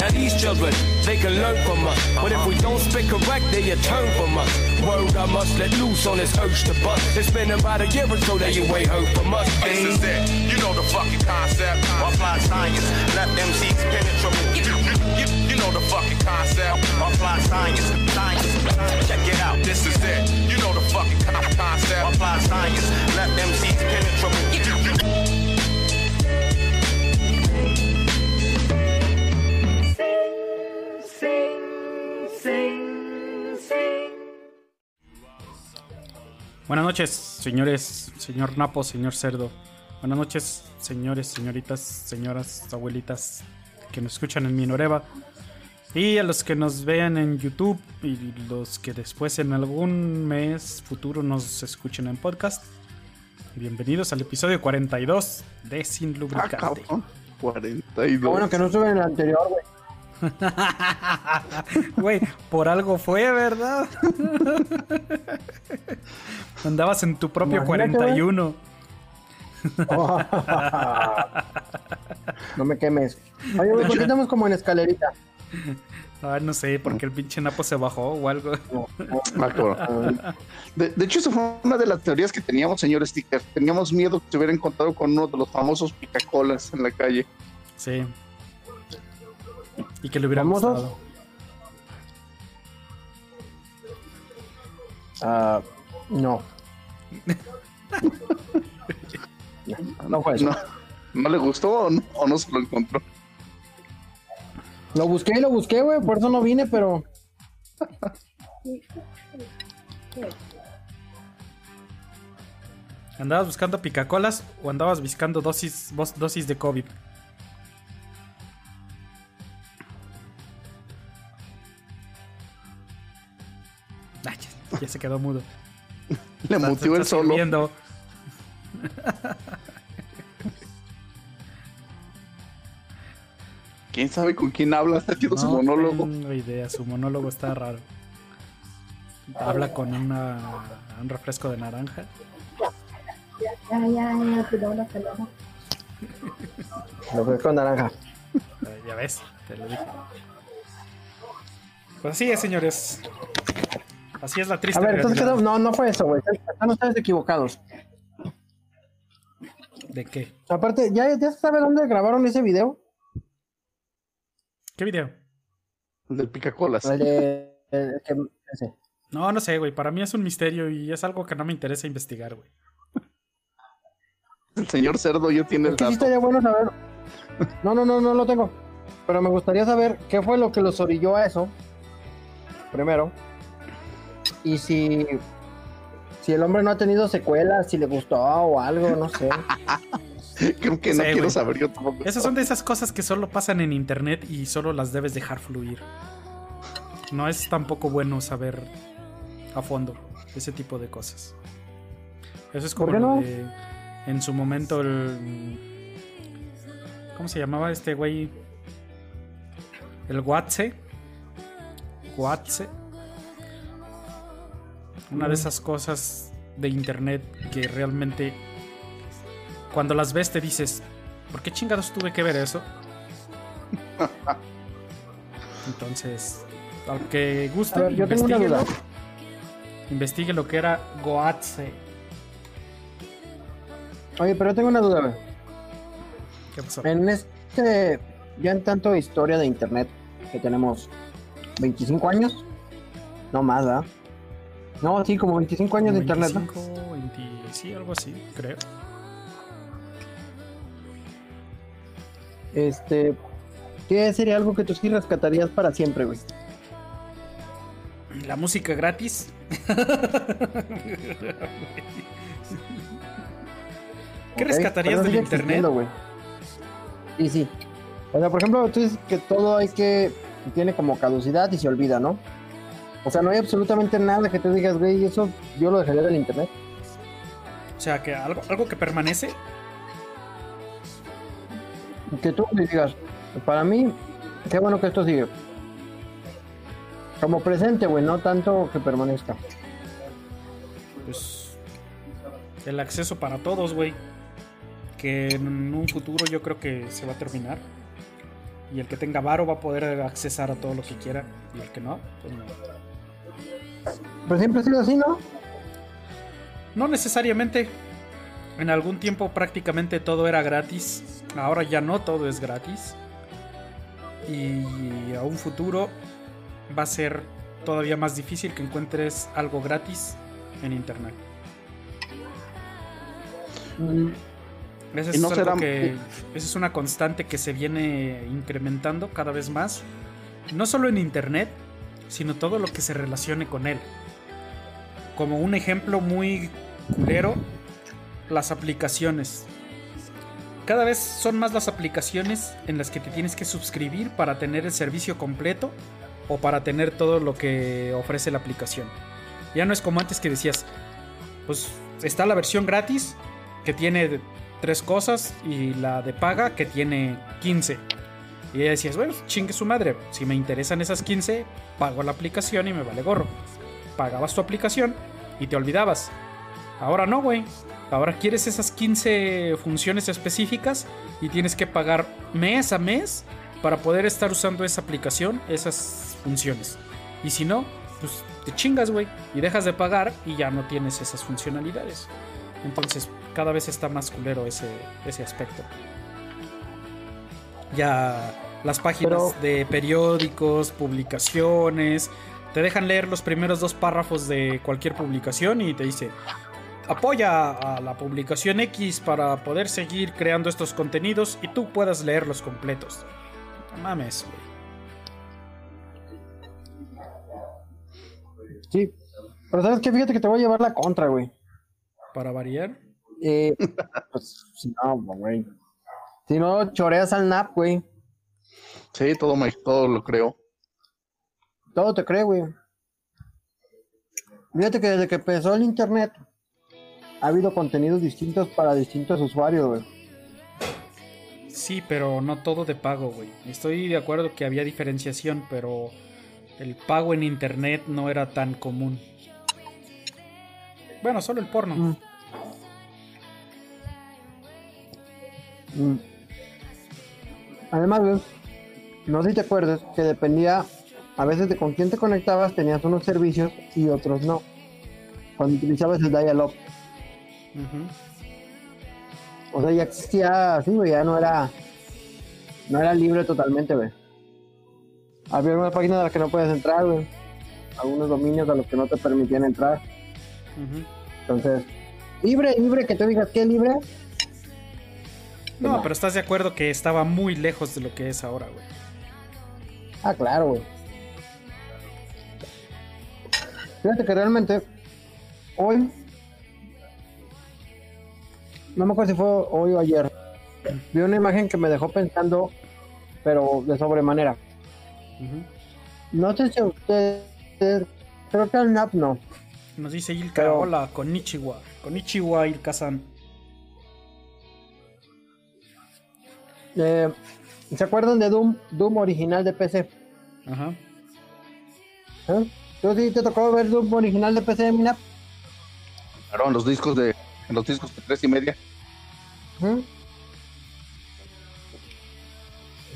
Now these children, they can learn from us. But if we don't speak correct, they turn from us. Word I must let loose on this urge to bust. It's been about a year or so that you ain't heard from us. This is it. You know the fucking concept. Apply science. Left MCs penetrable. You, you, you, you know the fucking concept. Apply science. Science. Check it out. This is it. You know the fucking con- concept. Apply science. Left MCs penetrable. Buenas noches, señores, señor Napo, señor Cerdo. Buenas noches, señores, señoritas, señoras, abuelitas que nos escuchan en Minoreva. Y a los que nos vean en YouTube y los que después en algún mes futuro nos escuchen en podcast. Bienvenidos al episodio 42 de Sin Ah, Lubricante. cabrón. 42. Qué bueno que no sube en el anterior, güey. Güey, por algo fue, ¿verdad? Andabas en tu propio Imagínate, 41. no me quemes. Oye, güey, ¿por qué estamos como en escalerita? Ah, no sé, porque el pinche Napo se bajó o algo. Ah, cabrón. De, de hecho, eso fue una de las teorías que teníamos, señor Sticker. Teníamos miedo que se hubiera encontrado con uno de los famosos picacolas en la calle. Sí. Y que le hubiera ¿Famosos? gustado. Ah, no. No fue eso. No, ¿No le gustó o no, o no se lo encontró? Lo busqué y lo busqué, güey, por eso no vine, pero. ¿Andabas buscando picacolas o andabas buscando dosis, vos- dosis de COVID? ya, se quedó mudo. Le Está- mutió el solo. sirviendo. ¿Quién sabe con quién habla? Está haciendo su No monólogo. tengo idea, su monólogo está raro. Habla con una, un refresco de naranja. Ya, ya, ya, con naranja. Eh, Ya ves, te lo dije. Pues así es, señores. Así es la A triste ver, entonces quedó- no, no fue eso, güey. Están ustedes equivocados. ¿De qué? Aparte, ¿ya, ¿ya se sabe dónde grabaron ese video? ¿Qué video? El del picacolas. El de. el que- ese. No, no sé, güey. Para mí es un misterio y es algo que no me interesa investigar, güey. El señor cerdo ya tiene el que sí dato. estaría bueno saber. No, no, no, no lo tengo. Pero me gustaría saber qué fue lo que los orilló a eso. Primero. Y si. Si el hombre no ha tenido secuelas, si le gustó o algo, no sé. Creo que Sí, no quiero saber yo tampoco. Esas son de esas cosas que solo pasan en internet y solo las debes dejar fluir. No es tampoco bueno saber a fondo ese tipo de cosas. Eso es como ¿Por qué lo no? de en su momento el ¿cómo se llamaba este güey? El Watse. Watse. Una de esas cosas de internet que realmente cuando las ves te dices, ¿por qué chingados tuve que ver eso? Entonces, aunque guste, ver, yo tengo una investíguelo. duda. Investigue lo que era Goatse. Oye, pero yo tengo una duda. ¿Qué pasó? En este. Ya en tanto historia de internet que tenemos 25 años. No más, ¿verdad? No, sí, como 25 años de internet, ¿no? 25, 20, sí, algo así, creo. Este. ¿Qué sería algo que tú sí rescatarías para siempre, güey? La música gratis. ¿Qué rescatarías del internet? güey. Sí, sí. O sea, por ejemplo, tú dices que todo hay que. tiene como caducidad y se olvida, ¿no? O sea, no hay absolutamente nada que te digas, güey, eso yo lo dejaría del internet. O sea, que algo, algo que permanece. Que tú me digas, Para mí, qué bueno que esto sigue. Como presente, güey, no tanto que permanezca. Pues el acceso para todos, güey. Que en un futuro yo creo que se va a terminar. Y el que tenga varo va a poder accesar a todo lo que quiera. Y el que no, pues no. Pero siempre ha sido así, ¿no? No necesariamente. En algún tiempo prácticamente todo era gratis. Ahora ya no todo es gratis. Y a un futuro va a ser todavía más difícil que encuentres algo gratis en internet. Mm, es, no algo será- que- esa es una constante que se viene incrementando cada vez más. No solo en internet, sino todo lo que se relacione con él. Como un ejemplo muy culero, las aplicaciones. Cada vez son más las aplicaciones en las que te tienes que suscribir para tener el servicio completo o para tener todo lo que ofrece la aplicación. Ya no es como antes que decías, pues está la versión gratis que tiene tres cosas y la de paga que tiene 15. Y ya decías, bueno, chingue su madre, si me interesan esas 15, pago la aplicación y me vale gorro. Pagabas tu aplicación y te olvidabas. Ahora no, güey. Ahora quieres esas 15 funciones específicas y tienes que pagar mes a mes para poder estar usando esa aplicación, esas funciones. Y si no, pues te chingas, güey, y dejas de pagar y ya no tienes esas funcionalidades. Entonces, cada vez está más culero ese, ese aspecto. Ya las páginas Pero- de periódicos, publicaciones, te dejan leer los primeros dos párrafos de cualquier publicación y te dice, apoya a la publicación X para poder seguir creando estos contenidos y tú puedas leerlos completos. No mames, güey. sí. Pero sabes qué, fíjate que te voy a llevar la contra, güey. Para variar. Eh, pues, si no, güey. Si no, choreas al NAP, güey. Sí, todo, me, todo lo creo. Todo te cree, güey. Fíjate que desde que empezó el internet ha habido contenidos distintos para distintos usuarios, güey. Sí, pero no todo de pago, güey. Estoy de acuerdo que había diferenciación, pero el pago en internet no era tan común. Bueno, solo el porno. Mm. Mm. Además, güey, no sé si te acuerdas que dependía a veces de con quién te conectabas, tenías unos servicios y otros no. Cuando utilizabas el dial-up. O sea, ya existía así, güey, ya no era. No era libre totalmente, güey. Había algunas páginas a las que no puedes entrar, güey. Algunos dominios a los que no te permitían entrar. Entonces, libre, libre, que tú digas que libre. No, pero estás de acuerdo que estaba muy lejos de lo que es ahora, güey. Ah, claro, güey. Fíjate que realmente hoy, no me acuerdo si fue hoy o ayer, vi una imagen que me dejó pensando, pero de sobremanera. No sé si a ustedes, creo que al NAP no. Nos dice Ilka, Pero- hola, con Ichiwa. Con Ichiwa Ilka-san. Eh, ¿Se acuerdan de Doom, Doom original de PC? Ajá. ¿Eh? ¿Tú sí te tocó ver Doom original de PC, Minap? Pero en los discos de, en los discos de tres y media. ¿Mm?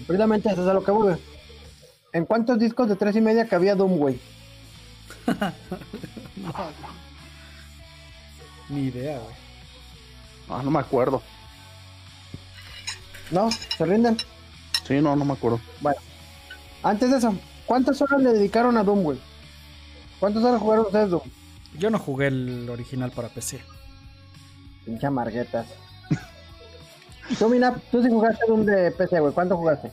Precisamente eso es a lo que voy. ¿En cuántos discos de tres y media cabía Doom, güey? Ni idea, güey. Ah, no me acuerdo. ¿No? ¿Se rinden? Sí, no, no me acuerdo. Bueno. Antes de eso, ¿cuántas horas le dedicaron a Doom, güey? ¿Cuántas horas jugaron ustedes Doom? Yo no jugué el original para PC. Pinche amarguetas. Tú, tú sí jugaste Doom de PC, güey. ¿Cuánto jugaste?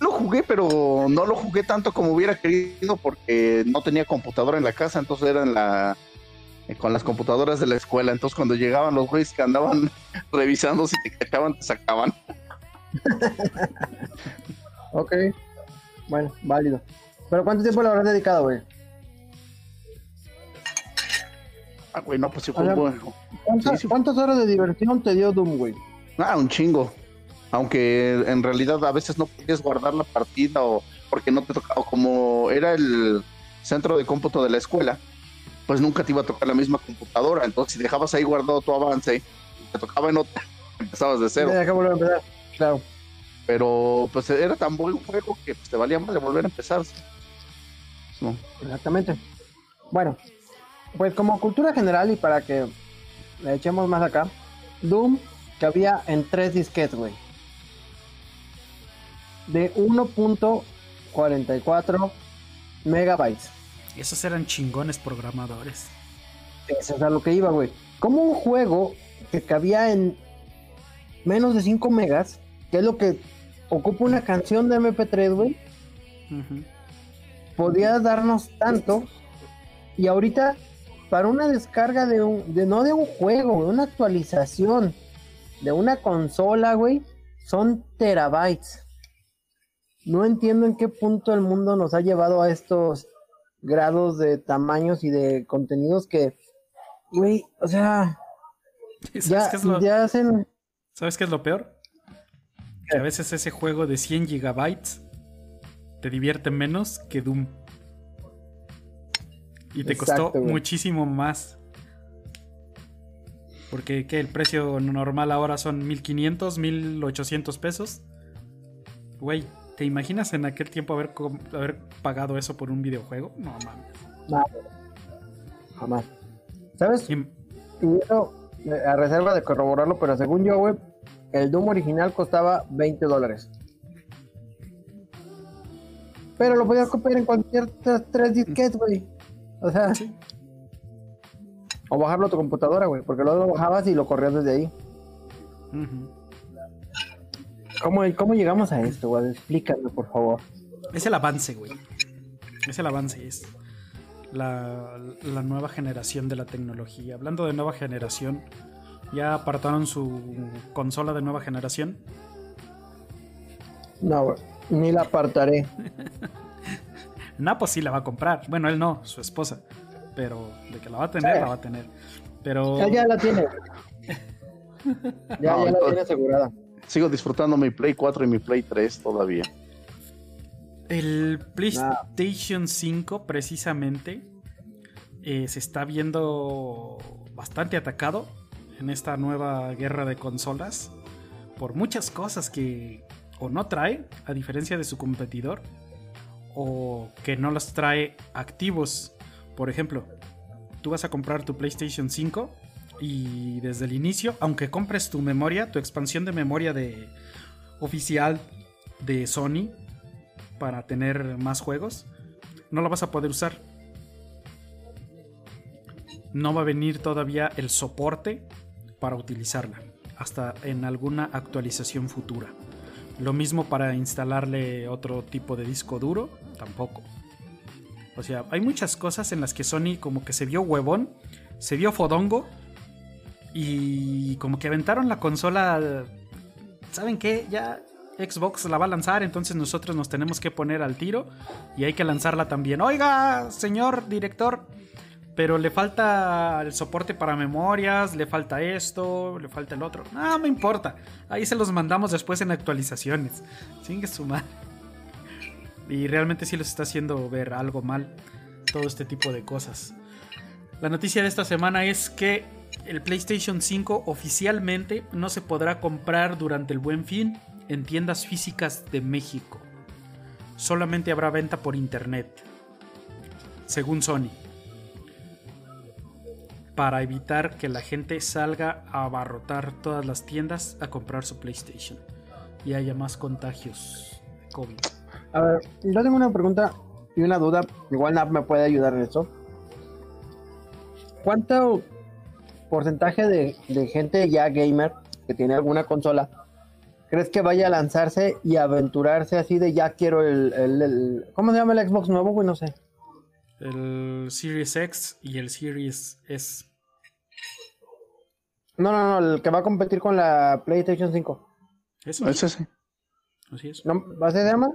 Lo jugué, pero no lo jugué tanto como hubiera querido porque no tenía computadora en la casa, entonces era en la eh, con las computadoras de la escuela. Entonces cuando llegaban los güeyes que andaban revisando si te cachaban, te sacaban. Ok. Bueno, válido. ¿Pero cuánto tiempo le habrás dedicado, güey? Ah, güey, no, pues sí fue bueno. ¿Cuántas, Sí, sí. cuántas horas de diversión te dio Doom, güey? Ah, un chingo. Aunque en realidad a veces no podías guardar la partida o porque no te tocaba, o como era el centro de cómputo de la escuela, pues nunca te iba a tocar la misma computadora. Entonces, si dejabas ahí guardado tu avance, te tocaba en otra, empezabas de cero. Deja volver a empezar. Claro. Pero pues era tan buen juego que pues, te valía más de volver a empezar. No. Exactamente. Bueno, pues como cultura general y para que le echemos más acá, Doom que había en tres disquetes, güey. De 1.44 megabytes. Esos eran chingones programadores. Eso es a lo que iba, güey. Como un juego que cabía en menos de 5 megas, que es lo que ocupa una canción de MP3, güey, podía darnos tanto. Y ahorita, para una descarga de un, de, no de un juego, de una actualización de una consola, güey, son terabytes. No entiendo en qué punto el mundo nos ha llevado a estos grados de tamaños y de contenidos que, güey, o sea, ¿Sabes, ya, qué es lo, ya hacen... ¿Sabes qué es lo peor? Que a veces ese juego de 100 gigabytes te divierte menos que Doom. Y te costó muchísimo más. Porque ¿qué? el precio normal ahora son 1500, 1800 pesos. Güey, ¿te imaginas en aquel tiempo haber, haber pagado eso por un videojuego? No mames. Jamás. ¿Sabes? Y- eso, eh, a reserva de corroborarlo, pero según yo, güey, el Doom original costaba 20 dólares. Pero lo podías copiar en cualquier tres, disquetes, güey. O sea, sí. o bajarlo a tu computadora, güey, porque luego lo bajabas y lo corrías desde ahí. ¿Cómo, cómo llegamos a esto, güey? Explícame, por favor. Es el avance, güey. Es el avance, es la, la nueva generación de la tecnología. Hablando de nueva generación, ya apartaron su consola de nueva generación. No, ni la apartaré. Napo sí la va a comprar. Bueno, él no, su esposa. Pero de que la va a tener, Sí. la va a tener. Pero Ya, ya la tiene. Ya, No, ya la tiene asegurada. Sigo disfrutando mi Play 4 y mi Play 3 todavía. el PlayStation 5 precisamente eh, se está viendo bastante atacado en esta nueva guerra de consolas por muchas cosas que o no trae, a diferencia de su competidor, o que no los trae activos. Por ejemplo, tú vas a comprar tu PlayStation 5 y desde el inicio, aunque compres tu memoria, tu expansión de memoria de oficial de Sony para tener más juegos, no la vas a poder usar. No va a venir todavía el soporte para utilizarla, hasta en alguna actualización futura. Lo mismo para instalarle otro tipo de disco duro, tampoco. O sea, hay muchas cosas en las que Sony como que se vio huevón, se vio fodongo y como que aventaron la consola. ¿Saben qué? Ya Xbox la va a lanzar, entonces nosotros nos tenemos que poner al tiro y hay que lanzarla también. Oiga, señor director, pero le falta el soporte para memorias, le falta esto, le falta el otro. No, me importa. Ahí se los mandamos después en actualizaciones. Chingue su madre. Y realmente sí les está haciendo ver algo mal todo este tipo de cosas. La noticia de esta semana es que el PlayStation 5 oficialmente no se podrá comprar durante el buen fin en tiendas físicas de México. Solamente habrá venta por internet. Según Sony. Para evitar que la gente salga a abarrotar todas las tiendas a comprar su PlayStation. Y haya más contagios COVID. A ver, yo tengo una pregunta y una duda. Igual Nap me puede ayudar en eso. ¿Cuánto porcentaje de, gente ya gamer que tiene alguna consola crees que vaya a lanzarse y aventurarse así de ya quiero el, el- el- ¿cómo se llama el Xbox nuevo, güey? No sé. El Series X y el Series S. No, no, no, el que va a competir con la PlayStation 5. Eso Ese sí. Así es. ¿No, ¿Va a se llama?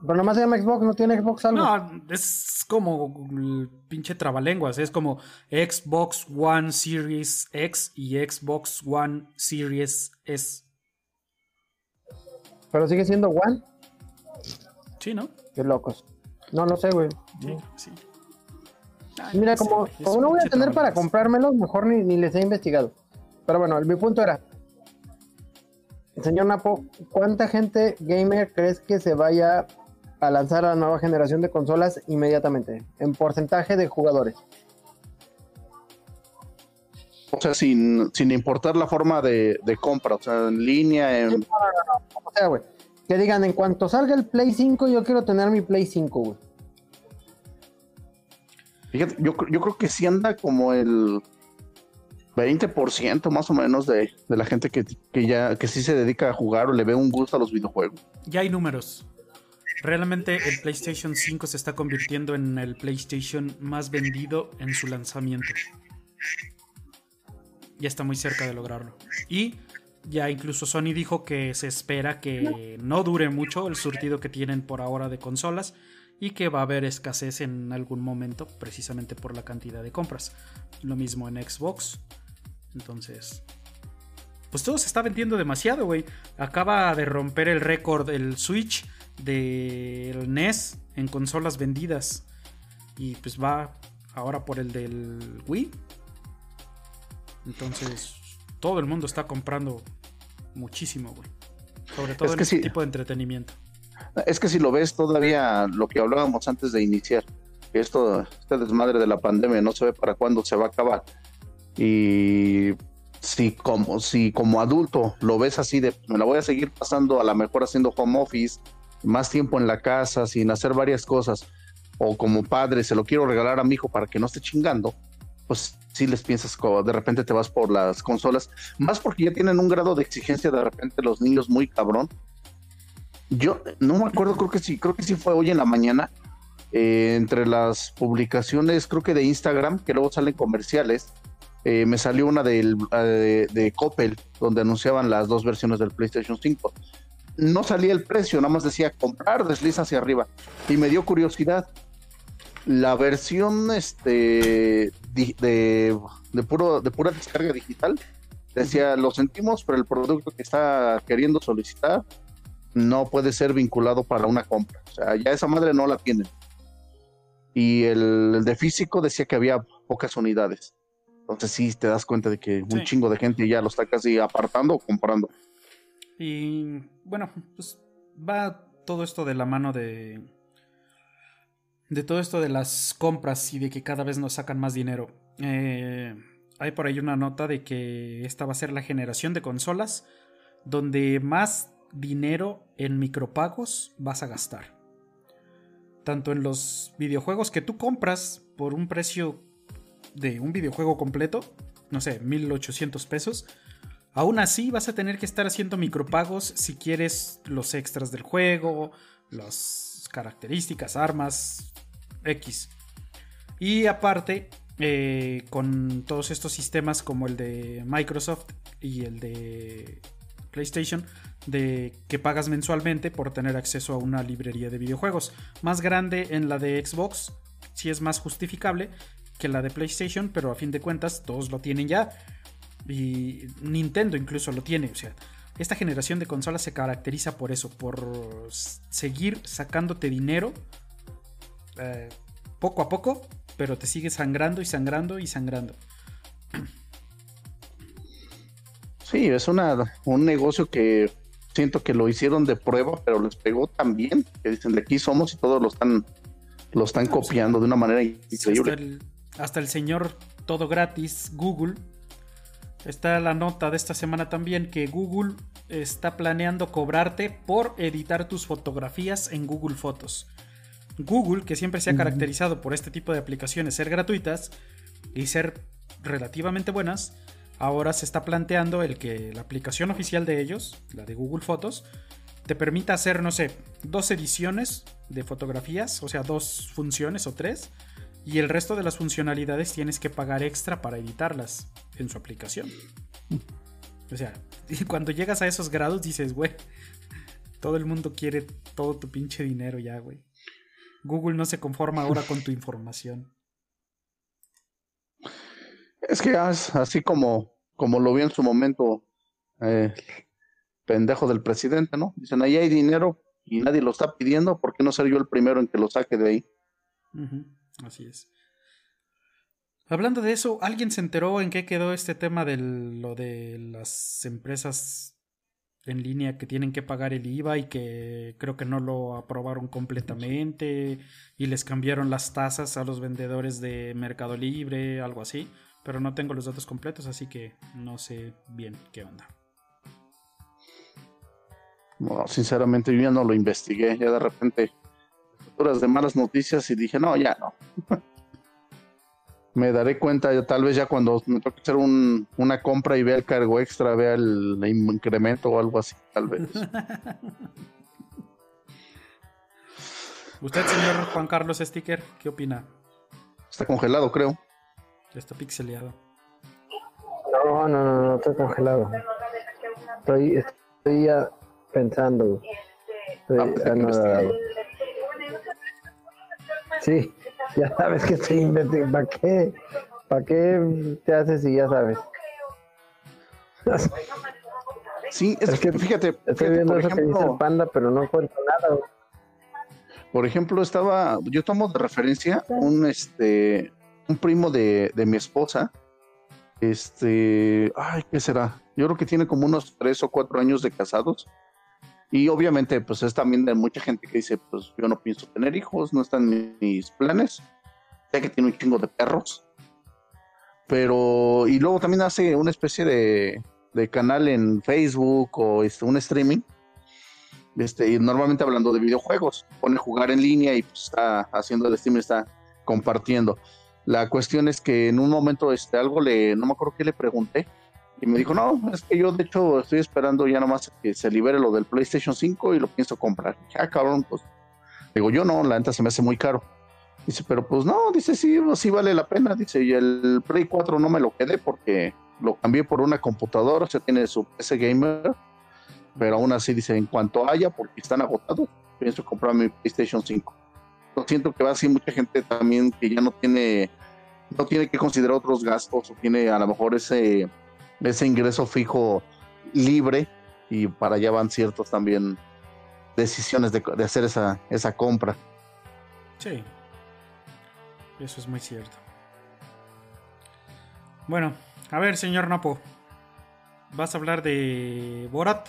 Pero nomás se llama Xbox, no tiene Xbox algo. No, es como el pinche trabalenguas. Es como Xbox One Series X y Xbox One Series S. Pero sigue siendo One. Sí, ¿no? Qué locos. No lo sé, güey. Sí, sí. Mira, no como, como no voy a tener para comprármelos, mejor ni, ni les he investigado. Pero bueno, mi punto era, señor Napo, ¿cuánta gente gamer crees que se vaya a lanzar a la nueva generación de consolas inmediatamente? En porcentaje de jugadores. O sea, sin, sin importar la forma de, de compra, o sea, en línea, en, O sea, güey, que digan, en cuanto salga el Play 5, yo quiero tener mi Play 5, güey. Fíjate, yo, yo creo que sí anda como el 20% más o menos de, la gente que, que ya que sí se dedica a jugar o le ve un gusto a los videojuegos. Ya hay números. Realmente el PlayStation 5 se está convirtiendo en el PlayStation más vendido en su lanzamiento. Ya está muy cerca de lograrlo. Y ya incluso Sony dijo que se espera que no dure mucho el surtido que tienen por ahora de consolas y que va a haber escasez en algún momento precisamente por la cantidad de compras. Lo mismo en Xbox. Entonces, pues todo se está vendiendo demasiado, güey. Acaba de romper el récord el Switch del NES en consolas vendidas. Y pues va ahora por el del Wii. Entonces, todo el mundo está comprando muchísimo, güey. Sobre todo Es en este sí. tipo de entretenimiento. Es que si lo ves todavía lo que hablábamos antes de iniciar, que esto, este desmadre de la pandemia no se ve para cuándo se va a acabar. Y si como, si como adulto lo ves así de me la voy a seguir pasando a lo mejor haciendo home office, más tiempo en la casa, sin hacer varias cosas, o como padre se lo quiero regalar a mi hijo para que no esté chingando, pues sí les piensas de repente te vas por las consolas, más porque ya tienen un grado de exigencia de repente los niños muy cabrón. Yo no me acuerdo, creo que sí, creo que sí fue hoy en la mañana, eh, entre las publicaciones, creo que de Instagram, que luego salen comerciales, eh, me salió una del, eh, de Coppel, donde anunciaban las dos versiones del PlayStation 5. No salía el precio, nada más decía comprar, desliza hacia arriba. Y me dio curiosidad. La versión este, di- de, de, puro, de pura descarga digital decía, lo sentimos, pero el producto que está queriendo solicitar no puede ser vinculado para una compra. O sea, ya esa madre no la tienen. Y el, el de físico decía que había pocas unidades. Entonces sí te das cuenta de que un Sí. chingo de gente ya lo está casi apartando o comprando. Y bueno, pues va todo esto de la mano de. De todo esto de las compras y de que cada vez nos sacan más dinero. Eh, hay por ahí una nota de que esta va a ser la generación de consolas donde más dinero en micropagos vas a gastar. Tanto en los videojuegos que tú compras por un precio de un videojuego completo, no sé, 1800 pesos, Aún así, vas a tener que estar haciendo micropagos si quieres los extras del juego, las características, armas, X. Y aparte, eh, con todos estos sistemas como el de Microsoft y el de PlayStation, de que pagas mensualmente por tener acceso a una librería de videojuegos. Más grande en la de Xbox, si es más justificable que la de PlayStation, pero a fin de cuentas todos lo tienen ya. Y Nintendo incluso lo tiene. O sea, esta generación de consolas se caracteriza por eso, por seguir sacándote dinero eh, poco a poco, pero te sigue sangrando y sangrando y sangrando. Sí, es un negocio que siento que lo hicieron de prueba, pero les pegó tan bien que dicen de aquí somos y todos lo están, lo están copiando de una manera Hasta increíble. el, hasta el señor todo gratis, Google. Está la nota de esta semana también que Google está planeando cobrarte por editar tus fotografías en Google Fotos. Google, que siempre se ha caracterizado por este tipo de aplicaciones ser gratuitas y ser relativamente buenas, ahora se está planteando el que la aplicación oficial de ellos, la de Google Fotos, te permita hacer, no sé, dos ediciones de fotografías, o sea, dos funciones o tres, y el resto de las funcionalidades tienes que pagar extra para editarlas en su aplicación. O sea, y cuando llegas a esos grados dices, güey, todo el mundo quiere todo tu pinche dinero ya, güey. Google no se conforma ahora con tu información. Es que es así como, como lo vi en su momento, eh, pendejo del presidente, ¿no? Dicen, ahí hay dinero y nadie lo está pidiendo, ¿por qué no ser yo el primero en que lo saque de ahí? Así es. Hablando de eso, ¿alguien se enteró en qué quedó este tema de lo de las empresas en línea que tienen que pagar el IVA y que creo que no lo aprobaron completamente y les cambiaron las tasas a los vendedores de Mercado Libre, algo así? Pero no tengo los datos completos, así que no sé bien qué onda. No, sinceramente yo ya no lo investigué, ya de repente horas de malas noticias y dije, no, ya no. me daré cuenta ya, tal vez ya cuando me toque hacer un- una compra y vea el cargo extra, vea el, incremento o algo así, tal vez. ¿Usted, señor Juan Carlos Sticker, qué opina? Está congelado, creo. Ya está pixeleado. No, no, no, no, estoy congelado. Estoy, estoy ya pensando. Estoy Ah, pensé que anodado. Sí, ya sabes que estoy investigando. ¿Para qué? ¿Para qué te haces si ya sabes? Sí, es, Es que fíjate, Estoy viendo por eso que dice el panda, pero no encuentro nada. por ejemplo, estaba, yo tomo de referencia un este un primo de, de mi esposa. Este, ay, ¿qué será? Yo creo que tiene como unos tres o cuatro años de casados. Y obviamente, pues es también de mucha gente que dice, pues yo no pienso tener hijos, no están mis planes. Sé que tiene un chingo de perros. Pero, y luego también hace una especie de, de canal en Facebook o este, un streaming. Este, y normalmente hablando de videojuegos, pone jugar en línea y pues, está haciendo el streaming, está compartiendo. La cuestión es que en un momento este, algo le, no me acuerdo qué le pregunté, y me dijo, no, es que yo de hecho estoy esperando ya nomás que se libere lo del PlayStation 5 y lo pienso comprar. Dije, Ah, cabrón, pues. Digo, yo no, la neta se me hace muy caro. Dice, pero pues no, dice, sí, pues, sí vale la pena. Dice, y el Play 4 no me lo quedé porque lo cambié por una computadora, o sea, tiene su PC gamer, pero aún así dice, en cuanto haya, porque están agotados, pienso comprar mi PlayStation 5. Siento que va así mucha gente también que ya no tiene, no tiene que considerar otros gastos o tiene a lo mejor ese ese ingreso fijo libre y para allá van ciertos también decisiones de, de hacer esa, esa compra. Sí. Eso es muy cierto. Bueno, a ver, señor Napo. ¿Vas a hablar de Borat?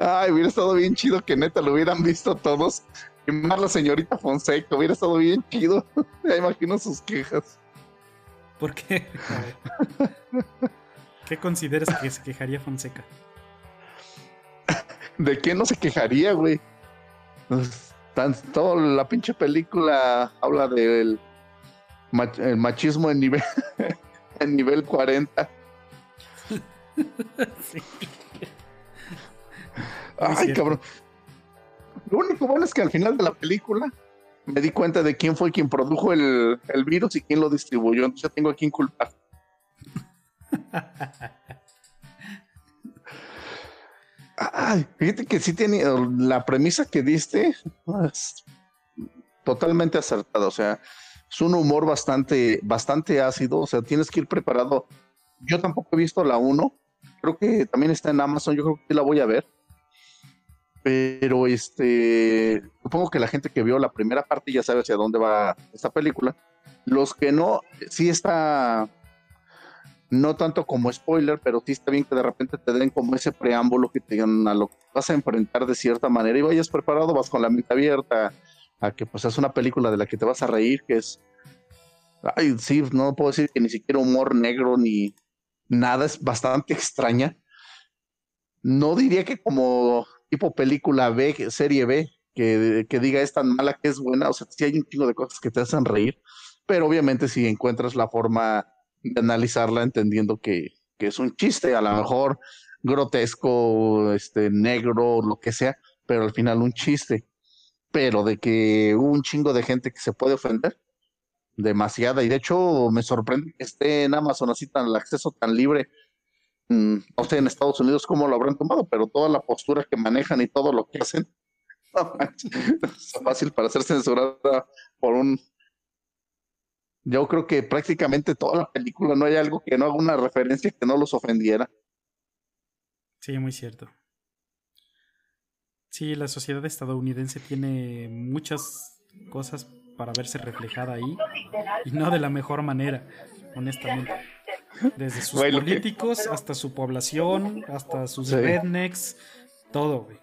Ay, hubiera estado bien chido que neta lo hubieran visto todos. Y más la señorita Fonseca, hubiera estado bien chido. Ya imagino sus quejas. ¿Por qué? ¿Qué consideras que se quejaría Fonseca? ¿De qué no se quejaría, güey? Pues, Tan, la pinche película habla del mach- el machismo en nivel, en nivel 40. Sí. Ay, cabrón. Lo único bueno es que al final de la película me di cuenta de quién fue quien produjo el, el virus y quién lo distribuyó. Entonces ya tengo a quién culpar. Ay, fíjate que sí tiene la premisa que diste es totalmente acertada. O sea, es un humor bastante, bastante ácido. O sea, tienes que ir preparado. Yo tampoco he visto la 1. Creo que también está en Amazon. Yo creo que sí la voy a ver. Pero este, supongo que la gente que vio la primera parte ya sabe hacia dónde va esta película. Los que no, sí está, no tanto como spoiler, pero sí está bien que de repente te den como ese preámbulo que te digan a lo que vas a enfrentar de cierta manera y vayas preparado, vas con la mente abierta a que pues es una película de la que te vas a reír, que es, ay, sí, no puedo decir que ni siquiera humor negro ni nada, es bastante extraña. No diría que como tipo película B, serie B, que, que diga es tan mala que es buena, o sea, sí hay un chingo de cosas que te hacen reír, pero obviamente si encuentras la forma de analizarla entendiendo que, que es un chiste, a lo mejor grotesco, este, negro, lo que sea, pero al final un chiste, pero de que hubo un chingo de gente que se puede ofender, demasiada, y de hecho me sorprende que esté en Amazon así tan el acceso tan libre, no sé en Estados Unidos cómo lo habrán tomado, pero toda la postura que manejan y todo lo que hacen, es fácil para ser censurada por un... Yo creo que prácticamente toda la película no hay algo que no haga una referencia que no los ofendiera. Sí, muy cierto. Sí, la sociedad estadounidense tiene muchas cosas para verse reflejada ahí y no de la mejor manera, honestamente. Desde sus Güey, lo que- políticos hasta su población, hasta sus Sí. rednecks, todo, güey.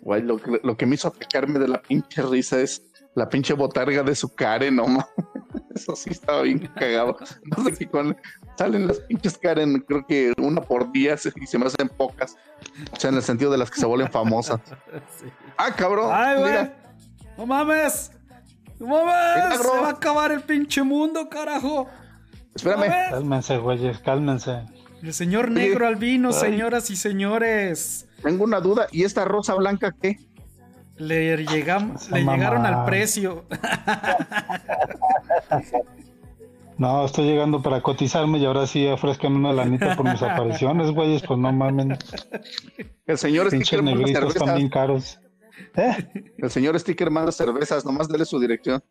Güey, lo, que- lo que me hizo atacarme de la pinche risa es la pinche botarga de su Karen, no. Eso sí estaba bien cagado. No sé si con salen las pinches Karen, creo que una por día y se me hacen pocas. O sea, en el sentido de las que se vuelven famosas. Sí. Ah, cabrón. ¡Ay, güey! ¡No mames! ¡No mames! ¡Se va a acabar el pinche mundo, carajo! Espérame. Cálmense, güeyes, cálmense. El señor negro albino, Ay. señoras y señores. Tengo una duda. ¿Y esta rosa blanca qué? Le, llegamos, le llegaron al precio. No, estoy llegando para cotizarme y ahora sí ofrezcan una lanita por mis apariciones, güeyes, pues no mamen. El señor Sticker manda cervezas. están bien caros. ¿Eh? El señor Sticker manda cervezas. Nomás dele su dirección.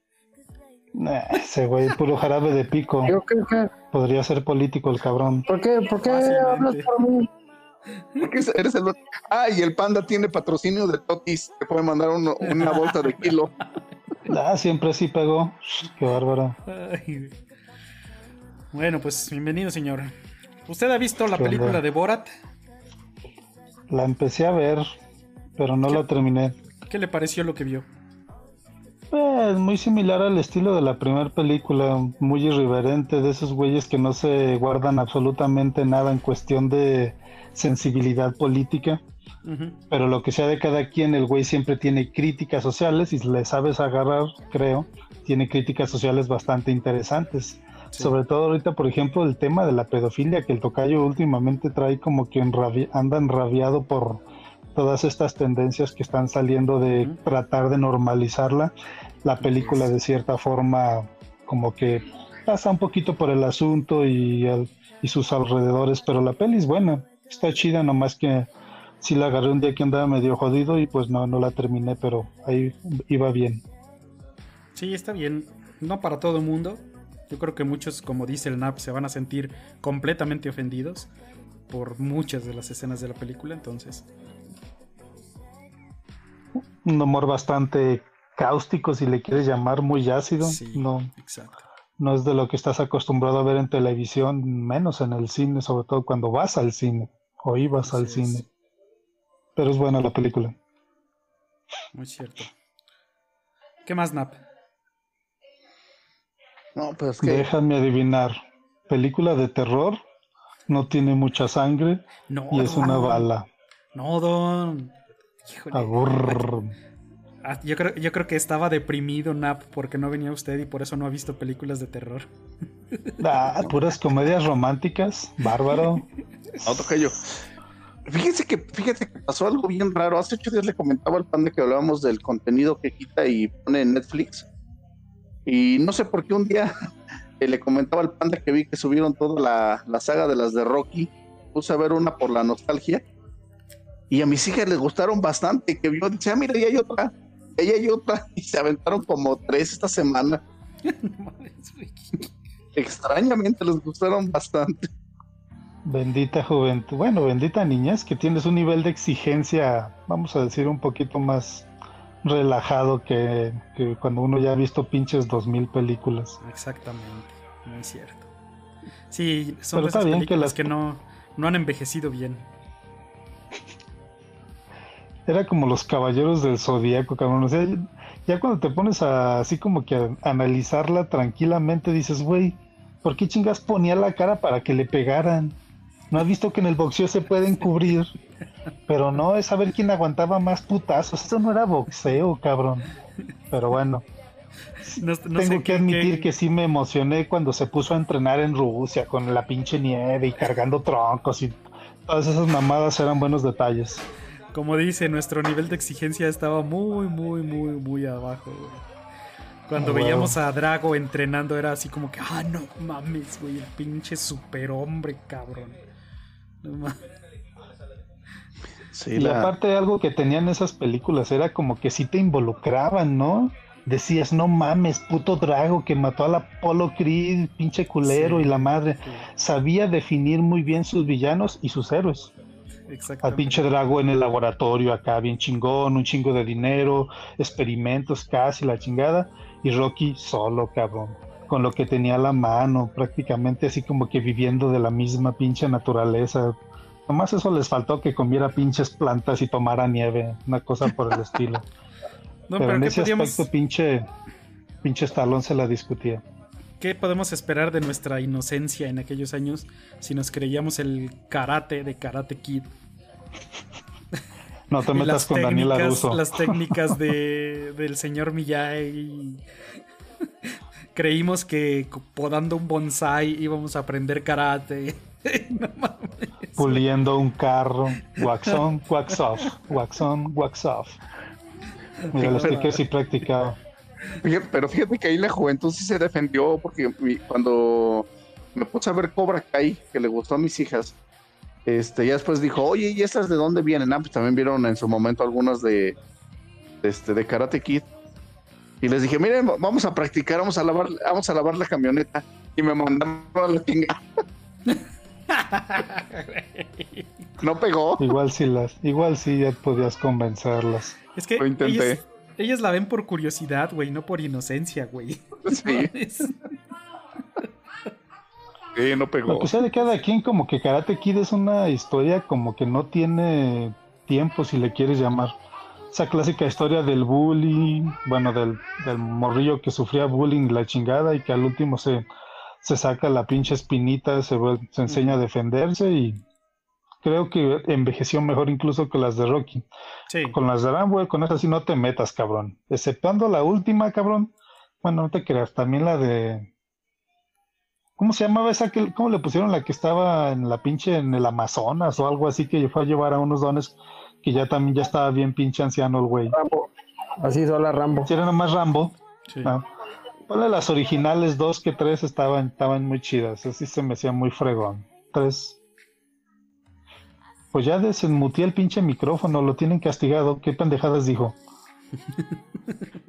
Nah, ese güey, puro jarabe de pico. Yo creo que. Podría ser político el cabrón. ¿Por qué, por qué hablas por mí? Porque eres el... Ah, y el panda tiene patrocinio de Totis. Te puede mandar uno- una bolsa de kilo. Ah, siempre sí pegó. Qué bárbaro. Ay. Bueno, pues bienvenido, señor. ¿Usted ha visto la película de Borat? La empecé a ver, pero no la terminé. ¿Qué le pareció lo que vio? Es muy similar al estilo de la primera película, muy irreverente, de esos güeyes que no se guardan absolutamente nada en cuestión de sensibilidad política, pero lo que sea de cada quien, el güey siempre tiene críticas sociales y le sabes agarrar, creo, tiene críticas sociales bastante interesantes. Sí. Sobre todo ahorita, por ejemplo, el tema de la pedofilia, que el tocayo últimamente trae como que enrabi- anda enrabiado por todas estas tendencias que están saliendo de tratar de normalizarla. La película de cierta forma como que pasa un poquito por el asunto y, y sus alrededores, pero la peli es buena, está chida, nomás que sí la agarré un día que andaba medio jodido y pues no, no la terminé, pero ahí iba bien. Sí, está bien. No para todo el mundo. Yo creo que muchos, como dice el NAP, se van a sentir completamente ofendidos por muchas de las escenas de la película. Entonces, Un humor bastante cáustico, si le quieres llamar, muy ácido. sí, No, exacto. no es de lo que estás acostumbrado a ver en televisión, menos en el cine, sobre todo cuando vas al cine o ibas al es. cine. Pero es buena la película. Muy cierto. ¿Qué más, Nap? No, pues que Déjame adivinar. Película de terror, no tiene mucha sangre No, y es una bala. No, Don. Híjole. Ah, Yo creo, yo creo que estaba deprimido Nap porque no venía usted y por eso no ha visto películas de terror. Ah, puras comedias románticas, bárbaro. No, tocayo. Fíjese que, fíjate que pasó algo bien raro. Hace ocho días le comentaba al panda que hablábamos del contenido que quita y pone en Netflix. Y no sé por qué un día eh, le comentaba al panda que vi que subieron toda la, la saga de las de Rocky. Puse a ver una por la nostalgia. Y a mis hijas les gustaron bastante. Que vio, dice, ah, mira, ahí hay otra. Ahí hay otra. Y se aventaron como tres esta semana. Extrañamente les gustaron bastante. Bendita juventud. Bueno, bendita niñez, que tienes un nivel de exigencia, vamos a decir, un poquito más relajado que, que cuando uno ya ha visto pinches dos mil películas. Exactamente, muy cierto. Sí, son Pero esas bien que películas las- que no, no han envejecido bien. Era como los caballeros del zodiaco, cabrón. O sea, ya cuando te pones a, así como que a analizarla tranquilamente, dices, güey, ¿por qué chingas ponía la cara para que le pegaran? ¿No has visto que en el boxeo se pueden cubrir? Pero no, es saber quién aguantaba más putazos. Esto no era boxeo, cabrón. Pero bueno, No, tengo que qué- admitir qué- que sí me emocioné cuando se puso a entrenar en Rusia con la pinche nieve y cargando troncos y todas esas mamadas eran buenos detalles. Como dice, nuestro nivel de exigencia estaba muy, muy, muy, muy abajo, güey. Cuando huevo. veíamos a Drago entrenando era así como que, ah, no mames, güey, el pinche superhombre, cabrón. No ma- Sí, Y la- aparte algo que tenían esas películas era como que sí te involucraban, ¿no? Decías, no mames, puto Drago que mató a la Apollo Creed, pinche culero Sí. y la madre. Sí. Sabía definir muy bien sus villanos y sus héroes. Al pinche Drago en el laboratorio acá, bien chingón, un chingo de dinero, experimentos casi, la chingada. Y Rocky solo, cabrón. Con lo que tenía a la mano, prácticamente así como que viviendo de la misma pinche naturaleza. Nomás eso les faltó que comiera pinches plantas y tomara nieve, una cosa por el estilo. No, pero, pero, en ¿qué, ese podíamos- aspecto pinche, pinche Stallone se la discutía. ¿qué podemos esperar de nuestra inocencia en aquellos años si nos creíamos el karate de Karate Kid? No te Y metas con Daniel Aruso. las técnicas de, del señor Miyagi. Creímos que podando un bonsai íbamos a aprender karate. No mames. Puliendo un carro. Wax on, wax off. Wax on, wax off. Mira, lo expliqué si practicaba. Fíjate- pero fíjate que ahí la juventud sí se defendió porque cuando me puse a ver Cobra Kai, que le gustó a mis hijas, este, ya después dijo, oye, ¿y estas de dónde vienen? Ah, pues también vieron en su momento algunas de, de este, de Karate Kid. Y les dije, miren, va- vamos a practicar, vamos a lavar, vamos a lavar la camioneta. Y me mandaron a la tinga. no pegó. Igual si las, igual si ya podías convencerlas. Es que Lo intenté. ellas, ellas la ven por curiosidad, güey, no por inocencia, güey. Sí, sí, no pegó. Lo que sea de cada quien, como que Karate Kid es una historia como que no tiene tiempo, si le quieres llamar. Esa clásica historia del bullying, bueno, del, del morrillo que sufría bullying y la chingada y que al último se, se saca la pinche espinita, se, se enseña a defenderse y creo que envejeció mejor incluso que las de Rocky. Sí. Con las de Rambo, con esas sí no te metas, cabrón. Exceptuando la última, cabrón. Bueno, no te creas, también la de... ¿Cómo se llamaba esa que, cómo le pusieron la que estaba en la pinche en el Amazonas o algo así que fue a llevar a unos dones que ya también ya estaba bien pinche anciano el güey? Rambo. Así sola Rambo. Si era nomás Rambo, sí. ¿no? Las originales dos que tres estaban, estaban muy chidas, así se me hacía muy fregón. Tres. Pues ya desenmutié el pinche micrófono, lo tienen castigado. ¿Qué pendejadas dijo?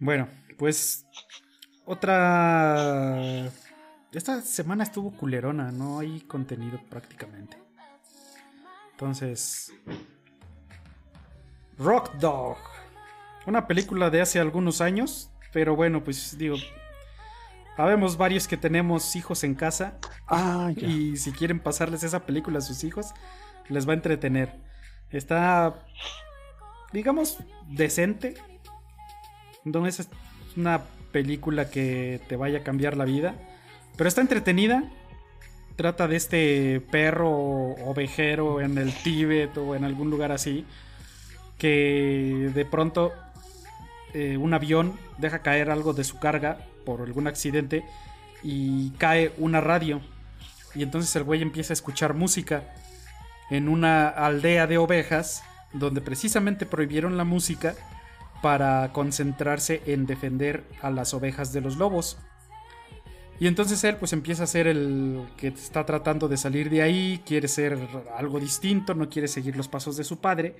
Bueno, pues otra... Esta semana estuvo culerona, no hay contenido prácticamente. Entonces... Rock Dog. Una película de hace algunos años, pero bueno, pues digo... Habemos varios que tenemos hijos en casa Ah, ya. y si quieren pasarles esa película a sus hijos, les va a entretener. Está, digamos, decente. No es una película que te vaya a cambiar la vida, pero está entretenida. Trata de este perro ovejero en el Tíbet o en algún lugar así, que de pronto eh, un avión deja caer algo de su carga por algún accidente y cae una radio. Y entonces el güey empieza a escuchar música en una aldea de ovejas donde precisamente prohibieron la música para concentrarse en defender a las ovejas de los lobos. Y entonces él pues empieza a ser el que está tratando de salir de ahí, quiere ser algo distinto, no quiere seguir los pasos de su padre.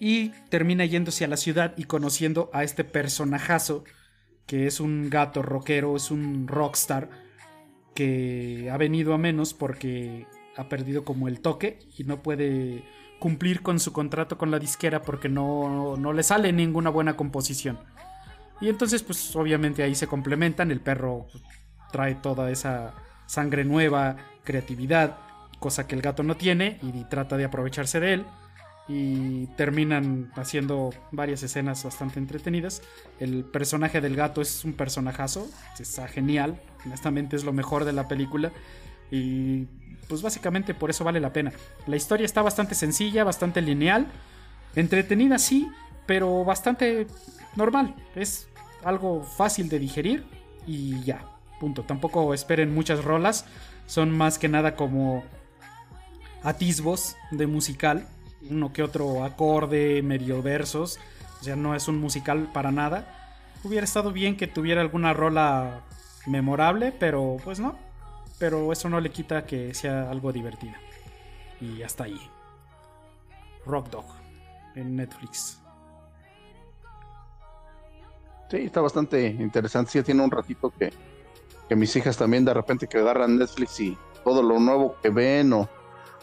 Y termina yéndose a la ciudad y conociendo a este personajazo que es un gato rockero, es un rockstar que ha venido a menos porque ha perdido como el toque y no puede cumplir con su contrato con la disquera porque no, no le sale ninguna buena composición. Y entonces pues obviamente ahí se complementan, el perro pues, trae toda esa sangre nueva, creatividad, cosa que el gato no tiene y trata de aprovecharse de él y terminan haciendo varias escenas bastante entretenidas. El personaje del gato es un personajazo, está genial, honestamente es lo mejor de la película y pues básicamente por eso vale la pena. La historia está bastante sencilla, bastante lineal, entretenida sí, pero bastante normal, es algo fácil de digerir y ya, punto. Tampoco esperen muchas rolas, son más que nada como atisbos de musical uno que otro acorde, medio versos. O sea, no es un musical para nada. Hubiera estado bien que tuviera alguna rola memorable, pero pues no. Pero eso no le quita que sea algo divertida. Y hasta ahí. Rock Dog en Netflix. Sí, está bastante interesante. Sí, tiene un ratito que, que mis hijas también de repente que agarran Netflix y todo lo nuevo que ven o,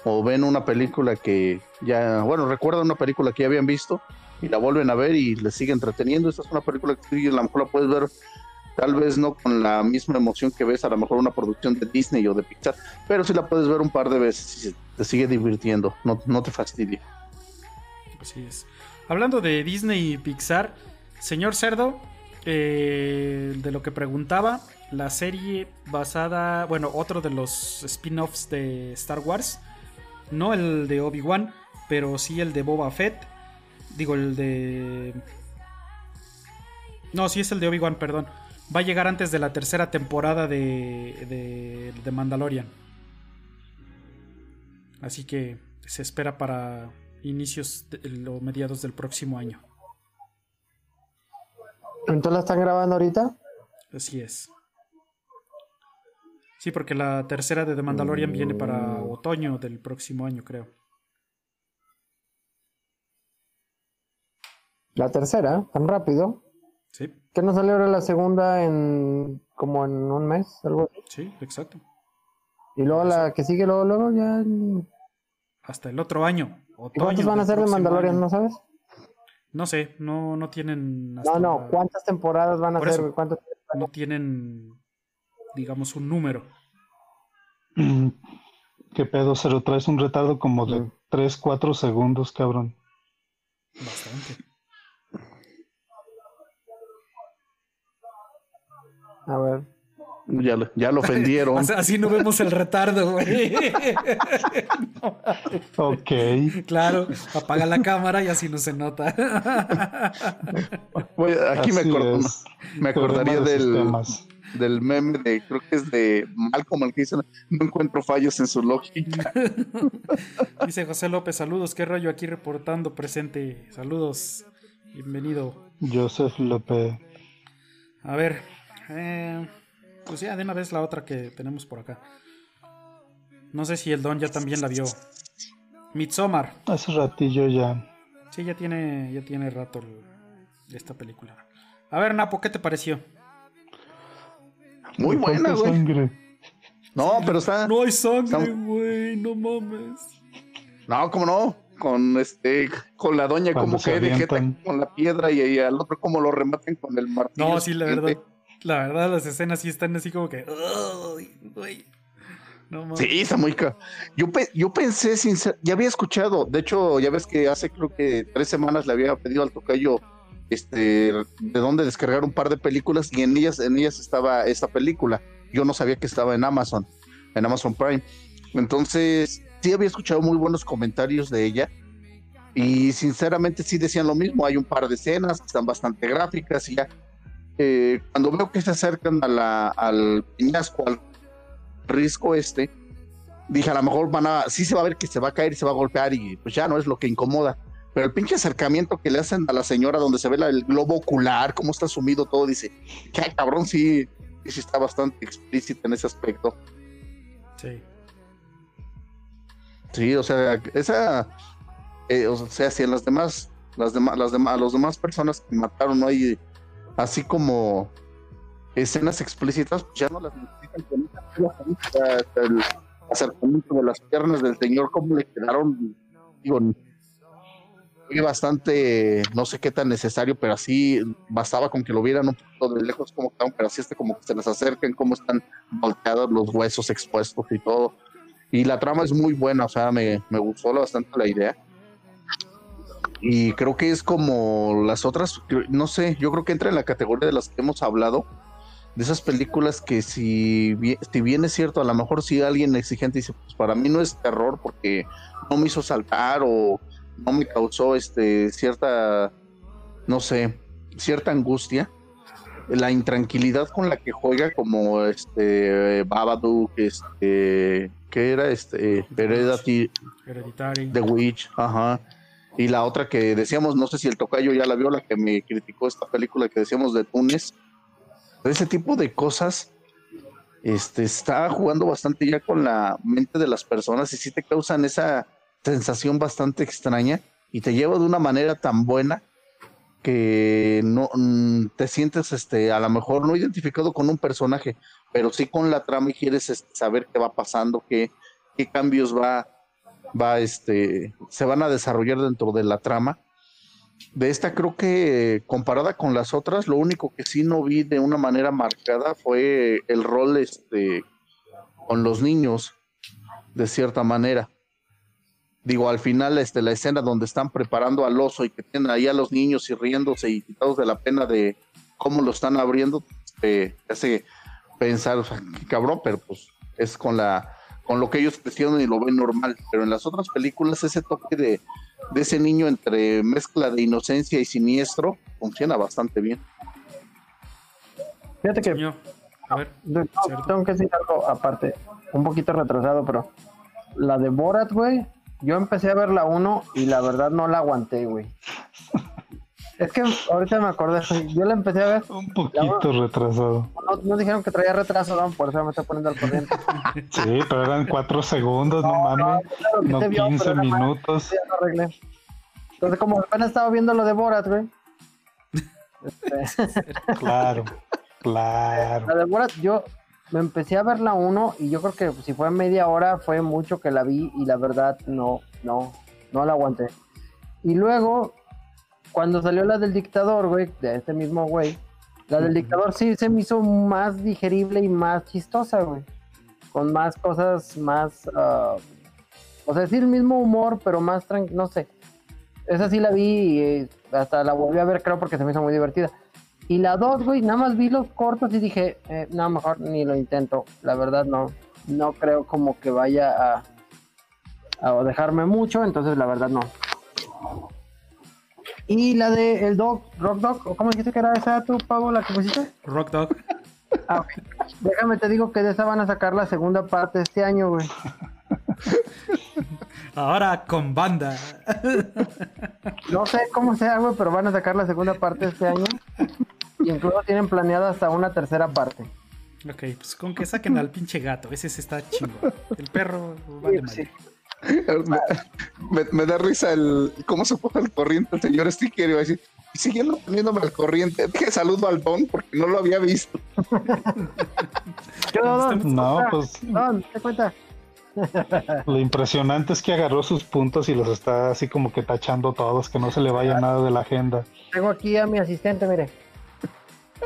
o ven una película que ya, bueno, recuerdan una película que ya habían visto y la vuelven a ver y les sigue entreteniendo. Esta es una película que a lo mejor la puedes ver tal vez no con la misma emoción que ves a lo mejor una producción de Disney o de Pixar, pero sí la puedes ver un par de veces y te sigue divirtiendo, no, no te fastidia. Así es. Hablando de Disney y Pixar, señor Cerdo, eh, de lo que preguntaba, la serie basada, bueno, otro de los spin-offs de Star Wars, no el de Obi-Wan, pero sí el de Boba Fett, digo el de... No, sí es el de Obi-Wan, perdón. Va a llegar antes de la tercera temporada de, de, de Mandalorian. Así que se espera para inicios o mediados del próximo año. ¿Entonces la están grabando ahorita? Así es. Sí, porque la tercera de The Mandalorian viene para otoño del próximo año, creo. La tercera, tan rápido. Sí, ¿Que no salió ahora la segunda en como en un mes? Algo así? sí, exacto. Y luego la que sigue, luego, luego ya. ¿Y Hasta el otro año. Otoño cuántos van a ser de Mandalorian? año. ¿No sabes? No sé, no, no tienen. No, hasta no. la- ¿Cuántas temporadas van a ser? no tienen, digamos, un número. Mm, ¿Qué pedo? Se lo traes un retardo como de Mm. 3, 4 segundos, cabrón. Bastante. A ver. Ya, lo- ya lo ofendieron. Así- Así no vemos el retardo, güey. Ok. Claro, apaga la cámara y así no se nota. Aquí me, acuerdo- es. me acordaría de del, sistemas. del meme de, creo que es de Malcolm, el que dice, no encuentro fallos en su lógica. Dice José López, saludos, qué rollo aquí reportando presente. Saludos, bienvenido. Joseph López. A ver, eh, pues ya de una vez la otra que tenemos por acá. No sé si el Don ya también la vio. Midsommar. Hace ratillo ya. Sí, ya tiene, ya tiene rato el- esta película. A ver, Napo, ¿qué te pareció? Muy buena, güey. sangre. No, pero está... No hay sangre, güey, no mames. No, cómo no. Con este, con la doña Cuando como que de jeta avientan. con la piedra y, y al otro como lo rematen con el martillo. No, sí, la verdad. La verdad, las escenas sí están así como que. "Ay, güey". No. Sí, está muy Yo, yo pensé, sincer- ya había escuchado, de hecho, ya ves que hace creo que tres semanas le había pedido al tocayo este, de dónde descargar un par de películas y en ellas, en ellas estaba esta película. Yo no sabía que estaba en Amazon, en Amazon Prime. Entonces, sí había escuchado muy buenos comentarios de ella y sinceramente sí decían lo mismo. Hay un par de escenas que están bastante gráficas y ya. Eh, cuando veo que se acercan a la, al peñasco, al risco este, dije a lo mejor van a, sí se va a ver que se va a caer y se va a golpear y pues ya no es lo que incomoda. Pero el pinche acercamiento que le hacen a la señora donde se ve la- el globo ocular, cómo está sumido todo, dice, que cabrón, sí, sí está bastante explícita en ese aspecto. Sí. Sí, o sea, esa, eh, o sea, si en las demás, las demás, las demás, los demás personas que mataron no hay así como escenas explícitas, pues ya no las necesitan hasta el acercamiento de las piernas del señor, cómo le quedaron, digo, bastante, no sé qué tan necesario, pero así bastaba con que lo vieran un poquito de lejos como estaban, pero así este como que se les acercan, cómo están volteados los huesos expuestos y todo. Y la trama es muy buena, o sea, me, me gustó bastante la idea. Y creo que es como las otras, no sé, yo creo que entra en la categoría de las que hemos hablado, de esas películas que si si bien es cierto, a lo mejor si alguien exigente dice, pues para mí no es terror porque no me hizo saltar o no me causó este cierta, no sé, cierta angustia. La intranquilidad con la que juega como este Babadook, este, ¿qué era? Este, Heredity, Hereditary. The Witch, ajá. Y la otra que decíamos, no sé si el tocayo ya la vio, la que me criticó esta película que decíamos de Túnez. Ese tipo de cosas este, está jugando bastante ya con la mente de las personas y sí te causan esa sensación bastante extraña y te lleva de una manera tan buena que no mm, te sientes este a lo mejor no identificado con un personaje, pero sí con la trama y quieres este, saber qué va pasando, qué, qué cambios va va este, se van a desarrollar dentro de la trama. De esta creo que comparada con las otras, lo único que sí no vi de una manera marcada fue el rol este, con los niños, de cierta manera. Digo, al final, este, la escena donde están preparando al oso y que tienen ahí a los niños y riéndose y quitados de la pena de cómo lo están abriendo, eh, hace pensar, o sea, cabrón, pero pues es con la con lo que ellos crecieron y lo ven normal. Pero en las otras películas ese toque de, de ese niño entre mezcla de inocencia y siniestro funciona bastante bien. Fíjate que Señor, a ver, no, tengo que decir algo aparte, un poquito retrasado, pero la de Borat, güey, yo empecé a ver la 1 y la verdad no la aguanté, güey. Es que ahorita me acordé, yo la empecé a ver, Un poquito retrasado. no, no dijeron que traía retraso, ¿no? por eso me estoy poniendo al corriente. Sí, pero eran cuatro segundos, no mames. Claro No se vio, 15 pero nada más, minutos. ya lo arreglé. Entonces, como apenas estaba viendo lo de Borat, güey. este, Claro, claro. La de Borat, yo me empecé a ver la 1 y yo creo que si fue media hora fue mucho que la vi y la verdad no, no, no la aguanté. Y luego, cuando salió la del dictador, güey, de este mismo güey, la del dictador sí se me hizo más digerible y más chistosa, güey. Con más cosas, más... ah, o sea, sí el mismo humor, pero más tranquilo, no sé. Esa sí la vi y eh, hasta la volví a ver, creo, porque se me hizo muy divertida. Y la 2, güey, nada más vi los cortos y dije, eh, no, mejor ni lo intento. La verdad, no. No creo como que vaya a, a dejarme mucho, entonces la verdad no. Y la de el Dog, Rock Dog, ¿o ¿cómo dijiste que era esa tú, Pavo, la que pusiste? Rock Dog. Ah, ok. Déjame te digo que de esa van a sacar la segunda parte este año, güey. Ahora con banda. No sé cómo sea, güey, pero van a sacar la segunda parte este año. Y incluso tienen planeada hasta una tercera parte. Ok, pues con que saquen al pinche gato. Ese sí está chingo. El perro vale Sí, madre. Me, me- me da risa el cómo se pone al corriente el señor Sticker y va a decir, siguiendo poniéndome al corriente, dije saludo al don porque no lo había visto. ¿Qué Don? No, pues Don, ¿te cuenta? lo impresionante es que agarró sus puntos y los está así como que tachando todos, que no se le vaya nada de la agenda. Tengo aquí a mi asistente, mire.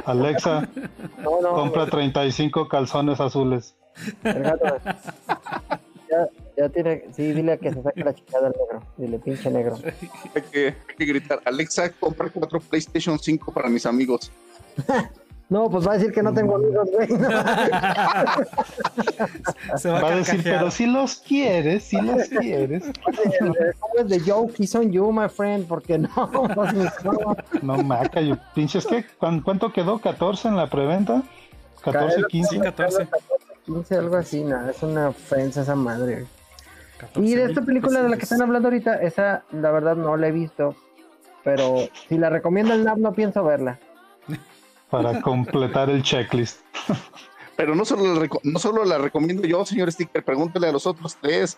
Alexa, No, no, compra 35 calzones azules. Ya, ya tiene, sí, dile que se saque la chingada al negro. Dile, pinche negro. Hay que, hay que gritar, Alexa, compra cuatro PlayStation 5 para mis amigos. No, pues va a decir que no tengo amigos, güey. No. Se va, Va a a decir, pero si los quieres, si los quieres. ¿Cómo es de Joe? He's on you, my friend, porque no, no. No, maca, yo, pinches, ¿qué? ¿Cuán- ¿Cuánto quedó? ¿14 en la preventa? ¿14, 15? Sí, 14. 15, algo así, no, es una ofensa esa madre. 14 Y de esta película de la que están hablando ahorita, esa la verdad no la he visto, pero si la recomienda el NAP no pienso verla. Para completar el checklist. Pero no solo, la no solo la recomiendo yo, señor Sticker, pregúntele a los otros tres.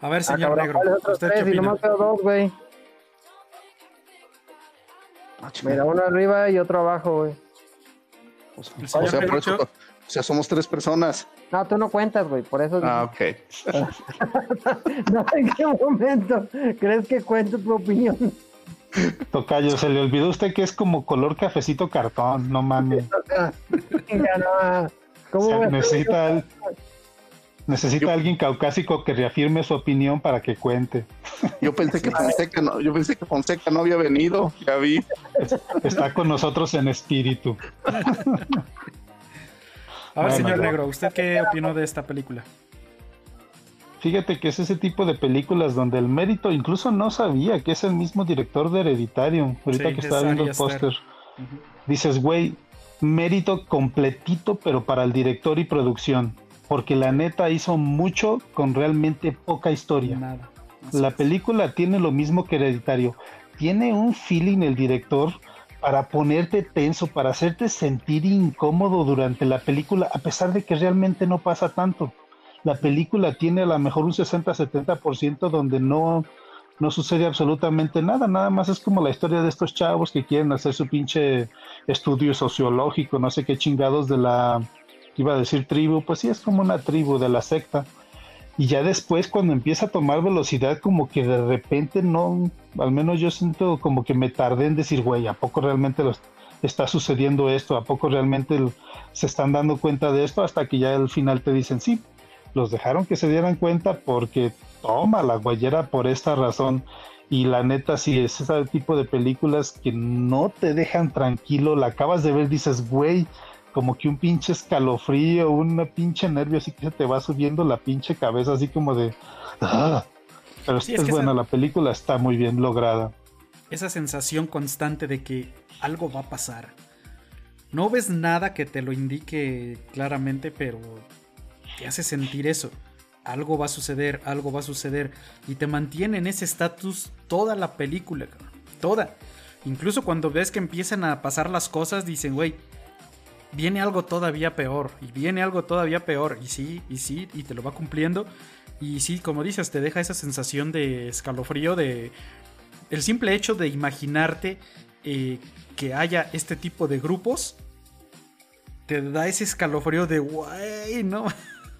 A ver, Ah, señor cabrón, negro. ¿cuáles otros ¿Usted qué tres? Y opina? nomás veo dos, güey. Ah. Mira, uno arriba y otro abajo, güey. O sea, El o sea, por eso- o sea, somos tres personas. No, tú no cuentas, güey, por eso. Ah, ok. no, ¿en qué momento crees que cuento tu opinión? Tocayo, se le olvidó a usted que es como color cafecito cartón, no mames. ¿Cómo O sea, necesita, necesita alguien caucásico que reafirme su opinión para que cuente. Yo pensé que Fonseca no, yo pensé que Fonseca no había venido, ya vi. Está con nosotros en espíritu. A ver, Bueno. señor negro, ¿usted qué opinó de esta película? Fíjate que es ese tipo de películas donde el mérito, incluso no sabía que es el mismo director de Hereditario. Ahorita Sí, que es estaba viendo el póster, dices, güey, mérito completito, pero para el director y producción. Porque la neta hizo mucho con realmente poca historia. Nada. La película tiene lo mismo que Hereditario. Tiene un feeling el director para ponerte tenso, para hacerte sentir incómodo durante la película, a pesar de que realmente no pasa tanto. La película tiene a lo mejor un 60-70% donde no, no sucede absolutamente nada, nada más es como la historia de estos chavos que quieren hacer su pinche estudio sociológico, no sé qué chingados de la, iba a decir tribu, pues sí es como una tribu de la secta Y ya después, cuando empieza a tomar velocidad, como que de repente no, al menos yo siento como que me tardé en decir, güey, ¿a poco realmente está sucediendo esto? ¿A poco realmente se están dando cuenta de esto? Hasta que ya al final te dicen, sí, los dejaron que se dieran cuenta porque toma la guayera por esta razón. Y la neta, si es ese tipo de películas que no te dejan tranquilo, la acabas de ver, dices, güey, como que un pinche escalofrío, un pinche nervio, así que se te va subiendo la pinche cabeza, así como de. ¡Ah! Pero Sí, es, es que buena, esa- la película está muy bien lograda. Esa sensación constante de que algo va a pasar. No ves nada que te lo indique claramente, pero te hace sentir eso. Algo va a suceder, algo va a suceder. Y te mantiene en ese estatus toda la película, cabrón. Toda. Incluso cuando ves que empiezan a pasar las cosas, dicen, güey, viene algo todavía peor. Y viene algo todavía peor. Y sí, y sí, y te lo va cumpliendo. Y sí, como dices, te deja esa sensación de escalofrío, de el simple hecho de imaginarte eh, que haya este tipo de grupos te da ese escalofrío de güey, no,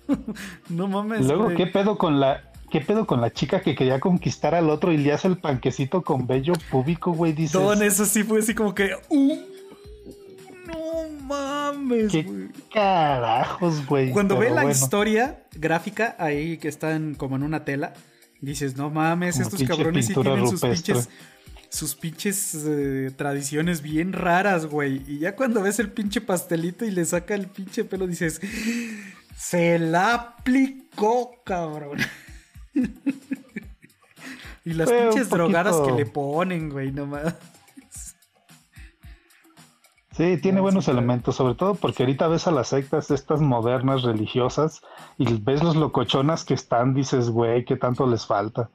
no mames. Luego, güey". ¿qué pedo con la qué pedo con la chica que quería conquistar al otro y le hace el panquecito con vello púbico, güey? Dices, Don, eso sí fue así como que. "Uh, mames, ¿qué güey". carajos, güey? Cuando ve la bueno, historia gráfica ahí que están como en una tela, dices, no mames, Como estos cabrones sí tienen sus pinches, sus pinches eh, tradiciones bien raras, güey. Y ya cuando ves el pinche pastelito y le saca el pinche pelo, dices, se la aplicó, cabrón. y las Fue pinches drogadas que le ponen, güey, no mames. Sí, tiene No, buenos sí, elementos, sobre todo porque ahorita ves a las sectas estas modernas religiosas y ves los locochonas que están, dices, güey, ¿qué tanto les falta?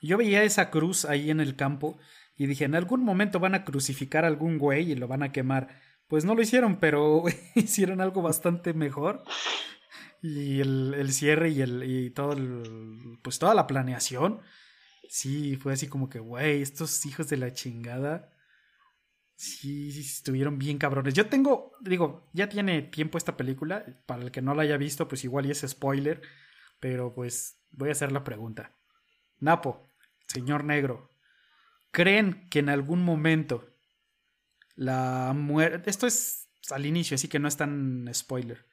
Yo veía esa cruz ahí en el campo y dije, en algún momento van a crucificar a algún güey y lo van a quemar. Pues no lo hicieron, pero hicieron algo bastante mejor. Y el, el cierre y, el, y todo el, pues toda la planeación, sí, fue así como que, güey, estos hijos de la chingada, sí, estuvieron bien cabrones. Yo tengo, digo, ya tiene tiempo esta película, para el que no la haya visto, pues igual y es spoiler, pero pues voy a hacer la pregunta. Napo, señor negro, ¿creen que en algún momento la muerte... Esto es al inicio, así que no es tan spoiler.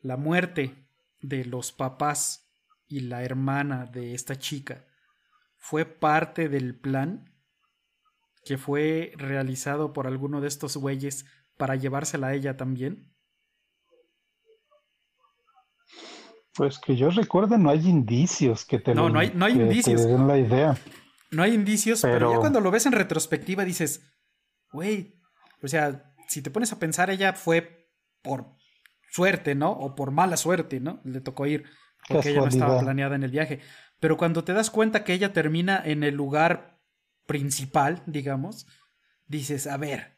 La muerte de los papás y la hermana de esta chica fue parte del plan que fue realizado por alguno de estos güeyes para llevársela a ella también. Pues que yo recuerde, no hay indicios que te, No, lo- no hay- no hay que te indicios. den la idea. No hay indicios, pero, Pero- ya cuando lo ves en retrospectiva dices, güey, o sea, si te pones a pensar, ella fue por suerte, ¿no? O por mala suerte, ¿no? Le tocó ir porque ella no estaba planeada en el viaje. Pero cuando te das cuenta que ella termina en el lugar principal, digamos, dices, a ver,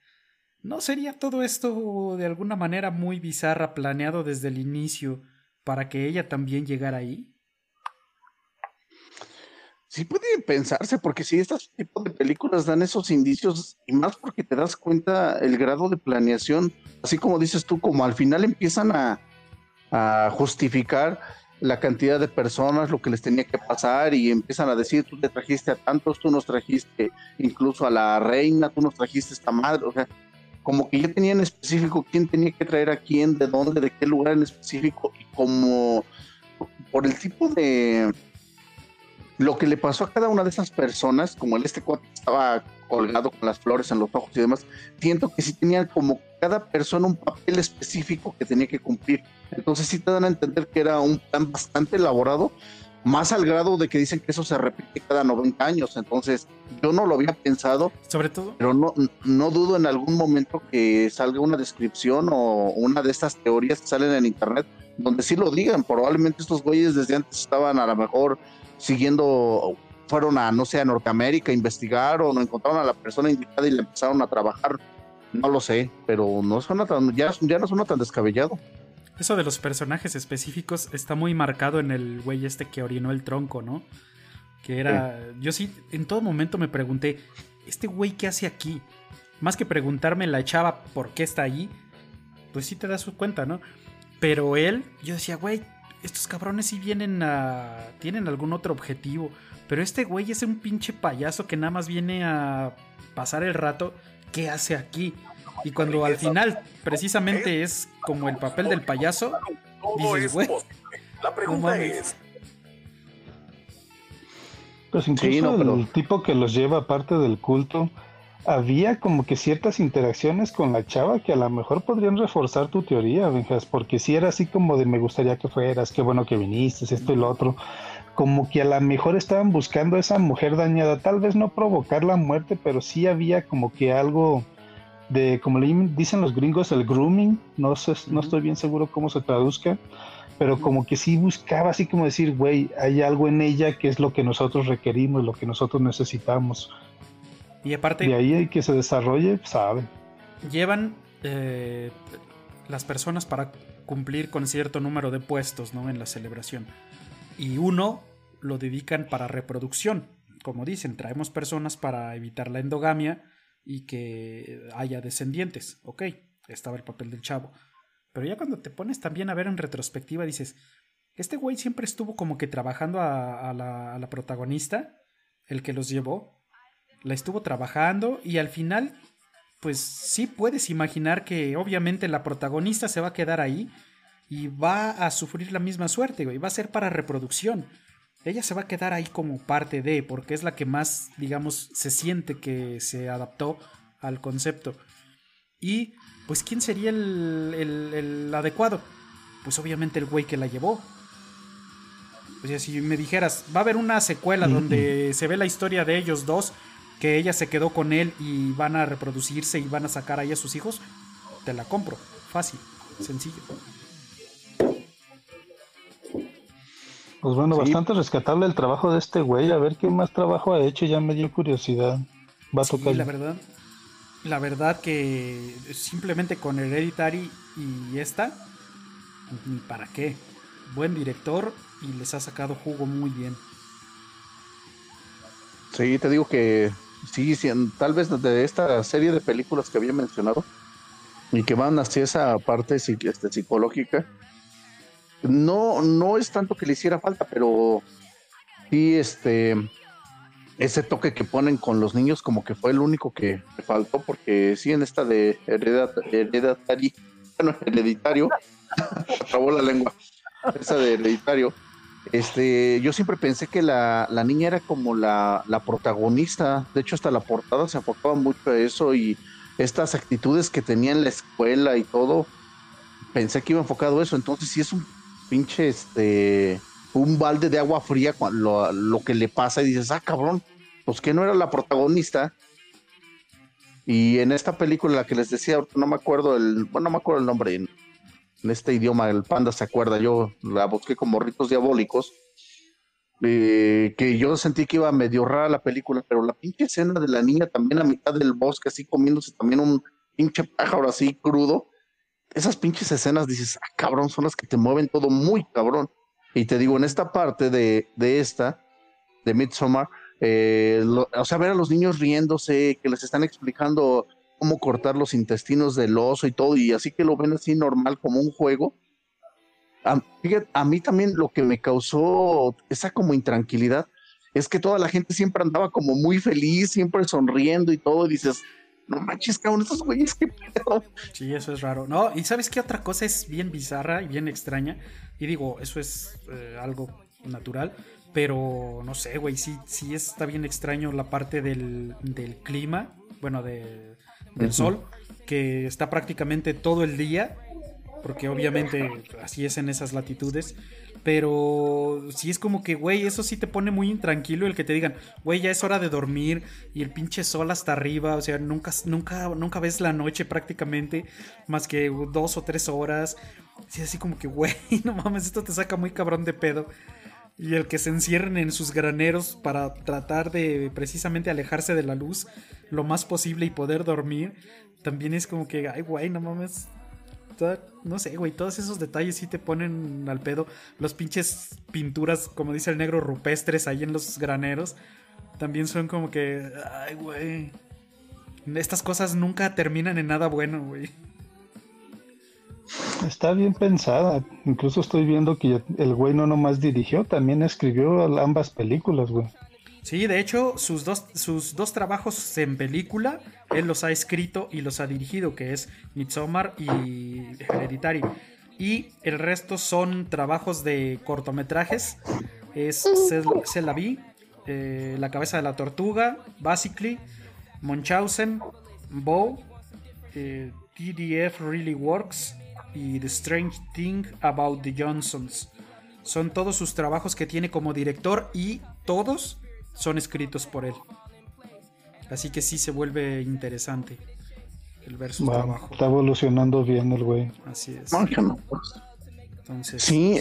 ¿no sería todo esto de alguna manera muy bizarra planeado desde el inicio para que ella también llegara ahí? Sí puede pensarse, porque si estos tipos de películas dan esos indicios, y más porque te das cuenta el grado de planeación, así como dices tú, como al final empiezan a, a justificar la cantidad de personas, lo que les tenía que pasar, y empiezan a decir, tú te trajiste a tantos, tú nos trajiste incluso a la reina, tú nos trajiste esta madre, o sea, como que ya tenían específico quién tenía que traer a quién, de dónde, de qué lugar en específico, y como por el tipo de lo que le pasó a cada una de esas personas, como el este cuate estaba colgado con las flores en los ojos y demás, siento que sí tenían como cada persona un papel específico que tenía que cumplir. Entonces sí te dan a entender que era un plan bastante elaborado, más al grado de que dicen que eso se repite cada 90 años. Entonces yo no lo había pensado, Sobre todo, pero no, no dudo en algún momento que salga una descripción o una de estas teorías que salen en internet donde sí lo digan. Probablemente estos güeyes desde antes estaban a lo mejor siguiendo, fueron a, no sé, a Norteamérica a investigar o no encontraron a la persona indicada y le empezaron a trabajar. No lo sé, pero no suena tan, ya, ya no suena tan descabellado. Eso de los personajes específicos está muy marcado en el güey este que orinó el tronco, ¿no? Que era. Yo sí, en todo momento me pregunté, ¿este güey qué hace aquí? Más que preguntarme la chava por qué está ahí, pues sí te das cuenta, ¿no? Pero él, yo decía, güey, estos cabrones sí vienen a... tienen algún otro objetivo. Pero este güey es un pinche payaso que nada más viene a pasar el rato. ¿Qué hace aquí? Y cuando al final precisamente es como el papel del payaso, dices, es güey. La pregunta es, Pues incluso Sí, no, pero- el tipo que los lleva aparte del culto, había como que ciertas interacciones con la chava que a lo mejor podrían reforzar tu teoría, Benjas, porque si era así como de me gustaría que fueras, qué bueno que viniste, esto y lo otro, como que a lo mejor estaban buscando a esa mujer dañada, tal vez no provocar la muerte, pero sí había como que algo de, como le dicen los gringos, el grooming, no sé, no estoy bien seguro cómo se traduzca, pero como que sí buscaba así como decir, güey, hay algo en ella que es lo que nosotros requerimos, lo que nosotros necesitamos. y aparte De ahí hay que se desarrolle, sabe. llevan eh, las personas para cumplir con cierto número de puestos ¿no? en la celebración. Y uno lo dedican para reproducción. Como dicen, traemos personas para evitar la endogamia y que haya descendientes. Ok, estaba el papel del chavo. Pero ya cuando te pones también a ver en retrospectiva, dices, este güey siempre estuvo como que trabajando a, la, la protagonista, el que los llevó. La estuvo trabajando y al final pues sí puedes imaginar que obviamente la protagonista se va a quedar ahí y va a sufrir la misma suerte, güey. Va a ser para reproducción. Ella se va a quedar ahí como parte de, porque es la que más, digamos, se siente que se adaptó al concepto. Y, pues, ¿quién sería el, el- el adecuado? Pues obviamente el güey que la llevó. O sea, si me dijeras, va a haber una secuela donde se ve la historia de ellos dos, que ella se quedó con él y van a reproducirse y van a sacar ahí a sus hijos, te la compro. Fácil, sencillo. Pues bueno, Sí. bastante rescatable el trabajo de este güey. A ver qué más trabajo ha hecho, ya me dio curiosidad. Va a Sí, la verdad. La verdad que simplemente con Hereditary y esta, ni para qué. Buen director y les ha sacado jugo muy bien. Sí, te digo que sí, sí, tal vez de esta serie de películas que había mencionado y que van hacia esa parte este, psicológica, no, no es tanto que le hiciera falta, pero sí, este, ese toque que ponen con los niños como que fue el único que me faltó, porque sí, en esta de Heredat- Hereditary, bueno, hereditario, trabó la lengua, esa de hereditario, este, yo siempre pensé que la, la niña era como la, la protagonista. De hecho, hasta la portada se enfocaba mucho a eso y estas actitudes que tenía en la escuela y todo. Pensé que iba enfocado a eso. Entonces, sí es un pinche, este, un balde de agua fría lo, lo que le pasa y dices, ah, cabrón, pues que no era la protagonista. Y en esta película, la que les decía, no me acuerdo el, bueno, no me acuerdo el nombre en, en este idioma, el panda se acuerda, yo la busqué como ritos diabólicos, eh, que yo sentí que iba medio rara la película, pero la pinche escena de la niña también a mitad del bosque, así comiéndose también un pinche pájaro así crudo, esas pinches escenas dices, ah, cabrón, son las que te mueven todo muy cabrón. Y te digo, en esta parte de, de esta, de Midsommar, eh, o sea, ver a los niños riéndose, que les están explicando cómo cortar los intestinos del oso y todo, y así que lo ven así normal como un juego. A, a mí también lo que me causó esa como intranquilidad es que toda la gente siempre andaba como muy feliz, siempre sonriendo y todo, y dices, no manches, cabrón, estos güeyes, qué pedo. Sí, eso es raro. No, y ¿sabes qué otra cosa es bien bizarra y bien extraña? Y digo, eso es eh, algo natural, pero no sé, güey, sí, sí está bien extraño la parte del, del clima, bueno, de, del sol, que está prácticamente todo el día, porque obviamente así es en esas latitudes. Pero sí es como que, güey, eso sí te pone muy intranquilo el que te digan, güey, ya es hora de dormir y el pinche sol hasta arriba, o sea, nunca, nunca, nunca ves la noche prácticamente, más que dos o tres horas. Sí, así como que, güey, no mames, esto te saca muy cabrón de pedo. Y el que se encierren en sus graneros para tratar de precisamente alejarse de la luz lo más posible y poder dormir, también es como que, ay, güey, no mames. No sé, güey, todos esos detalles sí te ponen al pedo. Los pinches pinturas, como dice el negro, rupestres ahí en los graneros, también son como que, ay, güey. Estas cosas nunca terminan en nada bueno, güey. Está bien pensada. Incluso estoy viendo que el güey no nomás dirigió, también escribió ambas películas, güey. Sí, de hecho, sus dos, sus dos trabajos en película, él los ha escrito y los ha dirigido, que es Midsommar y Hereditary. Y el resto son trabajos de cortometrajes. Es C'est la eh, La cabeza de la tortuga, Basically, Munchausen, Bow, eh, TDF Really Works y The Strange Thing About the Johnsons. Son todos sus trabajos que tiene como director y todos son escritos por él. Así que sí se vuelve interesante el ver su trabajo. Está evolucionando bien el güey. Así es. Entonces, sí,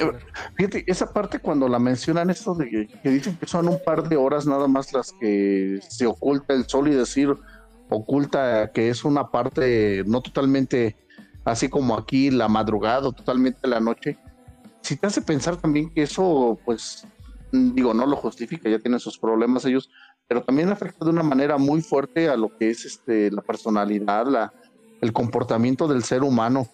fíjate, esa parte cuando la mencionan esto de que, dicen que son un par de horas nada más las que se oculta el sol y decir oculta que es una parte no totalmente así como aquí la madrugada o totalmente la noche. Si te hace pensar también que eso pues digo, no lo justifica, ya tienen sus problemas ellos, pero también afecta de una manera muy fuerte a lo que es este, la personalidad, la, el comportamiento del ser humano,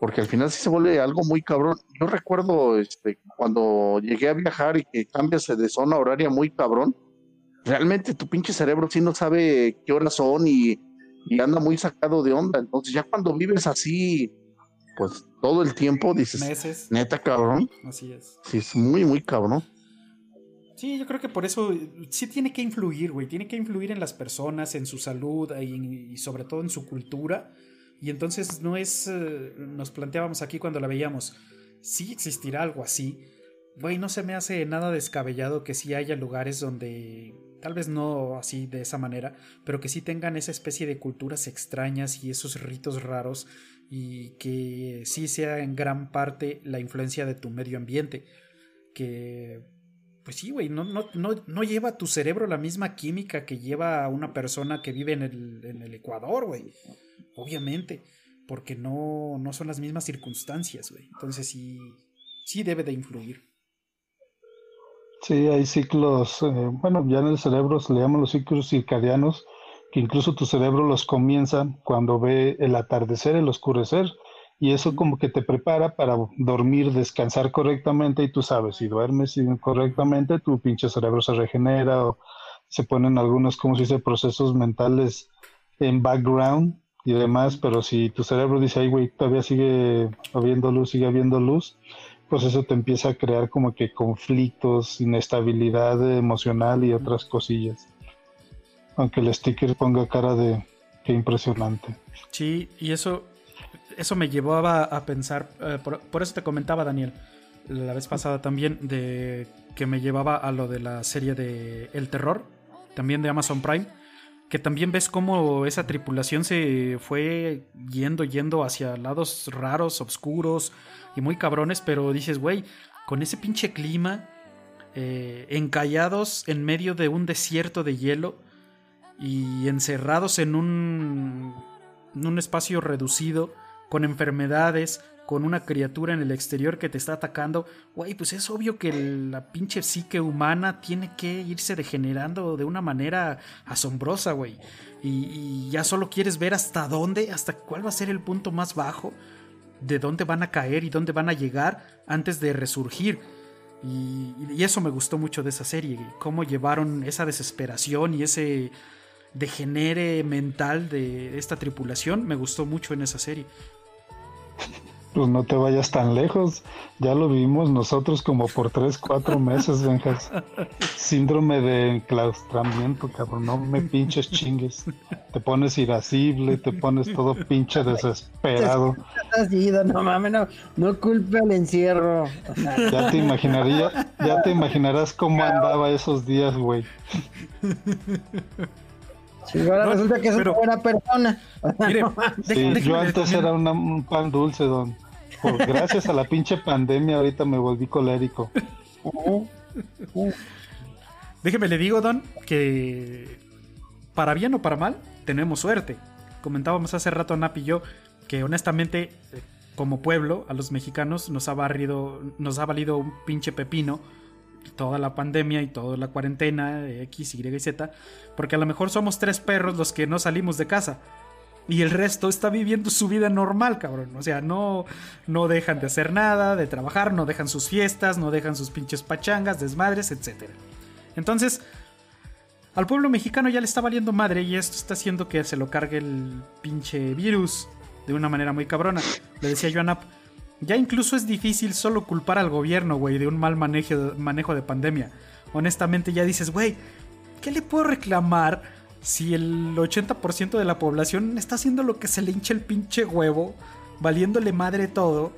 porque al final sí se vuelve algo muy cabrón. Yo recuerdo este, cuando llegué a viajar y que cambias de zona horaria muy cabrón, realmente tu pinche cerebro sí no sabe qué horas son y, y anda muy sacado de onda. Entonces ya cuando vives así, pues todo el tiempo dices, Meses. neta cabrón. Así es. Sí, es muy, muy cabrón. Sí, yo creo que por eso sí tiene que influir, güey. Tiene que influir en las personas, en su salud y, sobre todo en su cultura. Y entonces no es. Eh, nos planteábamos aquí cuando la veíamos. Sí existirá algo así. Güey, no se me hace nada descabellado que sí haya lugares donde. Tal vez no así de esa manera, pero que sí tengan esa especie de culturas extrañas y esos ritos raros y que sí sea en gran parte la influencia de tu medio ambiente. Que pues sí, güey, no, no, no, no, lleva tu cerebro la misma química que lleva una persona que vive en el, en el Ecuador, güey. Obviamente, porque no, no son las mismas circunstancias, güey. Entonces sí, sí debe de influir. Sí, hay ciclos, eh, bueno, ya en el cerebro se le llaman los ciclos circadianos, que incluso tu cerebro los comienza cuando ve el atardecer, el oscurecer y eso como que te prepara para dormir, descansar correctamente y tú sabes, si duermes correctamente, tu pinche cerebro se regenera o se ponen algunos, como se dice, procesos mentales en background y demás, pero si tu cerebro dice, ay, güey, todavía sigue habiendo luz, sigue habiendo luz, pues eso te empieza a crear como que conflictos, inestabilidad emocional y otras cosillas. Aunque el sticker ponga cara de qué impresionante. Sí, y eso eso me llevaba a pensar, eh, por, eso te comentaba Daniel, la vez pasada también, de que me llevaba a lo de la serie de El Terror, también de Amazon Prime, que también ves cómo esa tripulación se fue yendo, yendo hacia lados raros, oscuros y muy cabrones, pero dices, güey, con ese pinche clima, eh, encallados en medio de un desierto de hielo y encerrados en un, en un espacio reducido, con enfermedades, con una criatura en el exterior que te está atacando, güey, pues es obvio que la pinche psique humana tiene que irse degenerando de una manera asombrosa, güey. Y, ya solo quieres ver hasta dónde, hasta cuál va a ser el punto más bajo, de dónde van a caer y dónde van a llegar antes de resurgir. Y, y eso me gustó mucho de esa serie, cómo llevaron esa desesperación y ese degenere mental de esta tripulación, me gustó mucho en esa serie. Pues no te vayas tan lejos. Ya lo vimos nosotros como por 3, 4 meses, Benjas. Síndrome de enclaustramiento, cabrón. No me pinches chingues. Te pones irascible, te pones todo pinche desesperado. No mames, no, no culpe al encierro. Ya te imaginaría, ya te imaginarás cómo andaba esos días, güey. Sí, ahora resulta que es una buena persona. sí, yo antes era un pan dulce, don. gracias a la pinche pandemia, ahorita me volví colérico. Déjeme le digo, don, que para bien o para mal, tenemos suerte. Comentábamos hace rato Nap y yo que honestamente, como pueblo, a los mexicanos nos ha barrido, nos ha valido un pinche pepino toda la pandemia y toda la cuarentena, X, Y y Z, porque a lo mejor somos tres perros los que no salimos de casa. Y el resto está viviendo su vida normal, cabrón. O sea, no, no dejan de hacer nada, de trabajar, no dejan sus fiestas, no dejan sus pinches pachangas, desmadres, etc. Entonces, al pueblo mexicano ya le está valiendo madre y esto está haciendo que se lo cargue el pinche virus de una manera muy cabrona. Le decía yo a ya incluso es difícil solo culpar al gobierno, güey, de un mal manejo, manejo de pandemia. Honestamente ya dices, güey, ¿qué le puedo reclamar si el 80% de la población está haciendo lo que se le hincha el pinche huevo, valiéndole madre todo?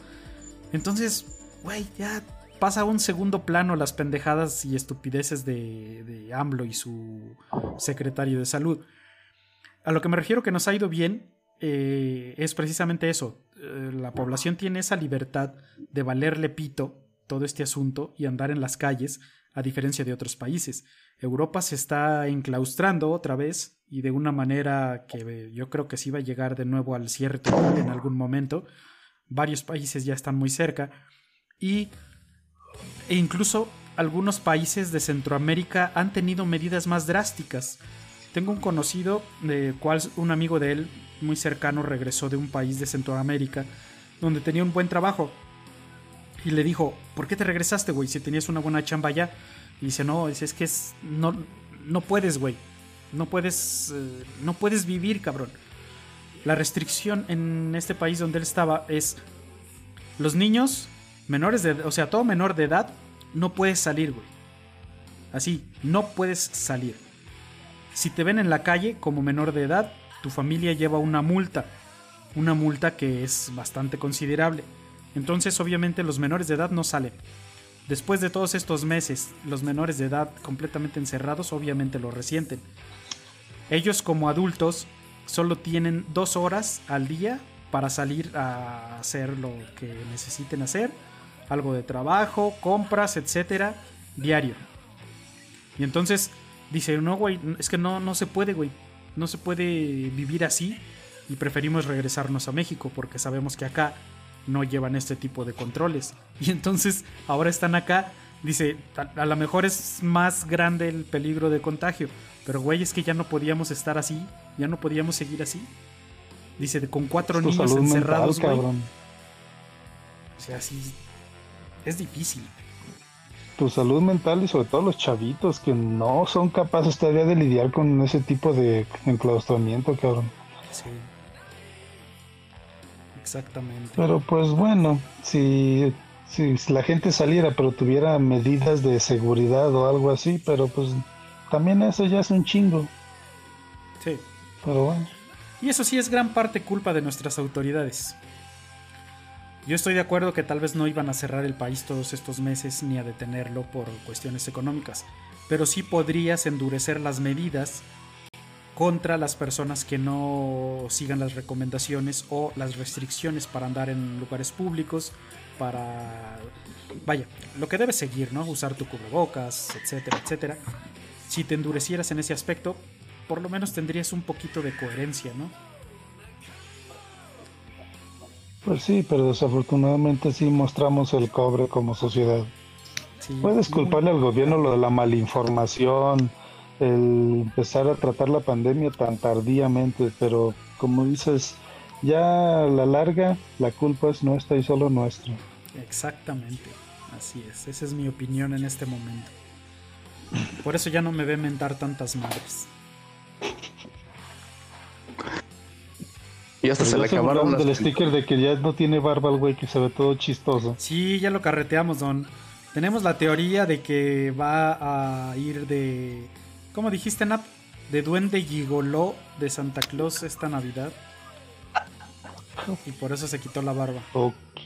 Entonces, güey, ya pasa a un segundo plano las pendejadas y estupideces de, de AMLO y su secretario de salud. A lo que me refiero que nos ha ido bien eh, es precisamente eso. Eh, la población tiene esa libertad de valerle pito todo este asunto y andar en las calles, a diferencia de otros países. Europa se está enclaustrando otra vez y de una manera que yo creo que sí va a llegar de nuevo al cierre total en algún momento. Varios países ya están muy cerca y e incluso algunos países de Centroamérica han tenido medidas más drásticas. Tengo un conocido, de cual un amigo de él muy cercano regresó de un país de Centroamérica donde tenía un buen trabajo. Y le dijo, ¿por qué te regresaste, güey? Si tenías una buena chamba allá. Y dice, no, es, que es, no, no puedes, güey. No puedes, eh, no puedes vivir, cabrón. La restricción en este país donde él estaba es los niños menores de, o sea, todo menor de edad no puedes salir, güey. Así, no puedes salir. Si te ven en la calle como menor de edad, tu familia lleva una multa, una multa que es bastante considerable. Entonces obviamente los menores de edad no salen. Después de todos estos meses, los menores de edad completamente encerrados obviamente lo resienten. Ellos como adultos solo tienen dos horas al día para salir a hacer lo que necesiten hacer, algo de trabajo, compras, etcétera, diario. Y entonces dice, no, güey, es que no, no se puede, güey no se puede vivir así y preferimos regresarnos a México porque sabemos que acá no llevan este tipo de controles. Y entonces ahora están acá, dice, a, lo mejor es más grande el peligro de contagio, pero güey, es que ya no podíamos estar así, ya no podíamos seguir así. Dice, con cuatro niños encerrados, güey. O sea, sí, es difícil tu salud mental y sobre todo los chavitos que no son capaces todavía de lidiar con ese tipo de enclaustramiento, cabrón. Sí. Exactamente. Pero pues bueno, si, si la gente saliera pero tuviera medidas de seguridad o algo así, pero pues también eso ya es un chingo. Sí. Pero bueno. Y eso sí es gran parte culpa de nuestras autoridades. Yo estoy de acuerdo que tal vez no iban a cerrar el país todos estos meses ni a detenerlo por cuestiones económicas, pero sí podrías endurecer las medidas contra las personas que no sigan las recomendaciones o las restricciones para andar en lugares públicos, para... Vaya, lo que debes seguir, ¿no? Usar tu cubrebocas, etcétera, etcétera. Si te endurecieras en ese aspecto, por lo menos tendrías un poquito de coherencia, ¿no? Pues sí, pero desafortunadamente sí mostramos el cobre como sociedad. Puedes culparle al gobierno lo de la malinformación, el empezar a tratar la pandemia tan tardíamente, pero como dices, ya a la larga la culpa es nuestra y solo nuestra. Exactamente, así es, esa es mi opinión en este momento. Por eso ya no me ve mentar tantas madres. Y hasta se le acabaron del sticker de que ya no tiene barba el güey, que se ve todo chistoso. Sí, ya lo carreteamos, Don. Tenemos la teoría de que va a ir de... ¿Cómo dijiste, Nap? De duende gigoló de Santa Claus esta Navidad. Y por eso se quitó la barba. Ok.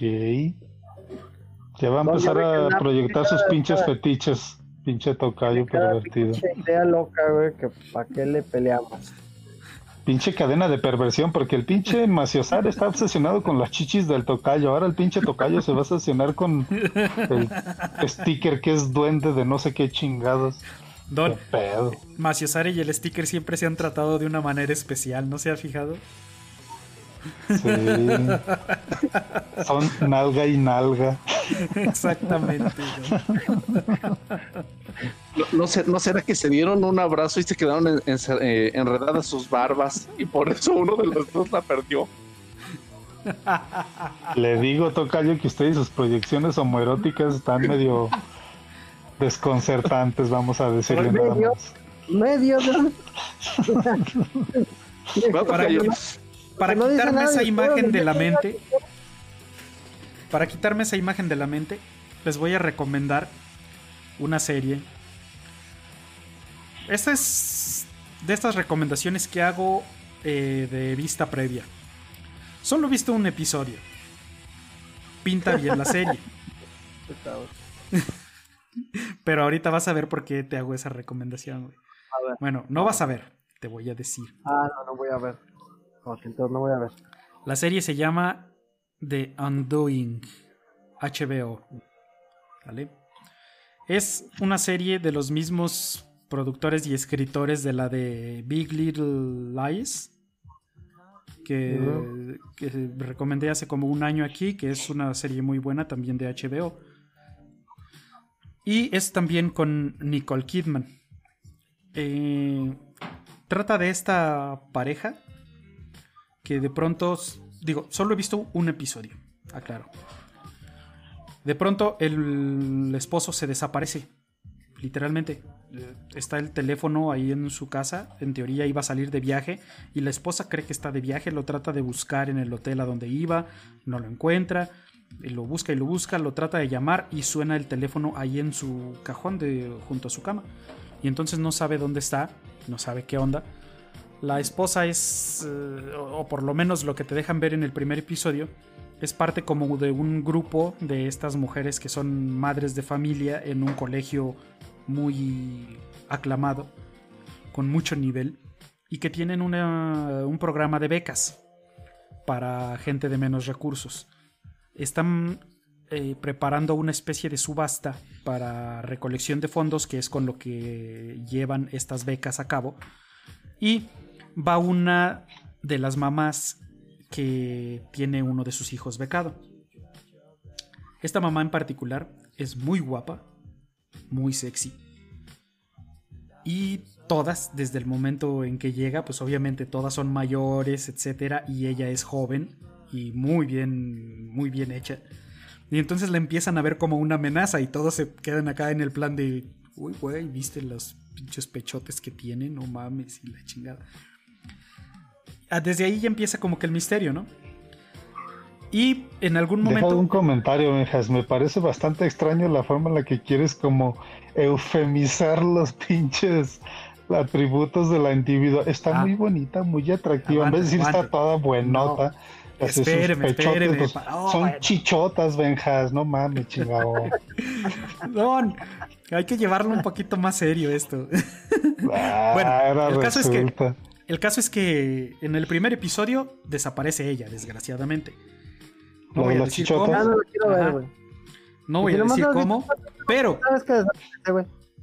Ya va a empezar a proyectar sus pinches fetiches. Pinche tocayo pervertido. Pinche idea loca, güey, que para qué le peleamos pinche cadena de perversión, porque el pinche Maciosar está obsesionado con las chichis del tocayo. Ahora el pinche tocayo se va a obsesionar con el sticker que es duende de no sé qué chingados. Don, Maciosar y el sticker siempre se han tratado de una manera especial, ¿no se ha fijado? Sí. Son nalga y nalga. Exactamente. No, no sé- ¿no será que se dieron un abrazo y se quedaron en- en- eh, enredadas sus barbas y por eso uno de los dos la perdió? Le digo, Tocayo, que usted y sus proyecciones homoeróticas están medio desconcertantes, vamos a decirle Por nada medio. más. Medio, Para- quitarme esa imagen de la mente, para quitarme esa imagen de la mente, les voy a recomendar una serie. Esta es de estas recomendaciones que hago eh, de vista previa. Solo he visto un episodio. Pinta bien la serie. Pero ahorita vas a ver por qué te hago esa recomendación, güey. A ver. Bueno, no vas a ver, te voy a decir. Ah, no, no voy a ver. Ok, entonces no voy a ver. La serie se llama The Undoing, HBO. ¿Vale? Es una serie de los mismos productores y escritores de la de Big Little Lies, que, que recomendé hace como un año aquí, que es una serie muy buena también de HBO. Y es también con Nicole Kidman. Eh, trata de esta pareja que de pronto, digo, solo he visto un episodio, aclaro. De pronto el esposo se desaparece, literalmente. Eh, Está el teléfono ahí en su casa, en teoría iba a salir de viaje y la esposa cree que está de viaje, lo trata de buscar en el hotel a donde iba, no lo encuentra, lo busca y lo busca, lo trata de llamar y suena el teléfono ahí en su cajón de junto a su cama. Y entonces no sabe dónde está, no sabe qué onda. La esposa es, eh, o por lo menos lo que te dejan ver en el primer episodio, es parte como de un grupo de estas mujeres que son madres de familia en un colegio muy aclamado, con mucho nivel, y que tienen una- un programa de becas para gente de menos recursos. Están eh, preparando una especie de subasta para recolección de fondos, que es con lo que llevan estas becas a cabo. Y va una de las mamás que tiene uno de sus hijos becado. Esta mamá en particular es muy guapa, muy sexy. Y todas, desde el momento en que llega, pues obviamente todas son mayores, etcétera, y ella es joven y muy bien, muy bien hecha. Y entonces la empiezan a ver como una amenaza y todos se quedan acá en el plan de, uy, güey, ¿viste los pinches pechotes que tiene? No mames, y la chingada. Ah, Desde ahí ya empieza como que el misterio, ¿no? Y en algún Deja momento... un comentario, Benjas. Me parece bastante extraño la forma en la que quieres como eufemizar los pinches atributos de la individuo. Está Ah. muy bonita, muy atractiva. Aguanta, en vez de decir aguanta. está toda buenota. No. Espéreme, espéreme, pa- oh, son bueno. chichotas, Benjas. No mames, chingado. Don, hay que llevarlo un poquito más serio esto. Ah, Bueno, el caso es que- resulta. El caso es que en el primer episodio desaparece ella, desgraciadamente. No ¿Lo voy a decir cómo. Ah, no voy a decir cómo. Pero,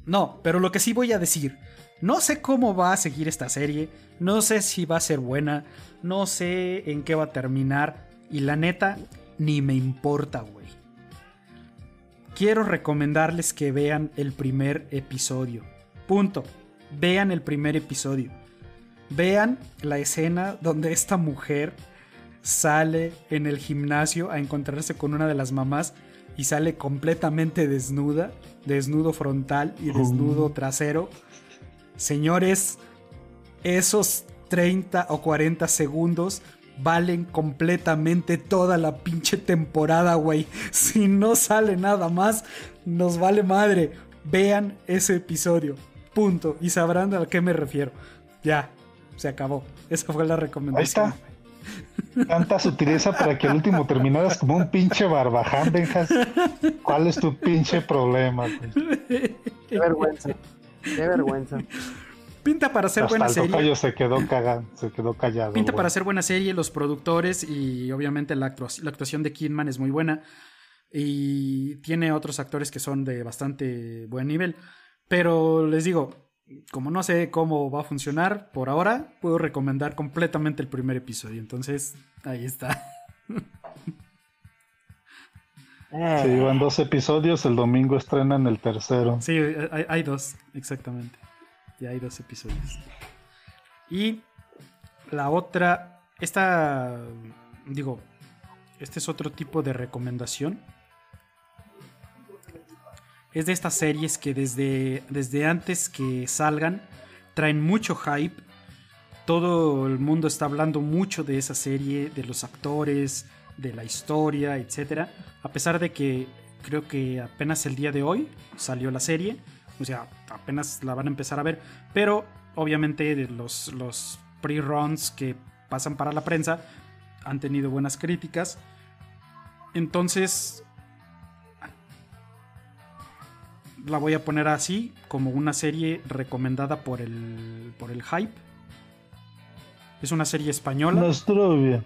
no, pero lo que sí voy a decir. No sé cómo va a seguir esta serie. No sé si va a ser buena. No sé en qué va a terminar. Y la neta, ni me importa, güey. Quiero recomendarles que vean el primer episodio. Punto. Vean el primer episodio. Vean la escena donde esta mujer sale en el gimnasio a encontrarse con una de las mamás y sale completamente desnuda, desnudo frontal y desnudo trasero. Señores, esos 30 o 40 segundos valen completamente toda la pinche temporada, güey. Si no sale nada más, nos vale madre. Vean ese episodio. Punto. Y sabrán a qué me refiero. Ya, se acabó. Esa fue la recomendación. Ahí está. Tanta sutileza para que al último terminaras como un pinche barbaján, Benjas. ¿Cuál es tu pinche problema? güey? Qué vergüenza. Qué vergüenza. Pinta para ser Hasta buena el serie. se quedó cagado, se quedó callado. Pinta güey. para ser buena serie, los productores y obviamente la, la actuación de Kidman es muy buena. Y tiene otros actores que son de bastante buen nivel. Pero les digo, como no sé cómo va a funcionar por ahora, puedo recomendar completamente el primer episodio. Entonces, ahí está. Eh, Sí, van dos episodios, el domingo estrenan el tercero. Sí, hay, hay dos, exactamente. Ya hay dos episodios. Y la otra, esta, digo, este es otro tipo de recomendación. Es de estas series que desde, desde antes que salgan traen mucho hype. Todo el mundo está hablando mucho de esa serie, de los actores, de la historia, etc. A pesar de que creo que apenas el día de hoy salió la serie. O sea, apenas la van a empezar a ver. Pero obviamente los, los pre-runs que pasan para la prensa han tenido buenas críticas. Entonces, la voy a poner así, como una serie recomendada por el, por el hype. Es una serie española, Nostrovia.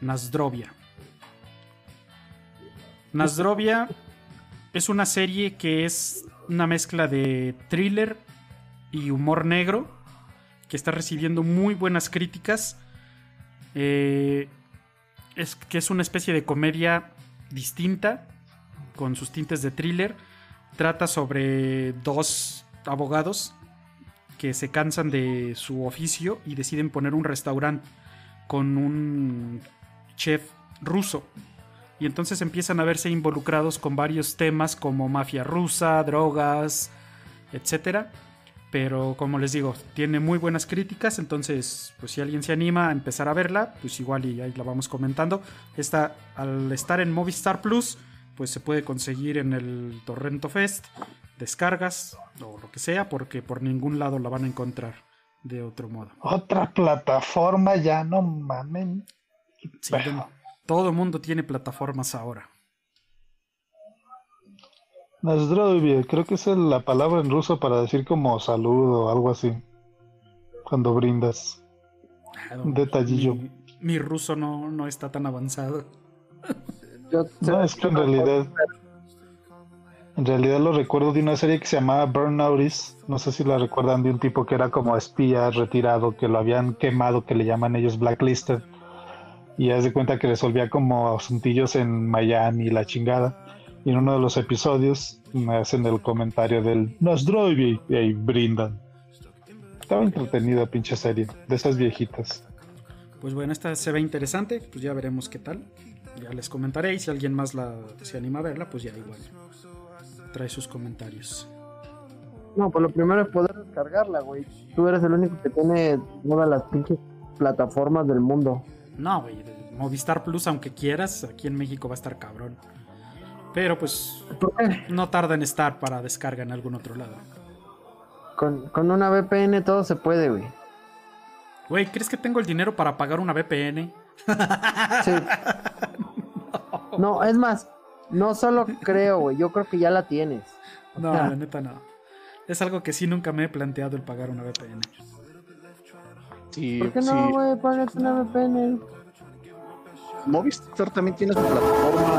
Nasdrovia. Nasdrovia es una serie que es una mezcla de thriller y humor negro, que está recibiendo muy buenas críticas. Eh, es que es una especie de comedia distinta, con sus tintes de thriller. Trata sobre dos abogados que se cansan de su oficio y deciden poner un restaurante con un chef ruso. Y entonces empiezan a verse involucrados con varios temas como mafia rusa, drogas, etcétera. Pero como les digo, tiene muy buenas críticas, entonces pues si alguien se anima a empezar a verla, pues igual y ahí la vamos comentando. Esta al estar en Movistar Plus, pues se puede conseguir en el Torrento Fest, descargas o lo que sea, porque por ningún lado la van a encontrar de otro modo. Otra plataforma ya, no mamen. Sí, todo el mundo tiene plataformas ahora. Nazdrovie, creo que es la palabra en ruso para decir como salud o algo así. Cuando brindas. Un detallillo. Mi, mi ruso no, no está tan avanzado. yo No, es que en realidad. En realidad lo recuerdo de una serie que se llamaba Burnoutis. No sé si la recuerdan de un tipo que era como espía retirado, que lo habían quemado, que le llaman ellos blacklisted. Y haz de cuenta que resolvía como asuntillos en Miami, la chingada. Y en uno de los episodios me hacen el comentario del Nasdrovie y ahí brindan. Estaba entretenida pinche serie, de esas viejitas. Pues bueno, esta se ve interesante, pues ya veremos qué tal. Ya les comentaré y si alguien más la, se anima a verla, pues ya igual. Trae sus comentarios. No, pues lo primero es poder descargarla, güey. Tú eres el único que tiene todas las pinches plataformas del mundo. No, güey, Movistar Plus, aunque quieras, aquí en México va a estar cabrón. Pero pues no tarda en estar para descarga en algún otro lado. Con, con una VPN todo se puede, güey. Güey, ¿crees que tengo el dinero para pagar una VPN? Sí. No, es más, no solo creo, güey. Yo creo que ya la tienes. No, la neta no. Es algo que sí nunca me he planteado el pagar una VPN. Sí, ¿Por qué sí. no, güey? Pagas una VPN. Movistar también tiene su plataforma.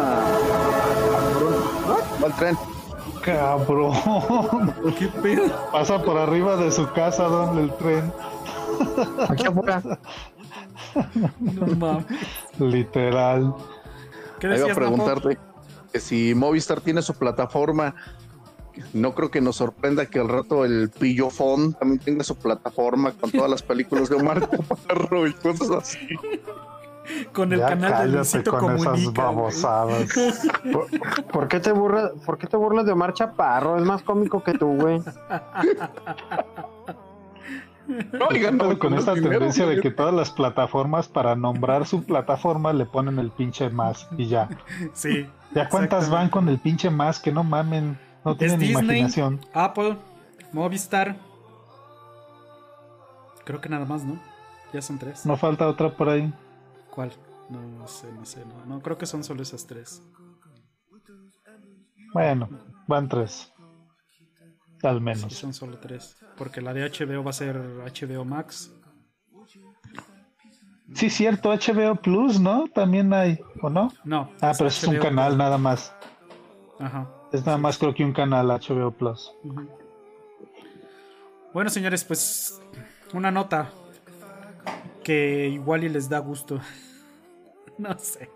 Va al tren. Cabrón. ¿Qué pedo? Pasa por arriba de su casa, donde el tren. Aquí afuera. No mames. Literal. ¿Qué Ahí a Napo? preguntarte que si Movistar tiene su plataforma, no creo que nos sorprenda que al rato el Pillofón también tenga su plataforma con todas las películas de Omar Chaparro y cosas así. Con el ya canal de Luisito con esas Comunica. güey. babosadas. ¿Por, por qué te burlas, ¿Por qué te burlas de Omar Chaparro? Es más cómico que tú, güey. Con no, esta primero, tendencia de que todas las plataformas para nombrar su plataforma le ponen el pinche más y ya. Sí. ¿Ya cuántas van con el pinche más? Que no mamen, no tienen Disney, imaginación. Apple, Movistar. Creo que nada más, ¿no? Ya son tres. No falta otra por ahí. ¿Cuál? No, no sé, no sé. No, no, creo que son solo esas tres. Bueno, van tres. Al Sí, menos. son solo tres. Porque la de HBO va a ser HBO Max. Sí, cierto, HBO Plus, ¿no? También hay, ¿o no? No. Ah, pero es un canal nada más. Ajá. Es nada más creo que un canal HBO Plus. Bueno, señores, pues una nota que igual y les da gusto. no sé.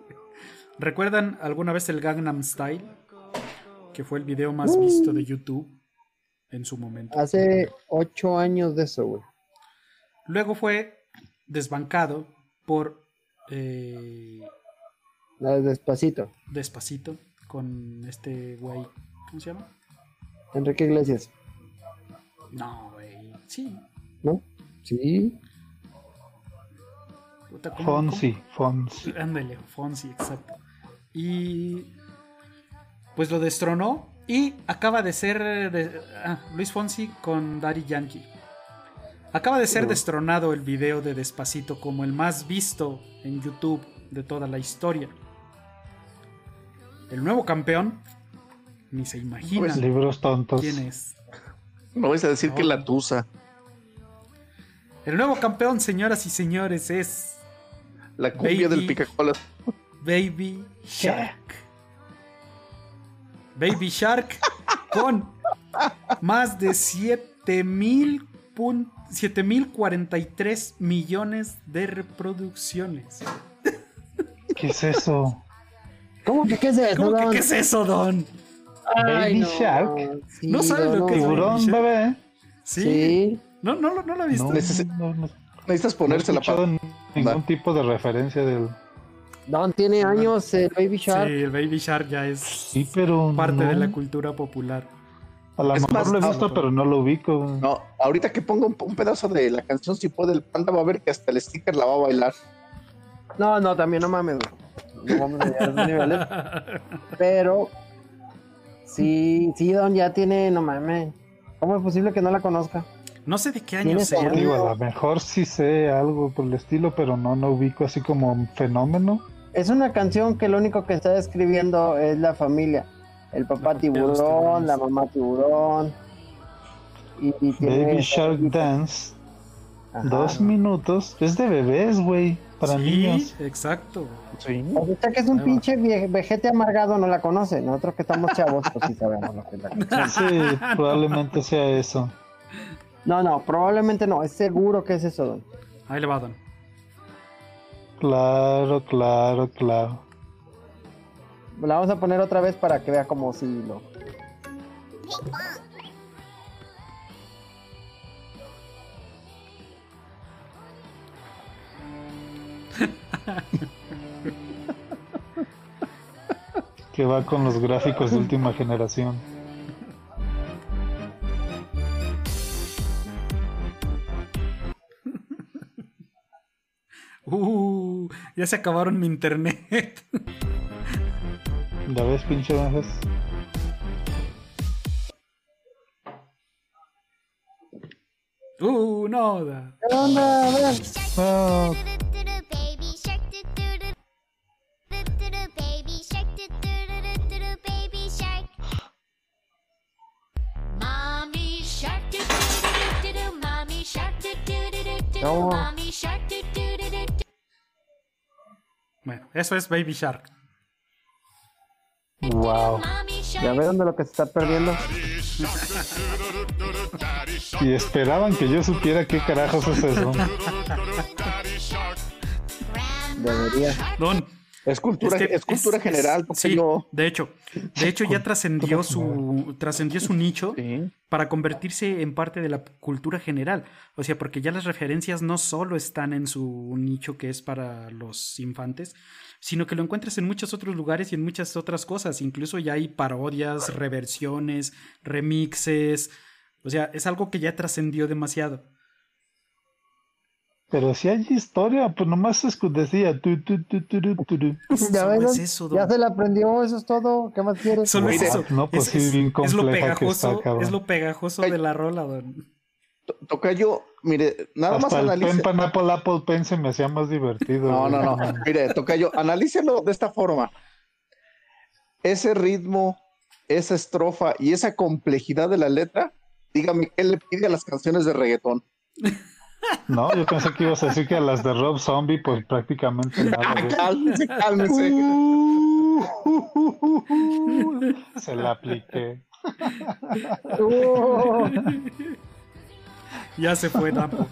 ¿Recuerdan alguna vez el Gangnam Style? Que fue el video más visto de YouTube en su momento. Hace ocho años de eso, güey. Luego fue desbancado por eh, La de Despacito. Despacito con este güey. ¿Cómo se llama? Enrique Iglesias. No, güey. Sí. ¿No? Sí. Puta, ¿cómo- Fonsi, Fonsi. cómo? Ándale, Fonsi, exacto. Y pues lo destronó y acaba de ser de- ah, Luis Fonsi con Daddy Yankee. Acaba de ser destronado el video de Despacito como el más visto en YouTube de toda la historia. El nuevo campeón ni se imagina Libros tontos. quién es. No vais a decir que la tusa. El nuevo campeón, señoras y señores, es La cumbia Baby. del Picacolas. Baby Shark. Baby Shark con más de 7000 pun- 7043 millones de reproducciones. ¿Qué es eso? ¿Cómo que qué es eso? ¿Cómo que Don? qué es eso, Don? Ay, Baby no. Shark. Sí, ¿No sabe Don, lo que es. Tiburón, bebé. Sí. Sí. No, no, lo- no lo he visto. No, Neces- no, no, Necesitas ponérsela para. ningún tipo de referencia del. Don tiene años el Baby Sí, Shark. el Baby Shark ya es Sí, pero. parte no. de la cultura popular. A lo Es mejor más, lo he ah, visto, pero no lo ubico. No, ahorita que pongo un, un pedazo de la canción Si puede el panda va a ver que hasta el sticker la va a bailar. No, no, también no mames. No vamos a llegar a esos niveles. Pero sí, sí, Don ya tiene, no mames. ¿Cómo es posible que no la conozca? No sé de qué año sea. Digo, a lo mejor sí sé algo por el estilo, pero no, no ubico así como un fenómeno. Es una canción que lo único que está describiendo es la familia. El papá tiburón, la mamá tiburón. Y, y tiene- Baby Shark Dance, Ajá. dos minutos. Es de bebés, güey, para sí, niños. exacto. Sí. O sea que es un Ahí pinche vie- vejete amargado, no la conoce. Nosotros que estamos chavos, pues sí sabemos lo que es la canción. Sí, probablemente sea eso. No, no, probablemente no. Es seguro que es eso, Don. Ahí le va, Don. Claro, claro, claro. La vamos a poner otra vez para que vea como si lo. Que va con los gráficos de última generación. Uh, ya se acabaron mi internet. ¿Ya ves, pinche bajas? Uh, no. da. ¿Qué onda? Ah, do No. Bueno, eso es Baby Shark. wow. Ya ven de lo que se está perdiendo. Y esperaban que yo supiera qué carajos es eso. Debería. Don. Es cultura, que es, cultura es- general, porque sí, de hecho, de hecho ya trascendió su trascendió su nicho Sí. para convertirse en parte de la cultura general. O sea, porque ya las referencias no solo están en su nicho que es para los infantes, sino que lo encuentras en muchos otros lugares y en muchas otras cosas. Incluso ya hay parodias, reversiones, remixes. O sea, es algo que ya trascendió demasiado. Pero si hay historia, pues nomás escu- decía. tu, tu, tu, tu, tu, tu, tu. Ya Solo ven, es eso, ya se la aprendió, eso es todo. ¿Qué más quieres? Solo es eso. no, pues es, sí, bien es- es lo pegajoso, está, es lo pegajoso de la rola, don. To- Tocayo, mire, nada más Hasta el analice. pen Apple Apple Pen se me hacía más divertido. No, güey. no, no. Mire, Tocayo, analícelo de esta forma. Ese ritmo, esa estrofa y esa complejidad de la letra, dígame, ¿qué le pide a las canciones de reggaetón? No, yo pensé que ibas a decir que a las de Rob Zombie, pues prácticamente nada. Cálmese, cálmese. Se la apliqué. Uh, Ya se fue, Napo.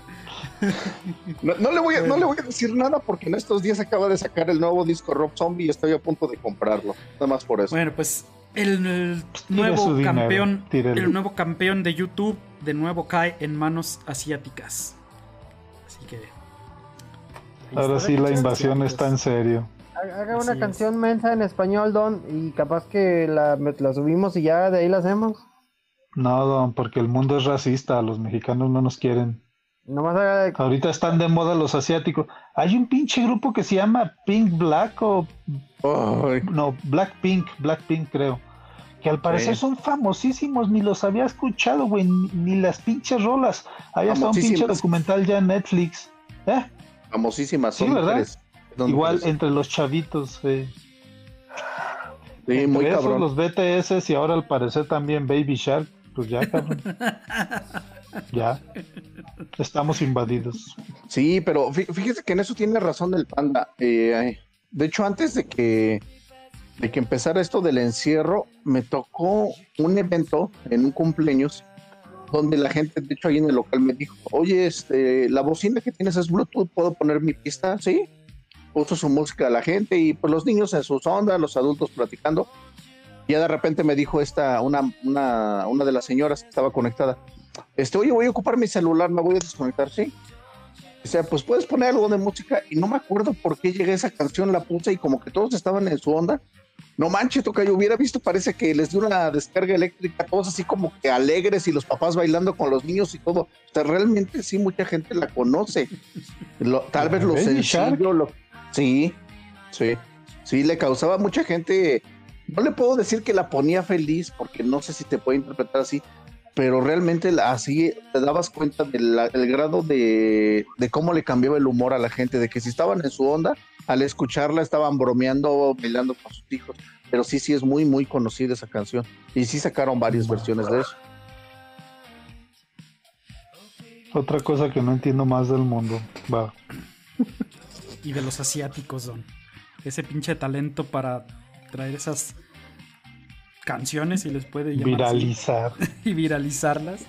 No, no le voy a, no le voy a decir nada porque en estos días acaba de sacar el nuevo disco Rob Zombie y estoy a punto de comprarlo. Nada más por eso. Bueno, pues el, el Tire nuevo dinero, campeón, el nuevo campeón de YouTube de nuevo cae en manos asiáticas. Ahora sí la invasión está en serio. Haga Así una es. canción mensa en español, Don, y capaz que la, la subimos y ya de ahí la hacemos. No, don, porque el mundo es racista, los mexicanos no nos quieren. Nomás haga de- Ahorita están de moda los asiáticos. Hay un pinche grupo que se llama Pink Black o no, Black Pink, Black Pink creo. Que al parecer Sí. son famosísimos, ni los había escuchado, güey, ni, ni las pinches rolas. Había hasta un pinche documental ya en Netflix. ¿Eh? Famosísimas. Sí, son ¿verdad? mujeres. Igual mujeres. entre los chavitos. eh. Sí, muy esos, cabrón. los BTS y ahora al parecer también Baby Shark. Pues ya, cabrón. ya. Estamos invadidos. Sí, pero fí- fíjese que en eso tiene razón el panda. Eh, de hecho, antes de que, de que empezara esto del encierro, me tocó un evento en un cumpleaños donde la gente, de hecho, ahí en el local me dijo, oye, este, la bocina que tienes es Bluetooth, ¿puedo poner mi pista? Sí. Puso su música a la gente y pues los niños en sus ondas, los adultos platicando. Y ya de repente me dijo esta, una, una, una de las señoras que estaba conectada, este, oye, voy a ocupar mi celular, me voy a desconectar, sí. O sea, pues puedes poner algo de música y no me acuerdo por qué llegué a esa canción, la puse y como que todos estaban en su onda. No manches, toca, yo hubiera visto, parece que les dio una descarga eléctrica, todos así como que alegres y los papás bailando con los niños y todo. O sea, realmente sí, mucha gente la conoce. Lo- tal vez lo sencillo, lo... sí, sí, sí, le causaba a mucha gente. No le puedo decir que la ponía feliz porque no sé si te puede interpretar así, pero realmente así te dabas cuenta del el grado de, de cómo le cambiaba el humor a la gente, de que si estaban en su onda, al escucharla estaban bromeando, bailando con sus hijos. Pero sí, sí es muy, muy conocida esa canción. Y sí sacaron varias versiones de eso. Otra cosa que no entiendo más del mundo. Va. Y de los asiáticos, Don. Ese pinche talento para traer esas canciones y les puede llamar así, Viralizar. y viralizarlas.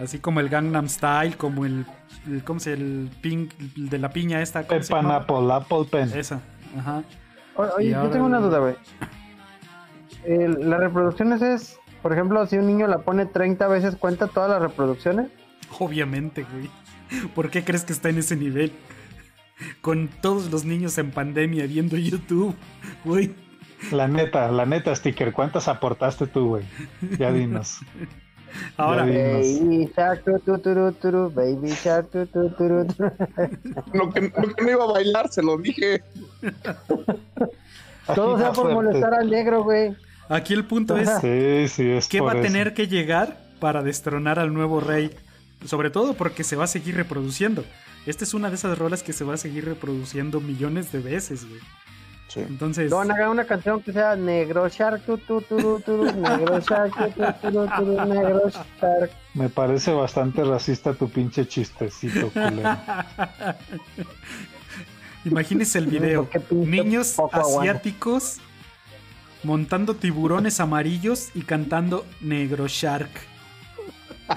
Así como el Gangnam Style, como el, el ¿cómo se el pink el de la piña esta, ¿cómo se Pepan? Apple, Apple Pen. Esa, ajá. O- Oye, Y yo ahora tengo una duda, güey. Las reproducciones es, por ejemplo, si un niño la pone 30 veces, ¿cuenta todas las reproducciones? Obviamente, güey. ¿Por qué crees que está en ese nivel? Con todos los niños en pandemia viendo YouTube, güey. La neta, la neta, sticker. ¿Cuántas aportaste tú, güey? Ya dinos. Ahora. Baby shark, baby shark. Lo que, lo que no iba a bailar, se lo dije. Todo sea por molestar al negro, güey. aquí el punto es Sí, sí, es ¿Qué va a eso. tener que llegar para destronar al nuevo rey? Sobre todo porque se va a seguir reproduciendo. Esta es una de esas rolas que se va a seguir reproduciendo millones de veces, güey. Sí. Entonces, Don, haga una canción que sea negro shark, tu, tu, turu, turu, negro shark, tu, tu, turu, turu, negro shark. Me parece bastante racista tu pinche chistecito, culero. imagínese el video. Niños asiáticos montando tiburones amarillos y cantando Negro Shark.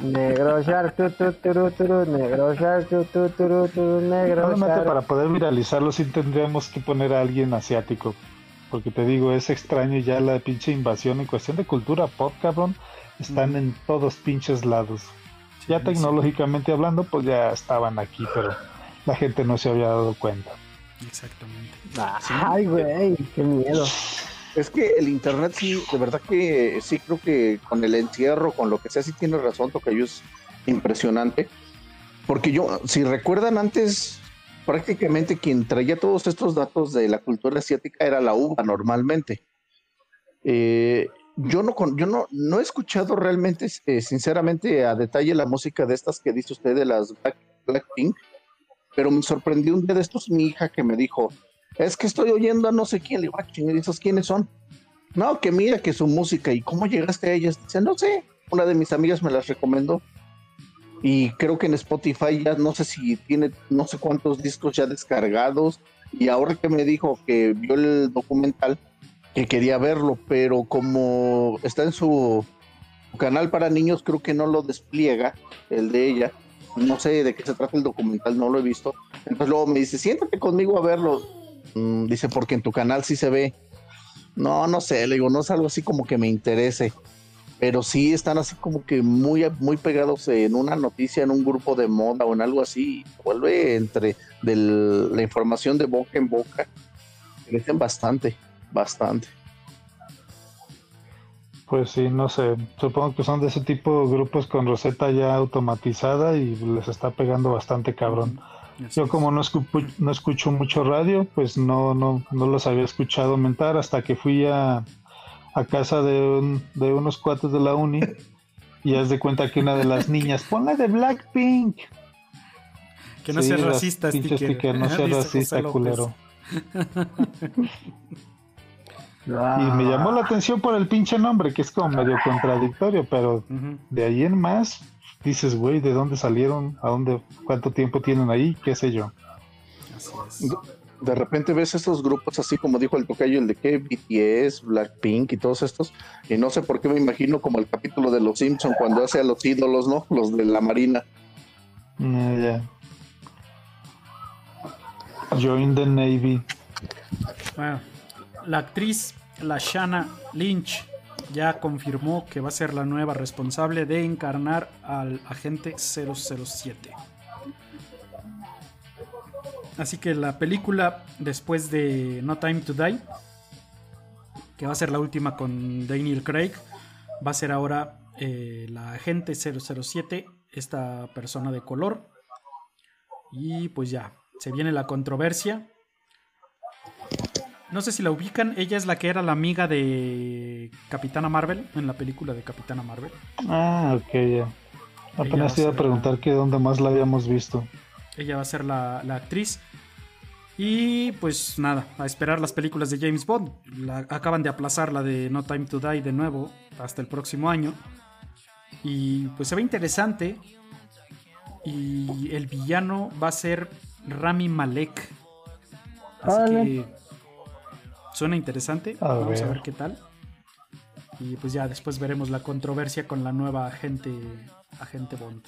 Negro shark, tu, tu, turu, turu, negro shark, tu, tu, turu, turu, negro shark. para poder viralizarlo sí tendríamos que poner a alguien asiático. Porque te digo, es extraño ya la pinche invasión en cuestión de cultura pop, cabrón. Están en todos pinches lados. Ya Sí, tecnológicamente hablando, pues ya estaban aquí, pero la gente no se había dado cuenta. Exactamente. Ay, güey, qué miedo. Es que el internet sí, de verdad que sí creo que con el encierro, con lo que sea, sí tiene razón, Tocayo es impresionante. Porque yo, si recuerdan antes, prácticamente quien traía todos estos datos de la cultura asiática era la uva normalmente. Eh, yo no, yo no, no he escuchado realmente, eh, sinceramente, a detalle la música de estas que dice usted de las Black, Blackpink, pero me sorprendió un día de estos mi hija que me dijo, es que estoy oyendo a no sé quién, le digo, "Ah, chinga, ¿y esos quiénes son? No, que mira que su música, ¿y cómo llegaste a ellas? Dice, no sé, una de mis amigas me las recomendó. Y creo que en Spotify ya no sé si tiene no sé cuántos discos ya descargados. Y ahora que me dijo que vio el documental, que quería verlo, pero como está en su canal para niños, creo que no lo despliega, el de ella. no sé de qué se trata el documental, no lo he visto. Entonces luego me dice, siéntate conmigo a verlo. Mm, dice, porque en tu canal sí se ve. No, no sé, le digo, no es algo así como que me interese. Pero sí están así como que muy, muy pegados en una noticia, en un grupo de moda o en algo así. Vuelve entre del- la información de boca en boca. Crecen bastante, bastante. Pues sí, no sé. Supongo que son de ese tipo de grupos con receta ya automatizada y les está pegando bastante cabrón. Yo como no, escu- no escucho mucho radio, pues no, no, no los había escuchado mentar hasta que fui a, a casa de, un- de unos cuates de la uni y haz de cuenta que una de las niñas, ponla de Blackpink. Que no Sí, seas las racista, sticker. sticker, no dice racista, culero. Ah, Y me llamó la atención por el pinche nombre, que es como medio contradictorio, pero de ahí en más dices, güey, ¿de dónde salieron? ¿A dónde? ¿Cuánto tiempo tienen ahí? ¿Qué sé yo? Así es. De repente ves estos grupos así como dijo el tocayo, el de que BTS, Blackpink y todos estos, y no sé por qué me imagino como el capítulo de Los Simpson cuando hace a los ídolos, ¿no? Los de la Marina. Mm, ya. Join the Navy. Bueno, la actriz Lashana Lynch ya confirmó que va a ser la nueva responsable de encarnar al agente 007. Así que la película después de No Time to Die, que va a ser la última con Daniel Craig, va a ser ahora eh, la agente 007, esta persona de color. Y pues ya, se viene la controversia. No sé si la ubican, ella es la que era la amiga de Capitana Marvel en la película de Capitana Marvel. Ah, ok, ya. Va Apenas iba a preguntar que dónde más la habíamos visto. Ella va a ser la, la actriz. Y pues nada, a esperar las películas de James Bond. La- acaban de aplazar la de No Time to Die de nuevo hasta el próximo año. Y pues se ve interesante. Y el villano va a ser Rami Malek. Así Órale. que suena interesante. A Vamos a ver. ver qué tal. Y pues ya después veremos la controversia con la nueva agente, agente Bond.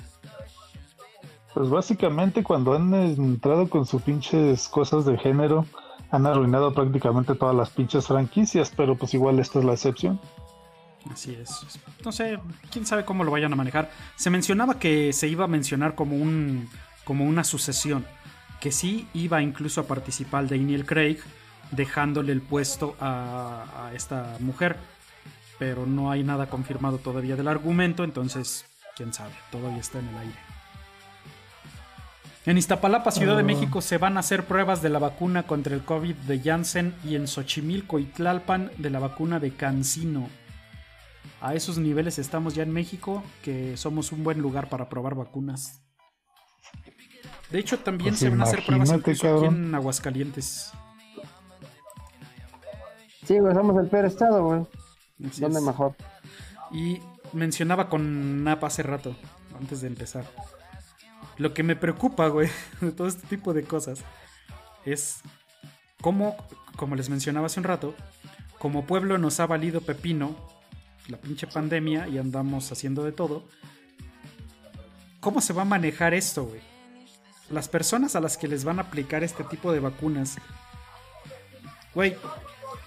Pues básicamente cuando han entrado con sus pinches cosas de género, han arruinado prácticamente todas las pinches franquicias, pero pues igual esta es la excepción. Así es. No sé, quién sabe cómo lo vayan a manejar. Se mencionaba que se iba a mencionar como un como una sucesión, que sí iba incluso a participar Daniel Craig dejándole el puesto a, a esta mujer, pero no hay nada confirmado todavía del argumento, entonces quién sabe, todavía está en el aire. En Iztapalapa, Ciudad de Ah. México, se van a hacer pruebas de la vacuna contra el COVID de Janssen y en Xochimilco y Tlalpan de la vacuna de Cancino. A esos niveles estamos ya en México, que somos un buen lugar para probar vacunas. De hecho, también Pues se van a hacer pruebas incluso aquí en Aguascalientes. Sí, güey, somos el peor estado, güey. Así ¿Dónde es. mejor? Y mencionaba con Napa hace rato, antes de empezar. Lo que me preocupa, güey, de todo este tipo de cosas, es cómo, como les mencionaba hace un rato, como pueblo nos ha valido pepino la pinche pandemia y andamos haciendo de todo. ¿Cómo se va a manejar esto, güey? Las personas a las que les van a aplicar este tipo de vacunas, güey,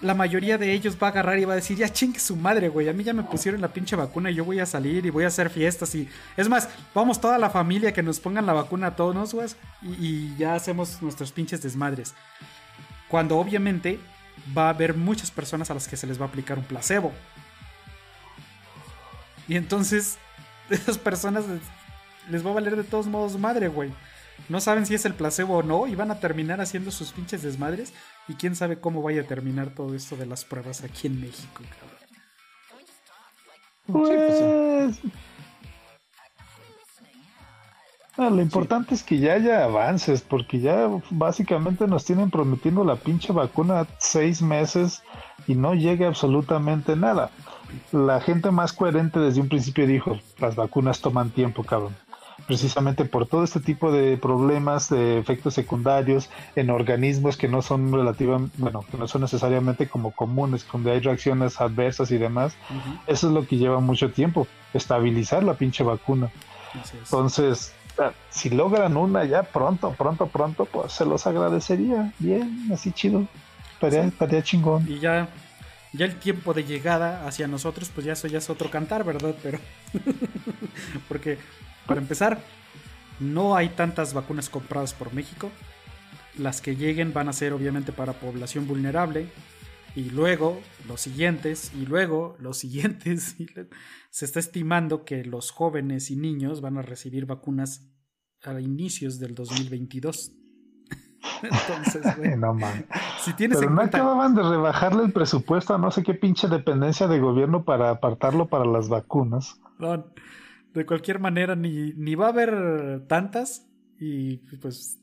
la mayoría de ellos va a agarrar y va a decir, ya chingue su madre, güey, a mí ya me pusieron la pinche vacuna y yo voy a salir y voy a hacer fiestas y... Es más, vamos toda la familia que nos pongan la vacuna a todos, güey, y, y ya hacemos nuestros pinches desmadres. Cuando obviamente va a haber muchas personas a las que se les va a aplicar un placebo. Y entonces, esas personas les, les va a valer de todos modos madre, güey. No saben si es el placebo o no y van a terminar haciendo sus pinches desmadres. Y quién sabe cómo vaya a terminar todo esto de las pruebas aquí en México, cabrón. Pues, ah, lo importante es que ya haya avances, porque ya básicamente nos tienen prometiendo la pinche vacuna seis meses y no llega absolutamente nada. La gente más coherente desde un principio dijo, las vacunas toman tiempo, cabrón. Precisamente por todo este tipo de problemas, de efectos secundarios en organismos que no son relativamente, bueno, que no son necesariamente como comunes, donde hay reacciones adversas y demás. Eso es lo que lleva mucho tiempo, estabilizar la pinche vacuna. Entonces, Si logran una ya pronto, pronto, pronto, pues se los agradecería. Bien, así chido. Estaría, estaría chingón. Y ya, ya el tiempo de llegada hacia nosotros, pues ya eso ya es otro cantar, ¿verdad? Pero. Porque, para empezar, no hay tantas vacunas compradas por México. Las que lleguen van a ser obviamente para población vulnerable. Y luego los siguientes, y luego los siguientes. y luego- Se está estimando que los jóvenes y niños van a recibir vacunas a inicios del 2022. Entonces, güey, No man. si tienes Pero en no cuenta. acababan de rebajarle el presupuesto a no sé qué pinche dependencia de gobierno para apartarlo para las vacunas. No, de cualquier manera, ni, ni va a haber tantas. Y pues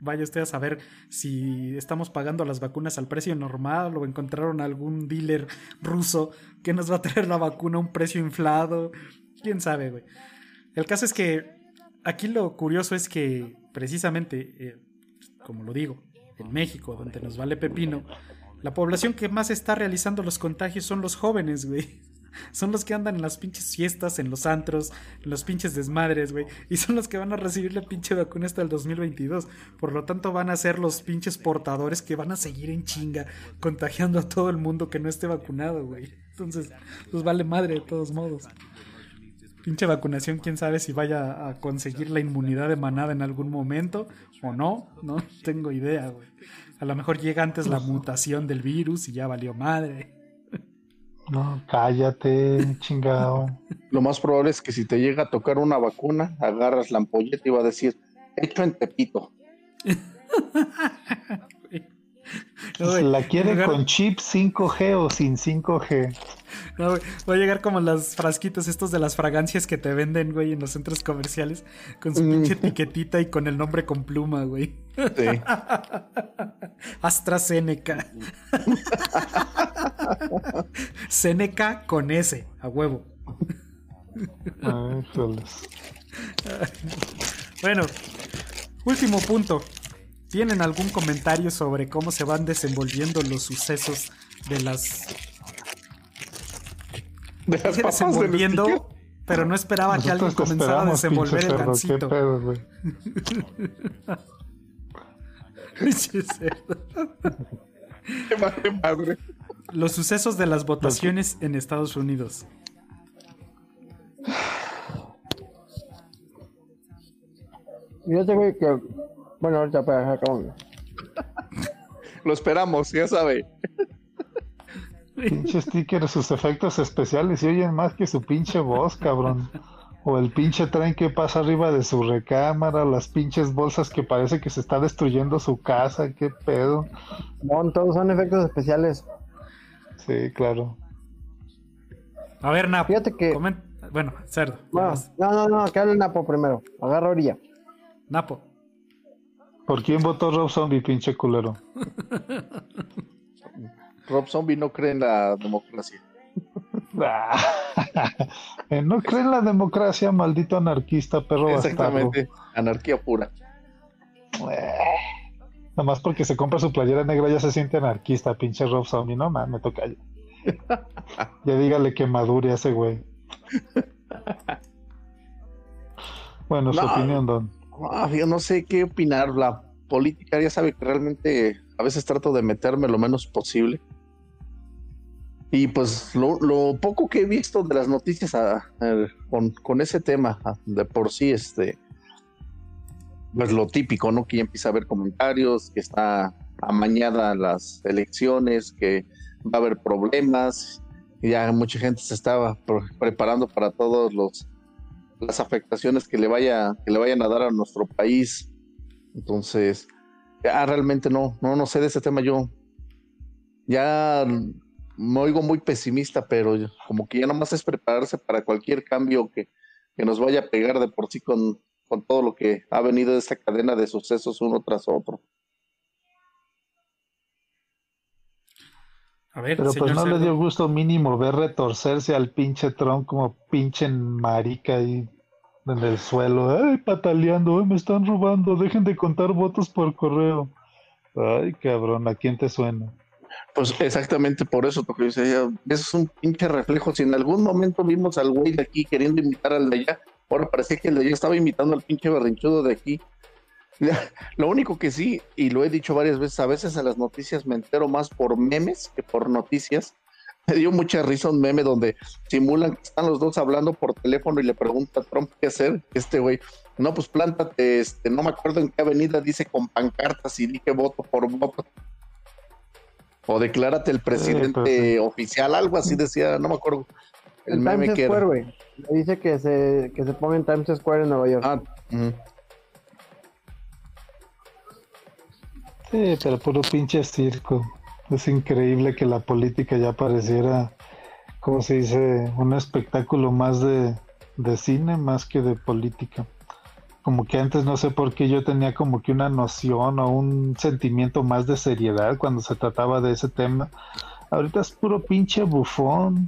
vaya usted a saber si estamos pagando las vacunas al precio normal o encontraron algún dealer ruso que nos va a traer la vacuna a un precio inflado. Quién sabe, güey. El caso es que aquí lo curioso es que precisamente, eh, como lo digo, en México, donde nos vale pepino, la población que más está realizando los contagios son los jóvenes, güey. Son los que andan en las pinches fiestas, en los antros, en los pinches desmadres, güey. Y son los que van a recibir la pinche vacuna hasta el 2022. Por lo tanto, van a ser los pinches portadores que van a seguir en chinga contagiando a todo el mundo que no esté vacunado, güey. Entonces, pues vale madre de todos modos. Pinche vacunación, quién sabe si vaya a conseguir la inmunidad de manada en algún momento o no. No tengo idea, güey. A lo mejor llega antes la mutación del virus y ya valió madre. No, cállate, chingado. Lo más probable es que si te llega a tocar una vacuna, agarras la ampolleta y va a decir, hecho en Tepito. Güey, ¿La quiere con chip 5G o sin 5G? No, güey, voy a llegar como los frasquitos estos de las fragancias que te venden, güey, en los centros comerciales, con su Mm. pinche etiquetita y con el nombre con pluma, güey. Sí. AstraZeneca. Seneca con S, a huevo. Ay, joles. Bueno, último punto. ¿Tienen algún comentario sobre cómo se van desenvolviendo los sucesos de las De las papas desenvolviendo, pero no esperaba que alguien Nosotros comenzara a desenvolver el cerdo. ¿Qué gancito. Qué madre. Los sucesos de las votaciones en Estados Unidos. Fíjate, güey, que. Bueno, ahorita para acabamos. Lo esperamos, ya sabe. Pinche sticker, sus efectos especiales y oyen más que su pinche voz, cabrón. O el pinche tren que pasa arriba de su recámara, las pinches bolsas que parece que se está destruyendo su casa, qué pedo. No, todos son efectos especiales. Sí, claro. A ver, Napo. Fíjate que- Bueno, cerdo. vas. no, no, no, que hable Napo primero. Agarra orilla. Napo. ¿Por quién votó Rob Zombie, pinche culero? Rob Zombie no cree en la democracia. Ah. Eh, no cree en la democracia, maldito anarquista, perro bastardo. Exactamente. Anarquía pura. Nada más porque se compra su playera negra ya se siente anarquista, pinche Rob Zombie. No mames, me toca ya. ya dígale que madure a ese güey. Bueno, su opinión, Don. Ah, yo no sé qué opinar. La política, ya sabe que realmente a veces trato de meterme lo menos posible. Y pues lo, lo poco que he visto de las noticias ah, eh, con, con ese tema, ah, de por sí, este, pues lo típico, ¿no? Que ya empieza a haber comentarios, que está amañada las elecciones, que va a haber problemas. Ya mucha gente se estaba pre- preparando para todos los las afectaciones que le vaya que le vayan a dar a nuestro país. Entonces, ya realmente no, no, no sé de ese tema yo. Ya me oigo muy pesimista, pero como que ya nomás es prepararse para cualquier cambio que, que nos vaya a pegar de por sí con, con todo lo que ha venido de esta cadena de sucesos uno tras otro. A ver, Pero pues no le dio gusto mínimo ver retorcerse al pinche Trump como pinche marica ahí en el suelo. Ay, pataleando, ay, me están robando, dejen de contar votos por correo. Ay, cabrón, ¿a quién te suena? Pues exactamente por eso, porque yo decía, eso es un pinche reflejo. Si en algún momento vimos al güey de aquí queriendo imitar al de allá, Ahora parecía que yo estaba imitando al pinche berrinchudo de aquí. Lo único que sí, y lo he dicho varias veces, a veces en las noticias me entero más por memes que por noticias. Me dio mucha risa un meme donde simulan que están los dos hablando por teléfono y le pregunta a Trump qué hacer. Este güey, no, pues plántate, este, no me acuerdo en qué avenida dice con pancartas y dije voto por voto. O declárate el presidente pues sí. oficial, algo así decía, no me acuerdo el En meme Times que Square, era. güey. Le Dice que se, que se ponga en Times Square en Nueva York. Ah, ujú. Sí, pero puro pinche circo. Es increíble que la política ya pareciera, como se dice, un espectáculo más de, de cine más que de política. Como que antes no sé por qué yo tenía como que una noción o un sentimiento más de seriedad cuando se trataba de ese tema. Ahorita es puro pinche bufón.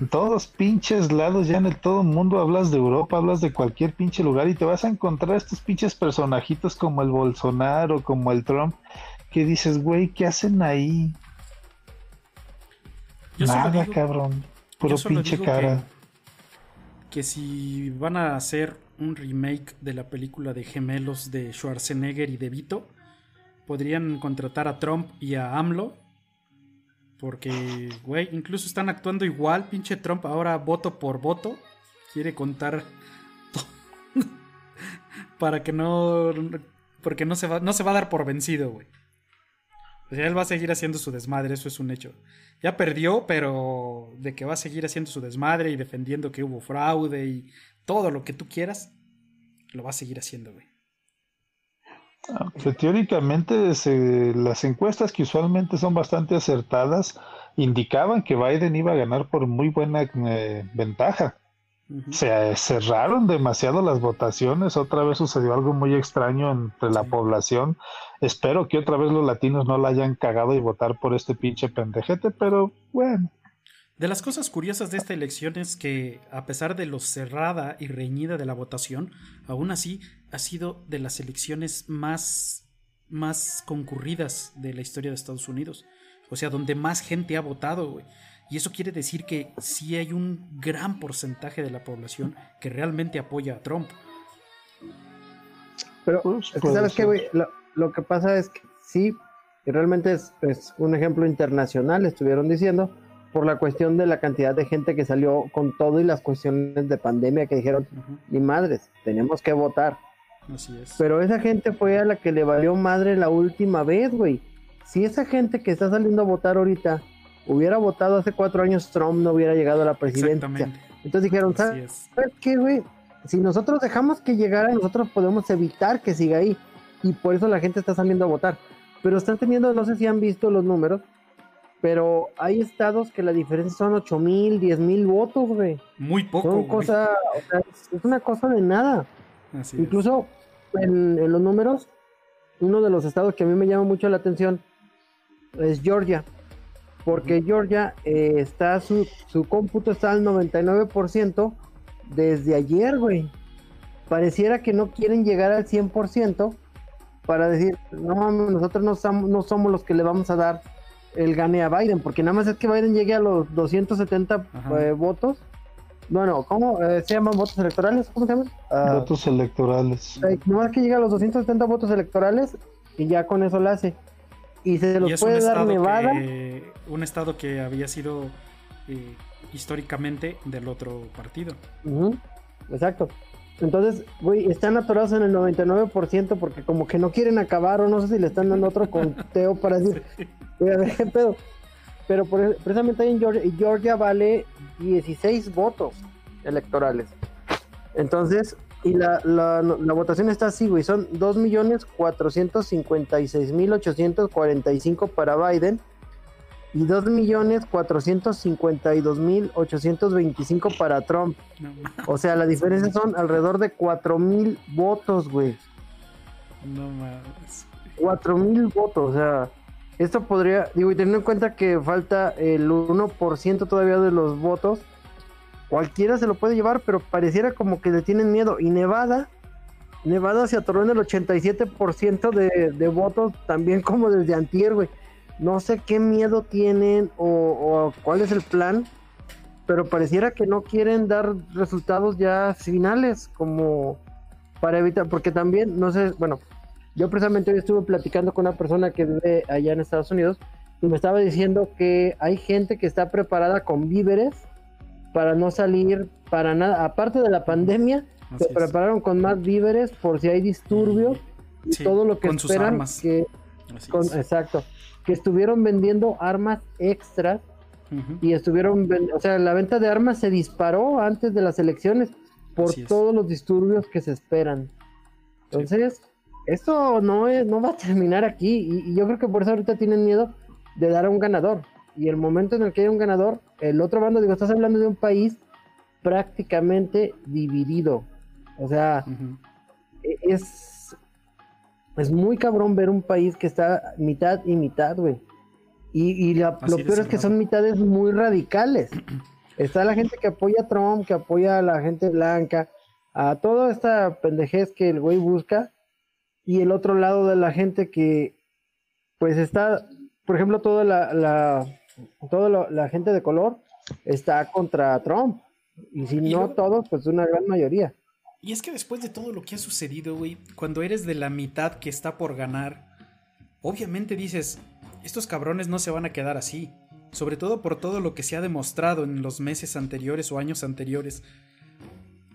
En todos pinches lados, ya en el todo mundo hablas de Europa, hablas de cualquier pinche lugar y te vas a encontrar estos pinches personajitos como el Bolsonaro, como el Trump, que dices, güey, ¿qué hacen ahí? Yo Nada, digo- cabrón. Puro pinche cara. Que, que si van a hacer un remake de la película de gemelos de Schwarzenegger y de Vito, podrían contratar a Trump y a AMLO. Porque, güey, incluso están actuando igual, pinche Trump, ahora voto por voto. Quiere contar para que no. Porque no se va, no se va a dar por vencido, güey. O sea, él va a seguir haciendo su desmadre, eso es un hecho. Ya perdió, pero de que va a seguir haciendo su desmadre y defendiendo que hubo fraude y todo lo que tú quieras, lo va a seguir haciendo, güey. Aunque teóricamente se- las encuestas que usualmente son bastante acertadas indicaban que Biden iba a ganar por muy buena eh, ventaja. Se cerraron demasiado las votaciones, otra vez sucedió algo muy extraño entre la Sí. población. Espero que otra vez los latinos no la hayan cagado y votar por este pinche pendejete, pero bueno. De las cosas curiosas de esta elección es que, a pesar de lo cerrada y reñida de la votación, aún así ha sido de las elecciones más, más concurridas de la historia de Estados Unidos. O sea, donde más gente ha votado, güey. Y eso quiere decir que sí hay un gran porcentaje de la población que realmente apoya a Trump. Pero Pues, es que, puede ¿sabes qué, güey? Lo, lo que pasa es que sí, y realmente es, es un ejemplo internacional, estuvieron diciendo, por la cuestión de la cantidad de gente que salió con todo y las cuestiones de pandemia que dijeron, ni madres, tenemos que votar. Así es. Pero esa gente fue a la que le valió madre la última vez, güey. Si esa gente que está saliendo a votar ahorita hubiera votado hace cuatro años, Trump no hubiera llegado a la presidencia. Entonces dijeron, Así ¿sabes es. ¿sabes qué, güey? Si nosotros dejamos que llegara, nosotros podemos evitar que siga ahí. Y por eso la gente está saliendo a votar. Pero están teniendo, no sé si han visto los números, pero hay estados que la diferencia son 8 mil, 10 mil votos, güey. Muy poco. Son cosas, o sea, es- una cosa de nada. Así es. En, en los números, uno de los estados que a mí me llama mucho la atención es Georgia. Porque Georgia eh, está, su, su cómputo está al 99% desde ayer, güey. Pareciera que no quieren llegar al 100% para decir, no mames, nosotros no, somos- no somos los que le vamos a dar el gane a Biden, porque nada más es que Biden llegue a los 270 Ajá. eh, votos. Bueno, ¿cómo eh, se llaman votos electorales? ¿Cómo se llaman? Ah, Votos electorales. eh, nomás que llega a los 270 votos electorales y ya con eso la hace. Y se los Y es un puede dar Nevada. que, un estado que había sido eh, históricamente del otro partido. Exacto. Entonces, güey, están atorados en el 99% porque como que no quieren acabar o no sé si le están dando otro conteo para decir, "Güey, a ver qué pedo. Pero por- precisamente ahí en Georgia, Georgia vale 16 votos electorales. Entonces, y la, la, la votación está así, güey, son 2.456.845 para Biden y 2.452.825 para Trump. O sea, la diferencia son alrededor de 4.000 votos, güey. no mames. 4.000 votos, o sea, esto podría, digo, y teniendo en cuenta que falta el 1% todavía de los votos, cualquiera se lo puede llevar, pero pareciera como que le tienen miedo. Y Nevada, Nevada se atoró en el 87% de, de votos, también como desde antier, güey. No sé qué miedo tienen o, o cuál es el plan, pero pareciera que no quieren dar resultados ya finales, como para evitar, porque también, no sé, bueno, yo precisamente hoy estuve platicando con una persona que vive allá en Estados Unidos y me estaba diciendo que hay gente que está preparada con víveres para no salir para nada, aparte de la pandemia, Así se es. prepararon con más víveres por si hay disturbios y Sí, todo lo que con sus esperan armas. que con- exacto, que estuvieron vendiendo armas extras Ujú. y estuvieron, o sea, la venta de armas se disparó antes de las elecciones por todos los disturbios que se esperan. Entonces, esto no es, no va a terminar aquí y, y yo creo que por eso ahorita tienen miedo de dar a un ganador. Y el momento en el que hay un ganador, el otro bando, digo, estás hablando de un país prácticamente dividido. O sea, e- es, es muy cabrón ver un país que está mitad y mitad, güey. Y, y la- lo peor es que son mitades muy radicales. Está la gente que apoya a Trump, que apoya a la gente blanca, a toda esta pendejez que el güey busca. Y el otro lado de la gente que, pues está, por ejemplo, toda la, la, toda la, la gente de color está contra Trump. Y si Y no todos, pues una gran mayoría. Y es que después de todo lo que ha sucedido, güey, cuando eres de la mitad que está por ganar, obviamente dices, estos cabrones no se van a quedar así. Sobre todo por todo lo que se ha demostrado en los meses anteriores o años anteriores.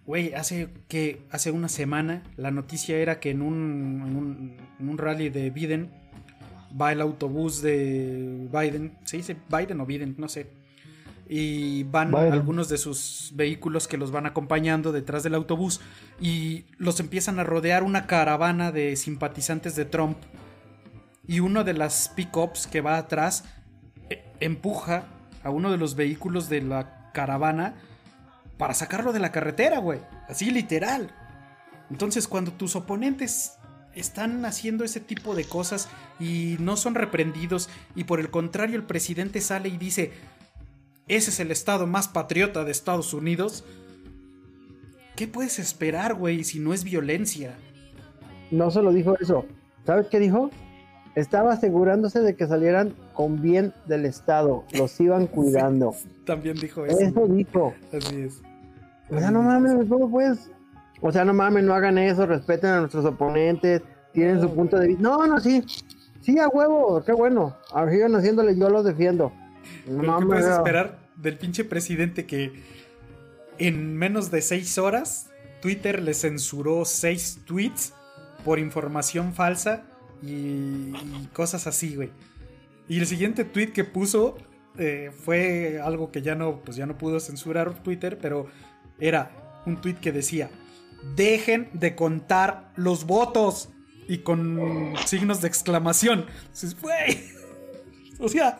Güey, hace que hace una semana la noticia era que en un, en un, en un rally de Biden va el autobús de Biden. ¿Se dice Biden o Biden? No sé. Y van Biden. algunos de sus vehículos que los van acompañando detrás del autobús y los empiezan a rodear una caravana de simpatizantes de Trump. Y uno de las pickups que va atrás eh, empuja a uno de los vehículos de la caravana para sacarlo de la carretera, güey. Así literal. Entonces, cuando tus oponentes están haciendo ese tipo de cosas y no son reprendidos y por el contrario el presidente sale y dice, ese es el estado más patriota de Estados Unidos, ¿qué puedes esperar, güey, si no es violencia? No solo dijo eso. ¿Sabes qué dijo? Estaba asegurándose de que salieran con bien del Estado. Los iban cuidando. También dijo eso. Eso dijo. Así es. O sea, no mames, ¿cómo puedes? O sea, no mames, no hagan eso, respeten a nuestros oponentes, tienen su punto de vista. No, no, sí. Sí, a huevo, qué bueno. Ah, Sigan haciéndole, yo los defiendo. No ¿Qué mames, puedes esperar del pinche presidente que en menos de seis horas Twitter le censuró seis tweets por información falsa y, y cosas así, güey? Y el siguiente tweet que puso eh, fue algo que ya no, pues ya no pudo censurar Twitter, pero era un tweet que decía: Dejen de contar los votos y con signos de exclamación. Entonces, güey, o sea.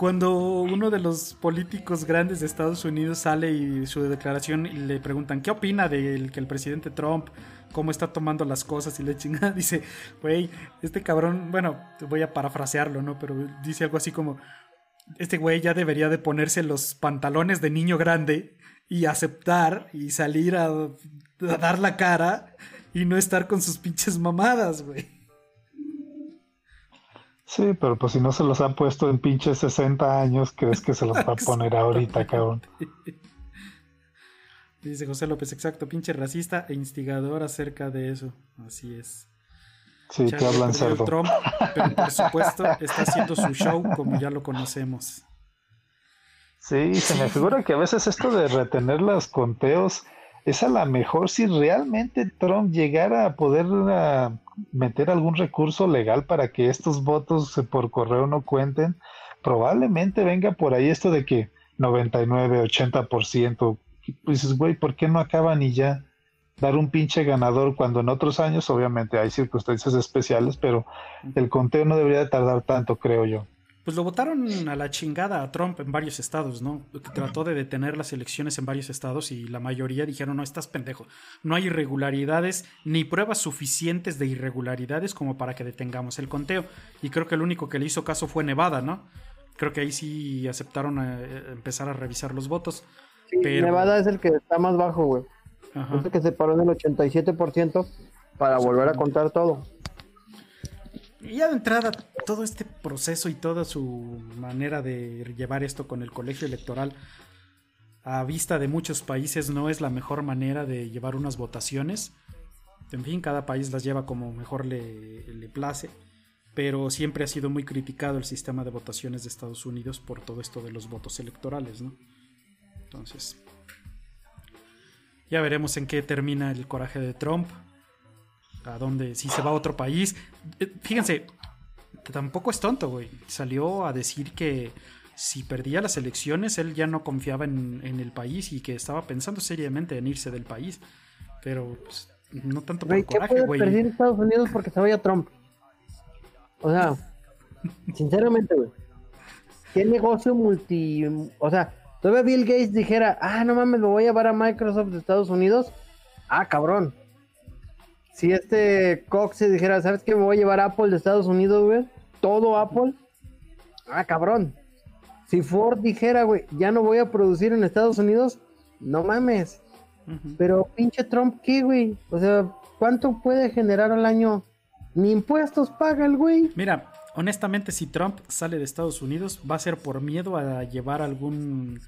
Cuando uno de los políticos grandes de Estados Unidos sale y su declaración y le preguntan qué opina del que el presidente Trump, cómo está tomando las cosas y le chingada, dice, güey, este cabrón, bueno, voy a parafrasearlo, ¿no? Pero dice algo así como, este güey ya debería de ponerse los pantalones de niño grande y aceptar y salir a, a dar la cara y no estar con sus pinches mamadas, güey. Sí, pero pues si no se los han puesto en pinches 60 años, ¿crees que se los va a poner ahorita, cabrón? Dice José López, exacto, pinche racista e instigador acerca de eso. Así es. Sí, te hablan cerdo. Trump, pero por supuesto está haciendo su show como ya lo conocemos. Sí, se me figura que a veces esto de retener los conteos es a la mejor si realmente Trump llegara a poder ah, meter algún recurso legal para que estos votos eh, por correo no cuenten. Probablemente venga por ahí esto de que 99, 80%. Y Pues güey, ¿por qué no acaban y ya? Dar un pinche ganador cuando en otros años obviamente hay circunstancias especiales, pero el conteo no debería de tardar tanto, creo yo. Pues lo votaron a la chingada a Trump en varios estados, ¿no? Que Trató de detener las elecciones en varios estados y la mayoría dijeron, no, estás pendejo. No hay irregularidades ni pruebas suficientes de irregularidades como para que detengamos el conteo. Y creo que el único que le hizo caso fue Nevada, ¿no? Creo que ahí sí aceptaron eh, empezar a revisar los votos. Sí, pero- Nevada es el que está más bajo, güey. Ajá. Es el que se paró en el 87% para volver a contar todo. Y ya de entrada, todo este proceso y toda su manera de llevar esto con el colegio electoral a vista de muchos países no es la mejor manera de llevar unas votaciones. En fin, cada país las lleva como mejor le, le place. Pero siempre ha sido muy criticado el sistema de votaciones de Estados Unidos por todo esto de los votos electorales, ¿no? Entonces, ya veremos en qué termina el coraje de Trump. A dónde, si se va a otro país. Eh, Fíjense, tampoco es tonto, güey. Salió a decir que si perdía las elecciones, él ya no confiaba en, en el país y que estaba pensando seriamente en irse del país. Pero pues, no tanto por Güey, ¿qué coraje, güey. perder Estados Unidos porque se vaya Trump? O sea, sinceramente, güey. ¿Qué negocio multi... O sea, todavía Bill Gates dijera, ah, no mames, me voy a llevar a Microsoft de Estados Unidos. Ah, cabrón. Si este Cox se dijera, ¿sabes qué? Me voy a llevar a Apple de Estados Unidos, güey. Todo Apple. Ah, cabrón. Si Ford dijera, güey, ya no voy a producir en Estados Unidos, no mames. Pero pinche Trump, ¿qué, güey? O sea, ¿cuánto puede generar al año? Ni impuestos paga el güey. Mira, honestamente, si Trump sale de Estados Unidos, va a ser por miedo a llevar algún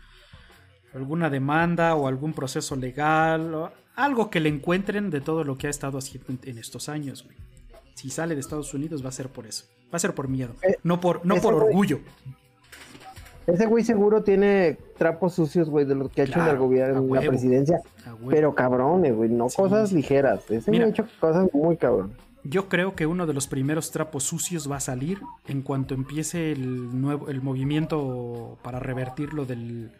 alguna demanda o algún proceso legal, o algo que le encuentren de todo lo que ha estado haciendo en, estos años, güey. Si sale de Estados Unidos va a ser por eso, va a ser por miedo, Eh, no por no por güey- orgullo. Ese güey seguro tiene trapos sucios, güey, de lo que ha hecho en el gobierno, en la presidencia. Pero cabrones, güey, no Sí, cosas ligeras. Ese güey Mira. ha hecho cosas muy cabrón. Yo creo que uno de los primeros trapos sucios va a salir en cuanto empiece el nuevo el movimiento para revertir lo del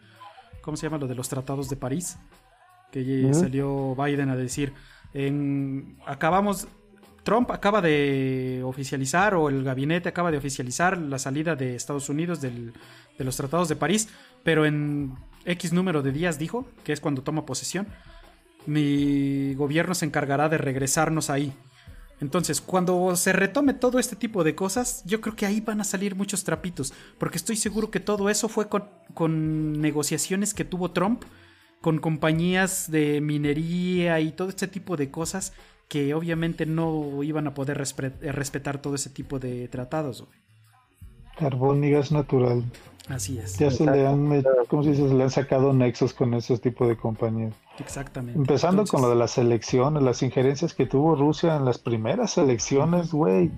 ¿cómo se llama? lo de los tratados de París, que salió Biden a decir en acabamos Trump acaba de oficializar o el gabinete acaba de oficializar la salida de Estados Unidos del- de los tratados de París, pero en X número de días dijo, que es cuando toma posesión, mi gobierno se encargará de regresarnos ahí. Entonces, cuando se retome todo este tipo de cosas, yo creo que ahí van a salir muchos trapitos, porque estoy seguro que todo eso fue con, negociaciones que tuvo Trump con compañías de minería y todo este tipo de cosas que obviamente no iban a poder eh, respetar todo ese tipo de tratados. Carbón y gas natural. Así es. Ya se le han, ¿cómo se dice? Se le han sacado nexos con esos tipos de compañías. Exactamente. Empezando con lo de las elecciones, las injerencias que tuvo Rusia en las primeras elecciones, güey.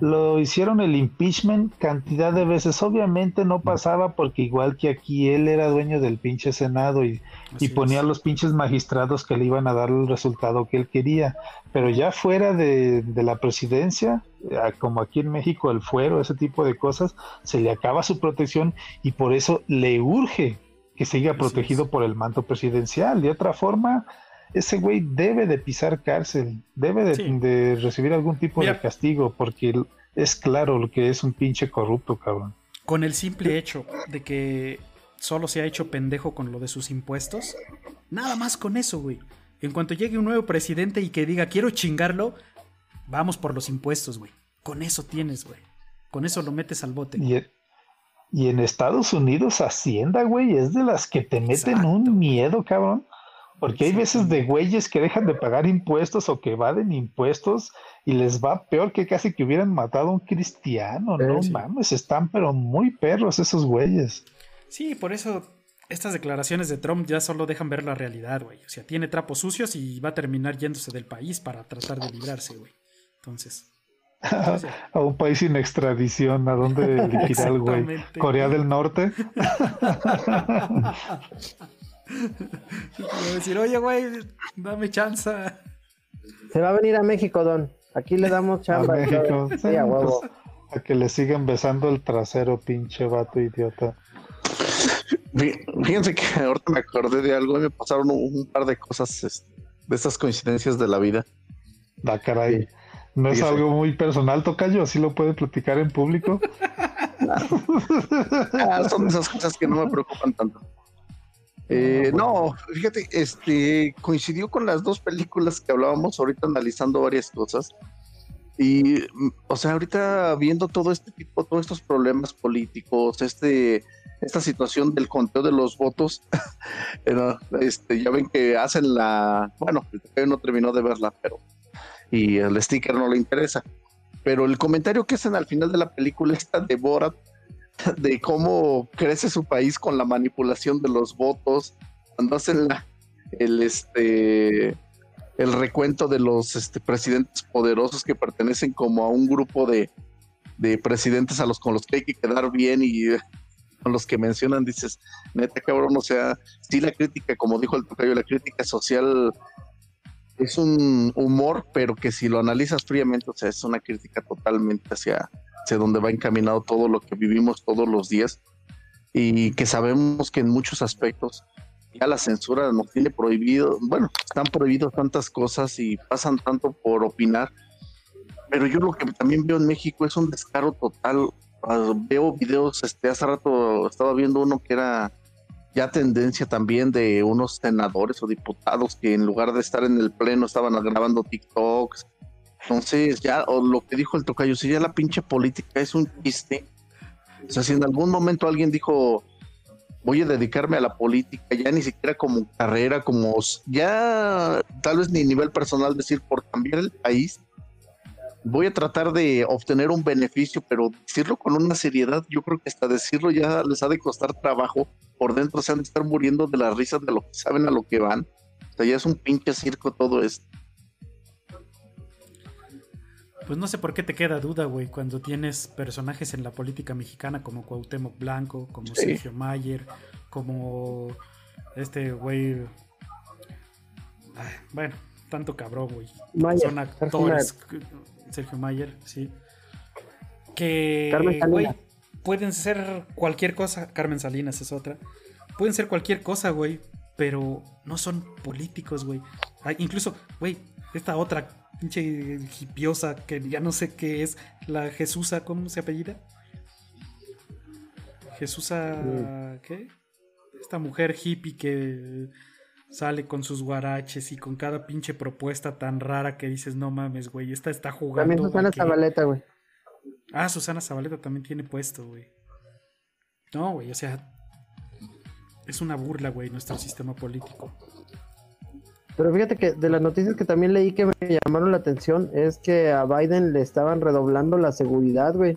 Lo hicieron el impeachment cantidad de veces. Obviamente no pasaba porque igual que aquí él era dueño del pinche Senado y, y ponía a los pinches magistrados que le iban a dar el resultado que él quería. Pero ya fuera de, de la presidencia, como aquí en México el fuero, ese tipo de cosas, se le acaba su protección y por eso le urge que siga Así protegido es. por el manto presidencial. De otra forma, ese güey debe de pisar cárcel, debe de, Sí. de recibir algún tipo Mira. de castigo, porque es claro lo que es un pinche corrupto, cabrón. Con el simple hecho de que solo se ha hecho pendejo con lo de sus impuestos, nada más con eso, güey. En cuanto llegue un nuevo presidente y que diga quiero chingarlo, vamos por los impuestos, güey. Con eso tienes, güey. Con eso lo metes al bote. Y, y en Estados Unidos, Hacienda, güey, es de las que te meten Exacto. un miedo, cabrón. Porque hay veces de güeyes que dejan de pagar impuestos o que evaden impuestos y les va peor que casi que hubieran matado a un cristiano, Sí, no sí. mames, están pero muy perros esos güeyes. Sí, por eso estas declaraciones de Trump ya solo dejan ver la realidad, güey. O sea, tiene trapos sucios y va a terminar yéndose del país para tratar de librarse, güey. Entonces, a un país sin extradición, ¿a dónde liquidar el güey? Corea del Norte. A decir, oye, güey, dame chance. Se va a venir a México, Don. Aquí le damos a chamba. México. Sí, Sí, a huevo. pues, a que le sigan besando el trasero, pinche vato idiota. Fí- Fíjense que ahorita me acordé de algo y me pasaron un, un par de cosas este, de estas coincidencias de la vida. Da caray. Sí. No es Fíjese. algo muy personal, Tocayo, así lo puede platicar en público. Ah, son esas cosas que no me preocupan tanto. Eh, no, fíjate, este coincidió con las dos películas que hablábamos ahorita analizando varias cosas. Y, mm, o sea, ahorita viendo todo este tipo, todos estos problemas políticos, este, esta situación del conteo de los votos, era, este, ya ven que hacen la, bueno, todavía no terminó de verla, pero, y el sticker no le interesa. pero el comentario que hacen al final de la película está de Borat, de cómo crece su país con la manipulación de los votos, cuando hacen la, el este el recuento de los este, presidentes poderosos que pertenecen como a un grupo de, de presidentes a los con los que hay que quedar bien y con los que mencionan, dices, neta cabrón, o sea, sí la crítica, como dijo el tocayo, la crítica social es un humor, pero que si lo analizas fríamente, o sea, es una crítica totalmente hacia, hacia donde va encaminado todo lo que vivimos todos los días y que sabemos que en muchos aspectos ya la censura nos tiene prohibido, bueno, están prohibidos tantas cosas y pasan tanto por opinar, pero yo lo que también veo en México es un descaro total. Ah, Veo videos, este, hace rato estaba viendo uno que era ya tendencia también de unos senadores o diputados que en lugar de estar en el pleno estaban grabando TikToks. Entonces, ya, o lo que dijo el tocayo, si ya la pinche política es un chiste. O sea, si en algún momento alguien dijo, voy a dedicarme a la política, ya ni siquiera como carrera, como ya tal vez ni nivel personal, decir por cambiar el país, voy a tratar de obtener un beneficio, pero decirlo con una seriedad, yo creo que hasta decirlo ya les ha de costar trabajo, por dentro se han de estar muriendo de la risa de lo que saben a lo que van. O sea, ya es un pinche circo todo esto. Pues no sé por qué te queda duda, güey, cuando tienes personajes en la política mexicana como Cuauhtémoc Blanco, como Sí. Sergio Mayer, como este güey. Ay, bueno, tanto cabrón, güey. Mayer, Son Sergio actores. Sergio Mayer, sí. Que, Carmen Salinas. güey, pueden ser cualquier cosa. Carmen Salinas es otra. Pueden ser cualquier cosa, güey, pero no son políticos, güey. Ay, incluso, güey, esta otra pinche hipiosa que ya no sé qué es, la Jesusa, ¿cómo se apellida? Jesusa, ¿qué? Esta mujer hippie que sale con sus guaraches y con cada pinche propuesta tan rara que dices, no mames, güey, esta está jugando. También Susana a que-". Zabaleta, güey. Ah, Susana Zabaleta también tiene puesto, güey. No, güey, o sea, es una burla, güey, nuestro sistema político. Pero fíjate que de las noticias que también leí que me llamaron la atención es que a Biden le estaban redoblando la seguridad, güey,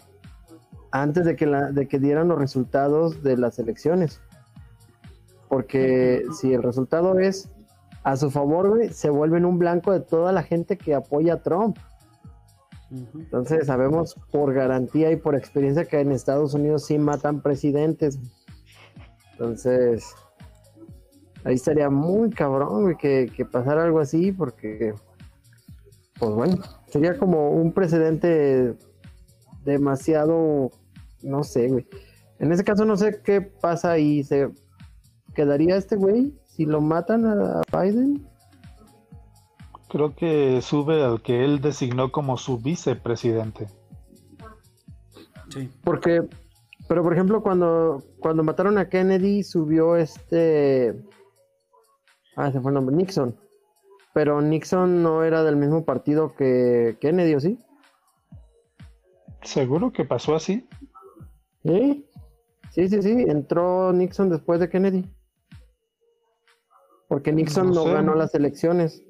antes de que, la, de que dieran los resultados de las elecciones. Porque si el resultado es a su favor, güey, se vuelven un blanco de toda la gente que apoya a Trump. Entonces sabemos por garantía y por experiencia que en Estados Unidos sí matan presidentes. Entonces, ahí estaría muy cabrón güey, que, que pasara algo así porque, pues bueno, sería como un precedente demasiado, no sé, güey. En ese caso no sé qué pasa ahí. ¿Se quedaría este güey si lo matan a Biden? Creo que sube al que él designó como su vicepresidente. Sí. Porque, pero por ejemplo, cuando, cuando mataron a Kennedy, subió este. Ah, se fue el nombre, Nixon. Pero Nixon no era del mismo partido que Kennedy, ¿o sí? ¿Seguro que pasó así? ¿Sí? Sí, sí, sí. Entró Nixon después de Kennedy. Porque Nixon No no, sé. ganó las elecciones.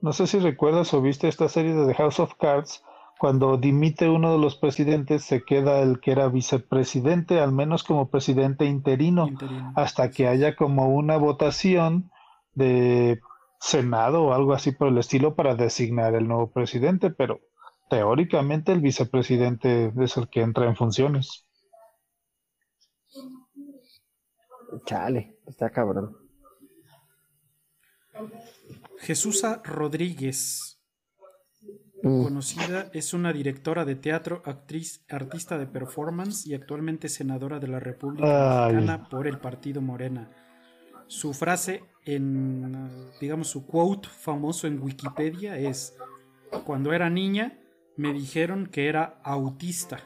No sé si recuerdas o viste esta serie de The House of Cards. Cuando dimite uno de los presidentes, se queda el que era vicepresidente, al menos como presidente interino, Interino. hasta que haya como una votación de Senado o algo así por el estilo para designar el nuevo presidente, pero teóricamente el vicepresidente es el que entra en funciones. Chale, está cabrón. Jesusa Rodríguez, Mm. conocida, es una directora de teatro, actriz, artista de performance y actualmente senadora de la República Ay. Mexicana por el Partido Morena. Su frase en, digamos, su quote famoso en Wikipedia es, cuando era niña me dijeron que era autista.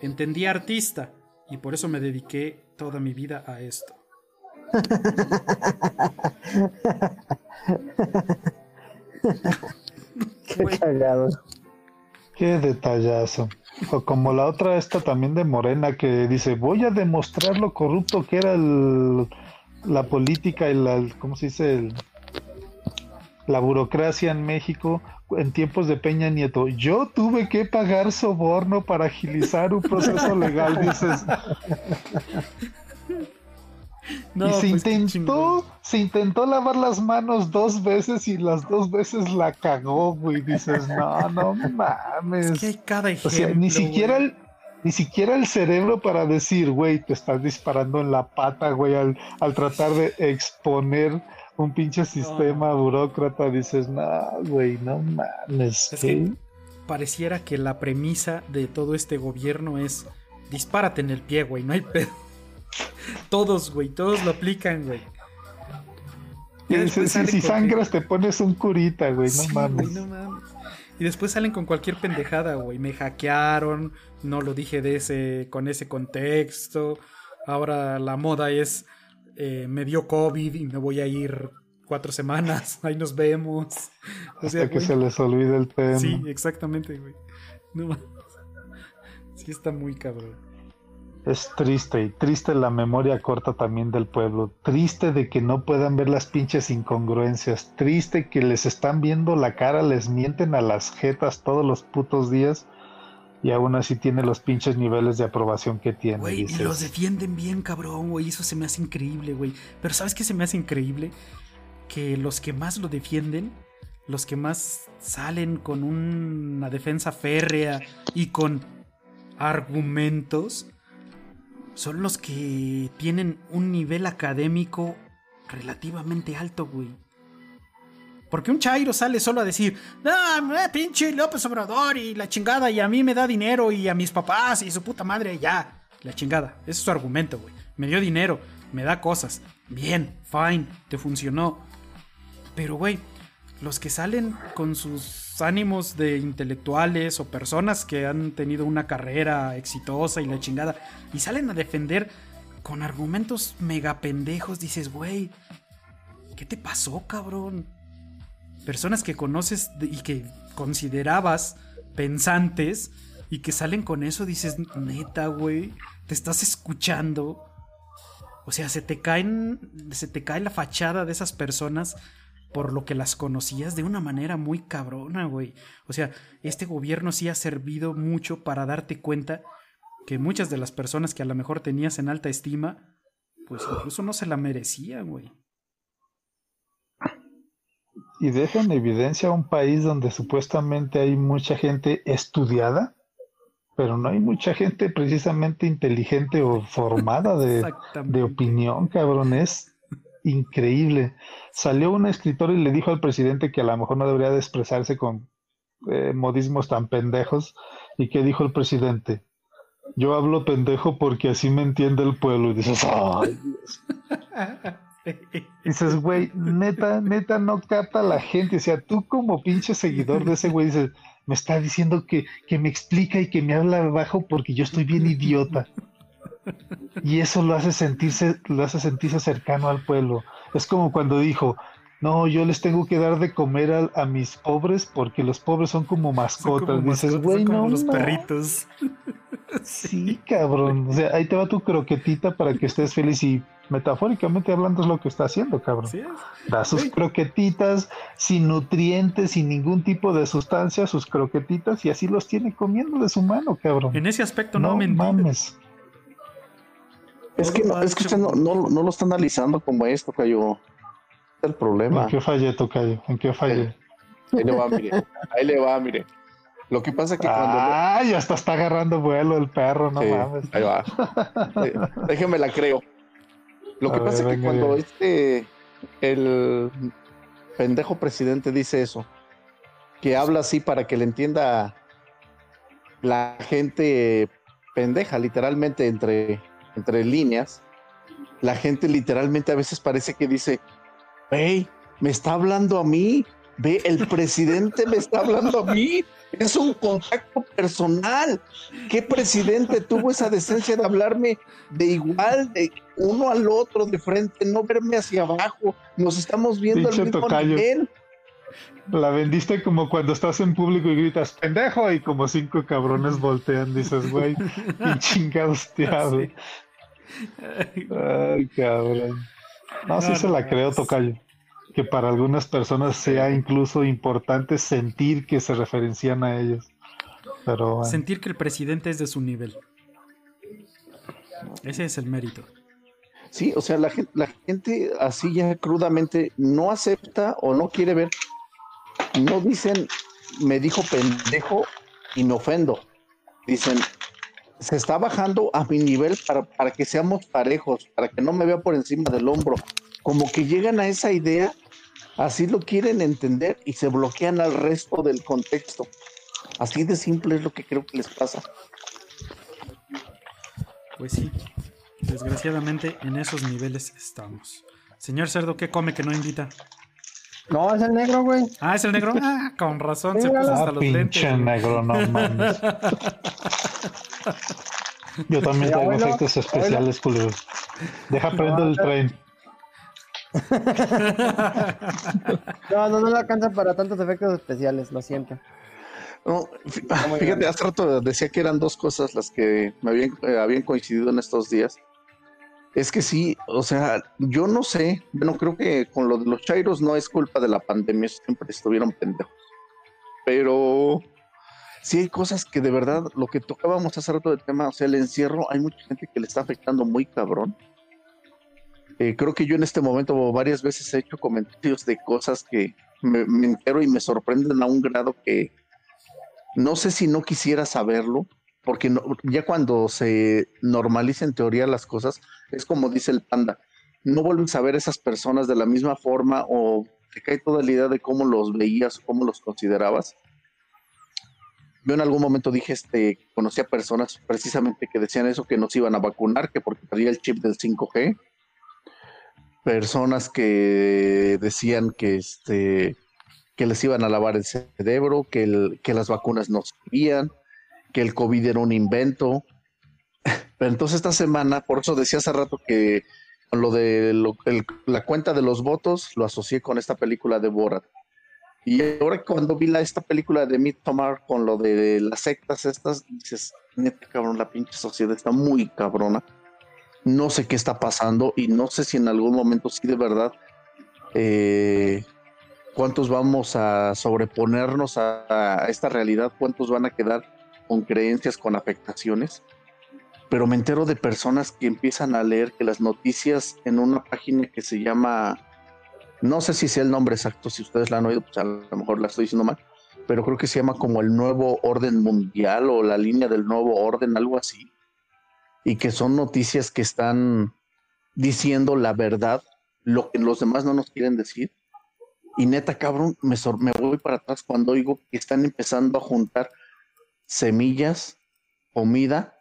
Entendí artista y por eso me dediqué toda mi vida a esto. Qué cagado. Qué detallazo. O como la otra esta también de Morena que dice, voy a demostrar lo corrupto que era el- la política y la, ¿cómo se dice? El, la burocracia en México en tiempos de Peña Nieto. Yo tuve que pagar soborno para agilizar un proceso legal, dices. No, y se pues, intentó, se intentó lavar las manos dos veces y las dos veces la cagó, güey. Dices, no, no mames. Es que hay cada ejemplo. O sea, ni siquiera güey. el, ni siquiera el cerebro para decir, güey, te estás disparando en la pata, güey, al, al tratar de exponer un pinche sistema burócrata, dices, no, güey, no mames. Es pareciera que la premisa de todo este gobierno es dispárate en el pie, güey, no hay pedo. Todos, güey, todos lo aplican, güey. Si, si sangras te pones un curita, güey, no Sí, mames. güey, no mames. Y después salen con cualquier pendejada, güey. Me hackearon, no lo dije de ese, con ese contexto. Ahora la moda es eh, me dio COVID y me voy a ir cuatro semanas. Ahí nos vemos. O Hasta que güey, se les olvide el tema. Sí, exactamente, güey. No. Sí está muy cabrón. Es triste y triste la memoria corta también del pueblo. Triste de que no puedan ver las pinches incongruencias. Triste que les están viendo la cara, les mienten a las jetas todos los putos días y aún así tiene los pinches niveles de aprobación que tiene. Güey, y los defienden bien, cabrón, güey. Eso se me hace increíble, güey. Pero ¿sabes qué se me hace increíble? Que los que más lo defienden, los que más salen con una defensa férrea y con argumentos, son los que tienen un nivel académico relativamente alto, güey. Porque un Chairo sale solo a decir, no, eh, pinche López Obrador y la chingada, y a mí me da dinero y a mis papás y su puta madre, ya, la chingada. Ese es su argumento, güey. Me dio dinero, me da cosas. Bien, fine, te funcionó. Pero, güey, los que salen con sus ánimos de intelectuales o personas que han tenido una carrera exitosa y la chingada, y salen a defender con argumentos mega pendejos, dices, güey, ¿qué te pasó, cabrón? Personas que conoces y que considerabas pensantes y que salen con eso, dices, neta, güey, te estás escuchando. O sea, se te caen, se te cae la fachada de esas personas por lo que las conocías de una manera muy cabrona, güey. O sea, este gobierno sí ha servido mucho para darte cuenta que muchas de las personas que a lo mejor tenías en alta estima, pues incluso no se la merecían, güey. Y deja en evidencia un país donde supuestamente hay mucha gente estudiada, pero no hay mucha gente precisamente inteligente o formada de, de opinión, cabrón. Es increíble. Salió un escritor y le dijo al presidente que a lo mejor no debería de expresarse con eh, modismos tan pendejos. ¿Y qué dijo el presidente? Yo hablo pendejo porque así me entiende el pueblo. Y dices, ¡ay! Dios". Dices, güey, neta, neta, no capta la gente. O sea, tú como pinche seguidor de ese güey dices, me está diciendo que, que me explica y que me habla bajo porque yo estoy bien idiota. Y eso lo hace sentirse, lo hace sentirse cercano al pueblo. Es como cuando dijo, no, yo les tengo que dar de comer a, a mis pobres porque los pobres son como Son mascotas. como Dices, güey, son como no, los no". perritos. Sí, cabrón. O sea, ahí te va tu croquetita para que estés feliz y metafóricamente hablando es lo que está haciendo, cabrón. Da sus Sí. croquetitas sin nutrientes, sin ningún tipo de sustancia, sus croquetitas y así los tiene comiendo de su mano, cabrón. En ese aspecto no, no mames. Es que, no, es que usted no, no, no lo está analizando como esto, Cayo. Es el problema. ¿En qué fallé, Tocayo? ¿En qué fallé? Ahí le va, mire. Ahí le va, mire. Lo que pasa es que cuando... Ay, hasta está agarrando vuelo el perro, no Sí, mames. ahí va. Déjeme la creo. Lo A que pasa ver, es que cuando este el pendejo presidente dice eso, que habla así para que le entienda la gente pendeja, literalmente entre, entre líneas, la gente literalmente a veces parece que dice, hey, me está hablando a mí, ve, el presidente me está hablando a mí, es un contacto personal. ¿Qué presidente tuvo esa decencia de hablarme de igual, de uno al otro, de frente, no verme hacia abajo? Nos estamos viendo al mismo tocayo. nivel. La vendiste como cuando estás en público y gritas pendejo y como cinco cabrones voltean, dices, güey, y chingados te hablo. Ay, cabrón. No, sí No, se no, la creo, es- Tocayo. que para algunas personas sea incluso importante sentir que se referencian a ellos. Pero bueno, Sentir que el presidente es de su nivel. Ese es el mérito. Sí, o sea, la gente, la gente así ya crudamente no acepta o no quiere ver. No dicen, me dijo pendejo y me ofendo. Dicen, se está bajando a mi nivel para, para que seamos parejos, para que no me vea por encima del hombro. Como que llegan a esa idea, así lo quieren entender y se bloquean al resto del contexto. Así de simple es lo que creo que les pasa. Pues sí. Desgraciadamente en esos niveles estamos. Señor Cerdo, ¿qué come que no invita? No, es el negro, güey. Ah, es el negro. Ah, con razón, se puso hasta ah, los lentes. pinche güey. negro, no mames. Yo también abuelo, efectos especiales, culeros. Deja prender el tren. No, no, no le alcanza para tantos efectos especiales, lo siento. No, fíjate, hace rato decía que eran dos cosas las que me habían, eh, habían coincidido en estos días. Es que sí, o sea, yo no sé, bueno, creo que con lo de los chairos no es culpa de la pandemia, siempre estuvieron pendejos. Pero sí hay cosas que de verdad, lo que tocábamos hace rato del tema, o sea, el encierro, hay mucha gente que le está afectando muy cabrón. Eh, creo que yo en este momento varias veces he hecho comentarios de cosas que me entero y me sorprenden a un grado que no sé si no quisiera saberlo, porque ya cuando se normaliza en teoría las cosas, es como dice el panda, no vuelves a ver esas personas de la misma forma o te cae toda la idea de cómo los veías, cómo los considerabas. Yo en algún momento dije, este, conocí a personas precisamente que decían eso, que nos iban a vacunar, que porque traía el chip del 5G. Personas que decían que este, que les iban a lavar el cerebro, que, que las vacunas no servían, que el COVID era un invento. Pero entonces esta semana, por eso decía hace rato que lo de la cuenta de los votos lo asocié con esta película de Borat. Y ahora cuando vi la, esta película de Midsommar con lo de las sectas estas, dices, neta cabrón, la pinche sociedad está muy cabrona. No sé qué está pasando y no sé si en algún momento sí de verdad eh, cuántos vamos a sobreponernos a esta realidad, cuántos van a quedar con creencias, con afectaciones. Pero me entero de personas que empiezan a leer que las noticias en una página que se llama, no sé si sea el nombre exacto, si ustedes la han oído, pues a lo mejor la estoy diciendo mal, pero creo que se llama como el nuevo orden mundial o la línea del nuevo orden, algo así. Y que son noticias que están diciendo la verdad, lo que los demás no nos quieren decir. Y neta, cabrón, me, me voy para atrás cuando oigo que están empezando a juntar semillas, comida,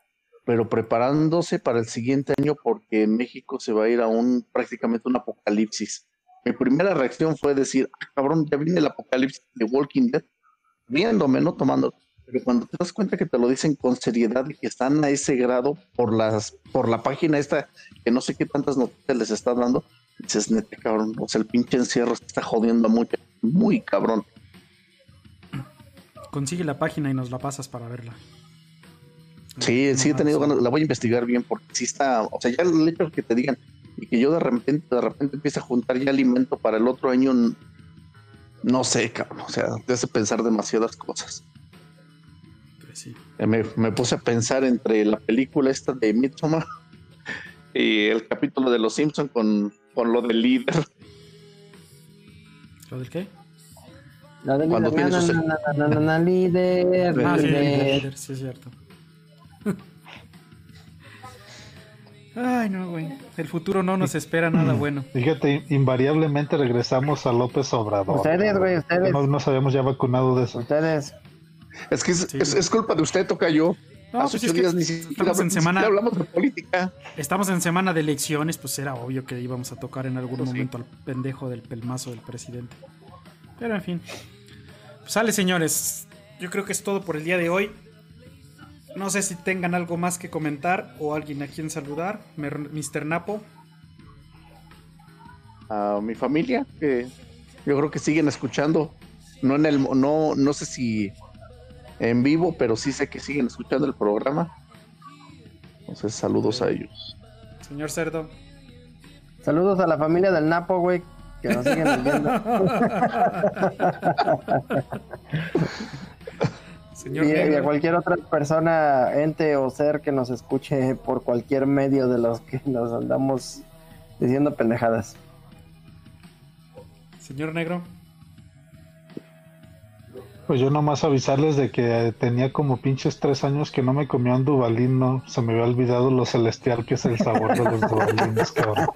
pero preparándose para el siguiente año porque México se va a ir a un prácticamente un apocalipsis. Mi primera reacción fue decir, "Ah, cabrón, ya viene el apocalipsis de Walking Dead, viéndome, no tomando. Pero cuando te das cuenta que te lo dicen con seriedad y que están a ese grado por las por la página esta que no sé qué tantas noticias les está dando, dices, neta, cabrón, o sea, el pinche encierro está jodiendo a mucha, muy cabrón. Consigue la página y nos la pasas para verla. Sí, sí he tenido ganas, la voy a investigar bien porque sí está, o sea, ya el hecho de que te digan y que yo de repente, de repente empiece a juntar ya alimento para el otro año, no sé, cabrón, o sea, te hace pensar demasiadas cosas. Pues sí. Me, me puse a pensar entre la película esta de Midsommar y el capítulo de Los Simpson con, con lo del líder. ¿Lo del qué? La de Cuando líder, tiene na, na, na, na, na, na, líder, Ah, sí, líder. sí, es cierto. Ay, no, güey. El futuro no nos espera nada bueno. Fíjate, invariablemente regresamos a López Obrador. Ustedes, güey, ustedes. No nos habíamos ya vacunado de eso. Ustedes. Es que es, Sí. es- es culpa de usted, toca yo. No, Hace pues es que días ni siquiera, estamos en ni semana- siquiera hablamos de política. Estamos en semana de elecciones, pues era obvio que íbamos a tocar en algún Pues sí. momento al pendejo del pelmazo del presidente. Pero en fin. Pues sale, señores. Yo creo que es todo por el día de hoy. No sé si tengan algo más que comentar o alguien a quien saludar. Mr. Napo. a mi familia, que yo creo que siguen escuchando. No en el no, no sé si en vivo, pero sí sé que siguen escuchando el programa. Entonces, saludos a ellos. Señor Cerdo. Saludos a la familia del Napo, güey. Que nos siguen leyendo. Señor Y, y a cualquier otra persona, ente o ser que nos escuche por cualquier medio de los que nos andamos diciendo pendejadas. Señor Negro. Pues yo nomás avisarles de que tenía como pinches tres años que no me comía un dubalín, no se me había olvidado lo celestial que es el sabor de los dubalines, cabrón.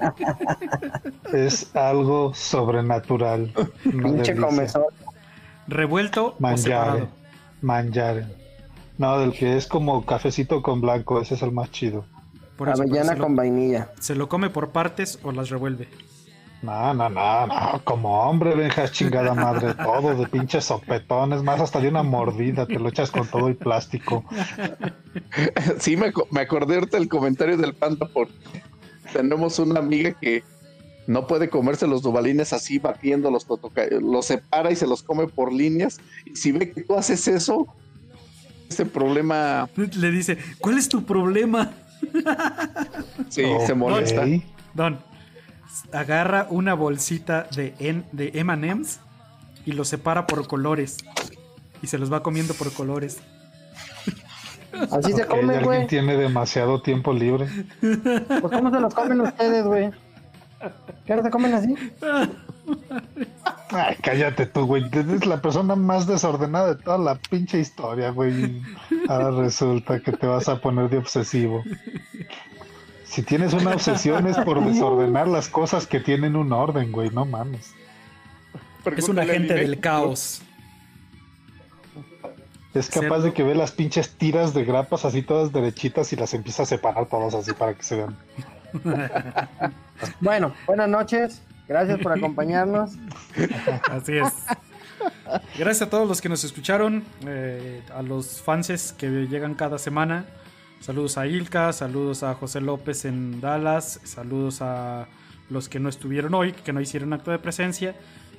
Es algo sobrenatural. Pinche comezón. ¿Revuelto o Mangiare, separado? mangiare. No, del que es como cafecito con blanco, ese es el más chido. Por eso, Avellana con vainilla. ¿Se lo come por partes o las revuelve? No, no, no, no, como hombre, venja chingada madre, todo de pinches sopetones, más hasta de una mordida, te lo echas con todo y plástico. Sí, me, aco- me acordé ahorita del comentario del panda porque tenemos una amiga que no puede comerse los dubalines así batiendo los los separa y se los come por líneas. Y si ve que tú haces eso, ese problema Le dice, ¿cuál es tu problema? sí, se molesta. Don, agarra una bolsita de, en- de M&M's y los separa por colores. Y se los va comiendo por colores. Así se Ok, comen, alguien güey. tiene demasiado tiempo libre. Pues ¿cómo se los comen ustedes, güey? ¿Qué ahora se comen así? Ay, cállate tú, güey. Eres la persona más desordenada de toda la pinche historia, güey. Ahora resulta que te vas a poner de obsesivo. Si tienes una obsesión es por desordenar las cosas que tienen un orden, güey. No mames. Es un agente del caos. Es capaz de que ve las pinches tiras de grapas así todas derechitas y las empieza a separar todas así para que se vean. Bueno, buenas noches. Gracias por acompañarnos. Así es. Gracias a todos los que nos escucharon, eh, a los fanses que llegan cada semana. Saludos a Ilka, saludos a José López en Dallas, saludos a los que no estuvieron hoy, que no hicieron acto de presencia,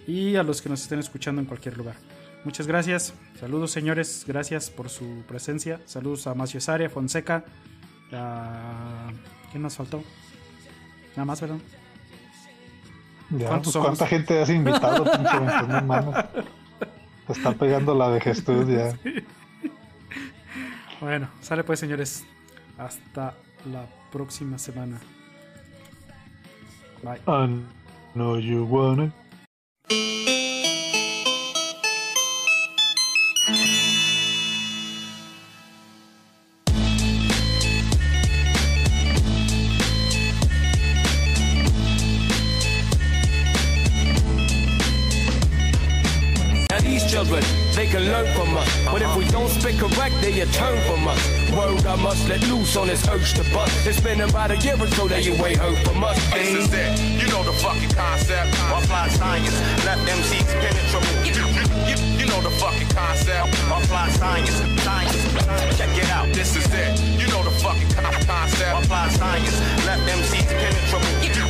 y a los que nos estén escuchando en cualquier lugar. Muchas gracias. Saludos, señores. Gracias por su presencia. Saludos a Macio Saria, Fonseca. A... ¿Quién nos faltó? Nada más, ¿verdad? Ya, ¿Cuántos pues? ¿Cuánta gente has invitado, pinche? No. Te está pegando la vejestud ya. Bueno, sale pues, señores. Hasta la próxima semana. Bye. I know you wanna. Now these children, they can learn from us. But if we don't speak correct, they turn from I must let loose on this urge to bust. It's been about a year or so that you ain't heard from us. This is it. You know the fucking concept. I fly science, left MCs penetrable. You, you, you, you know the fucking concept. I fly science, science. Check it out. This is it. You know the fucking concept. I fly science, left MCs penetrable.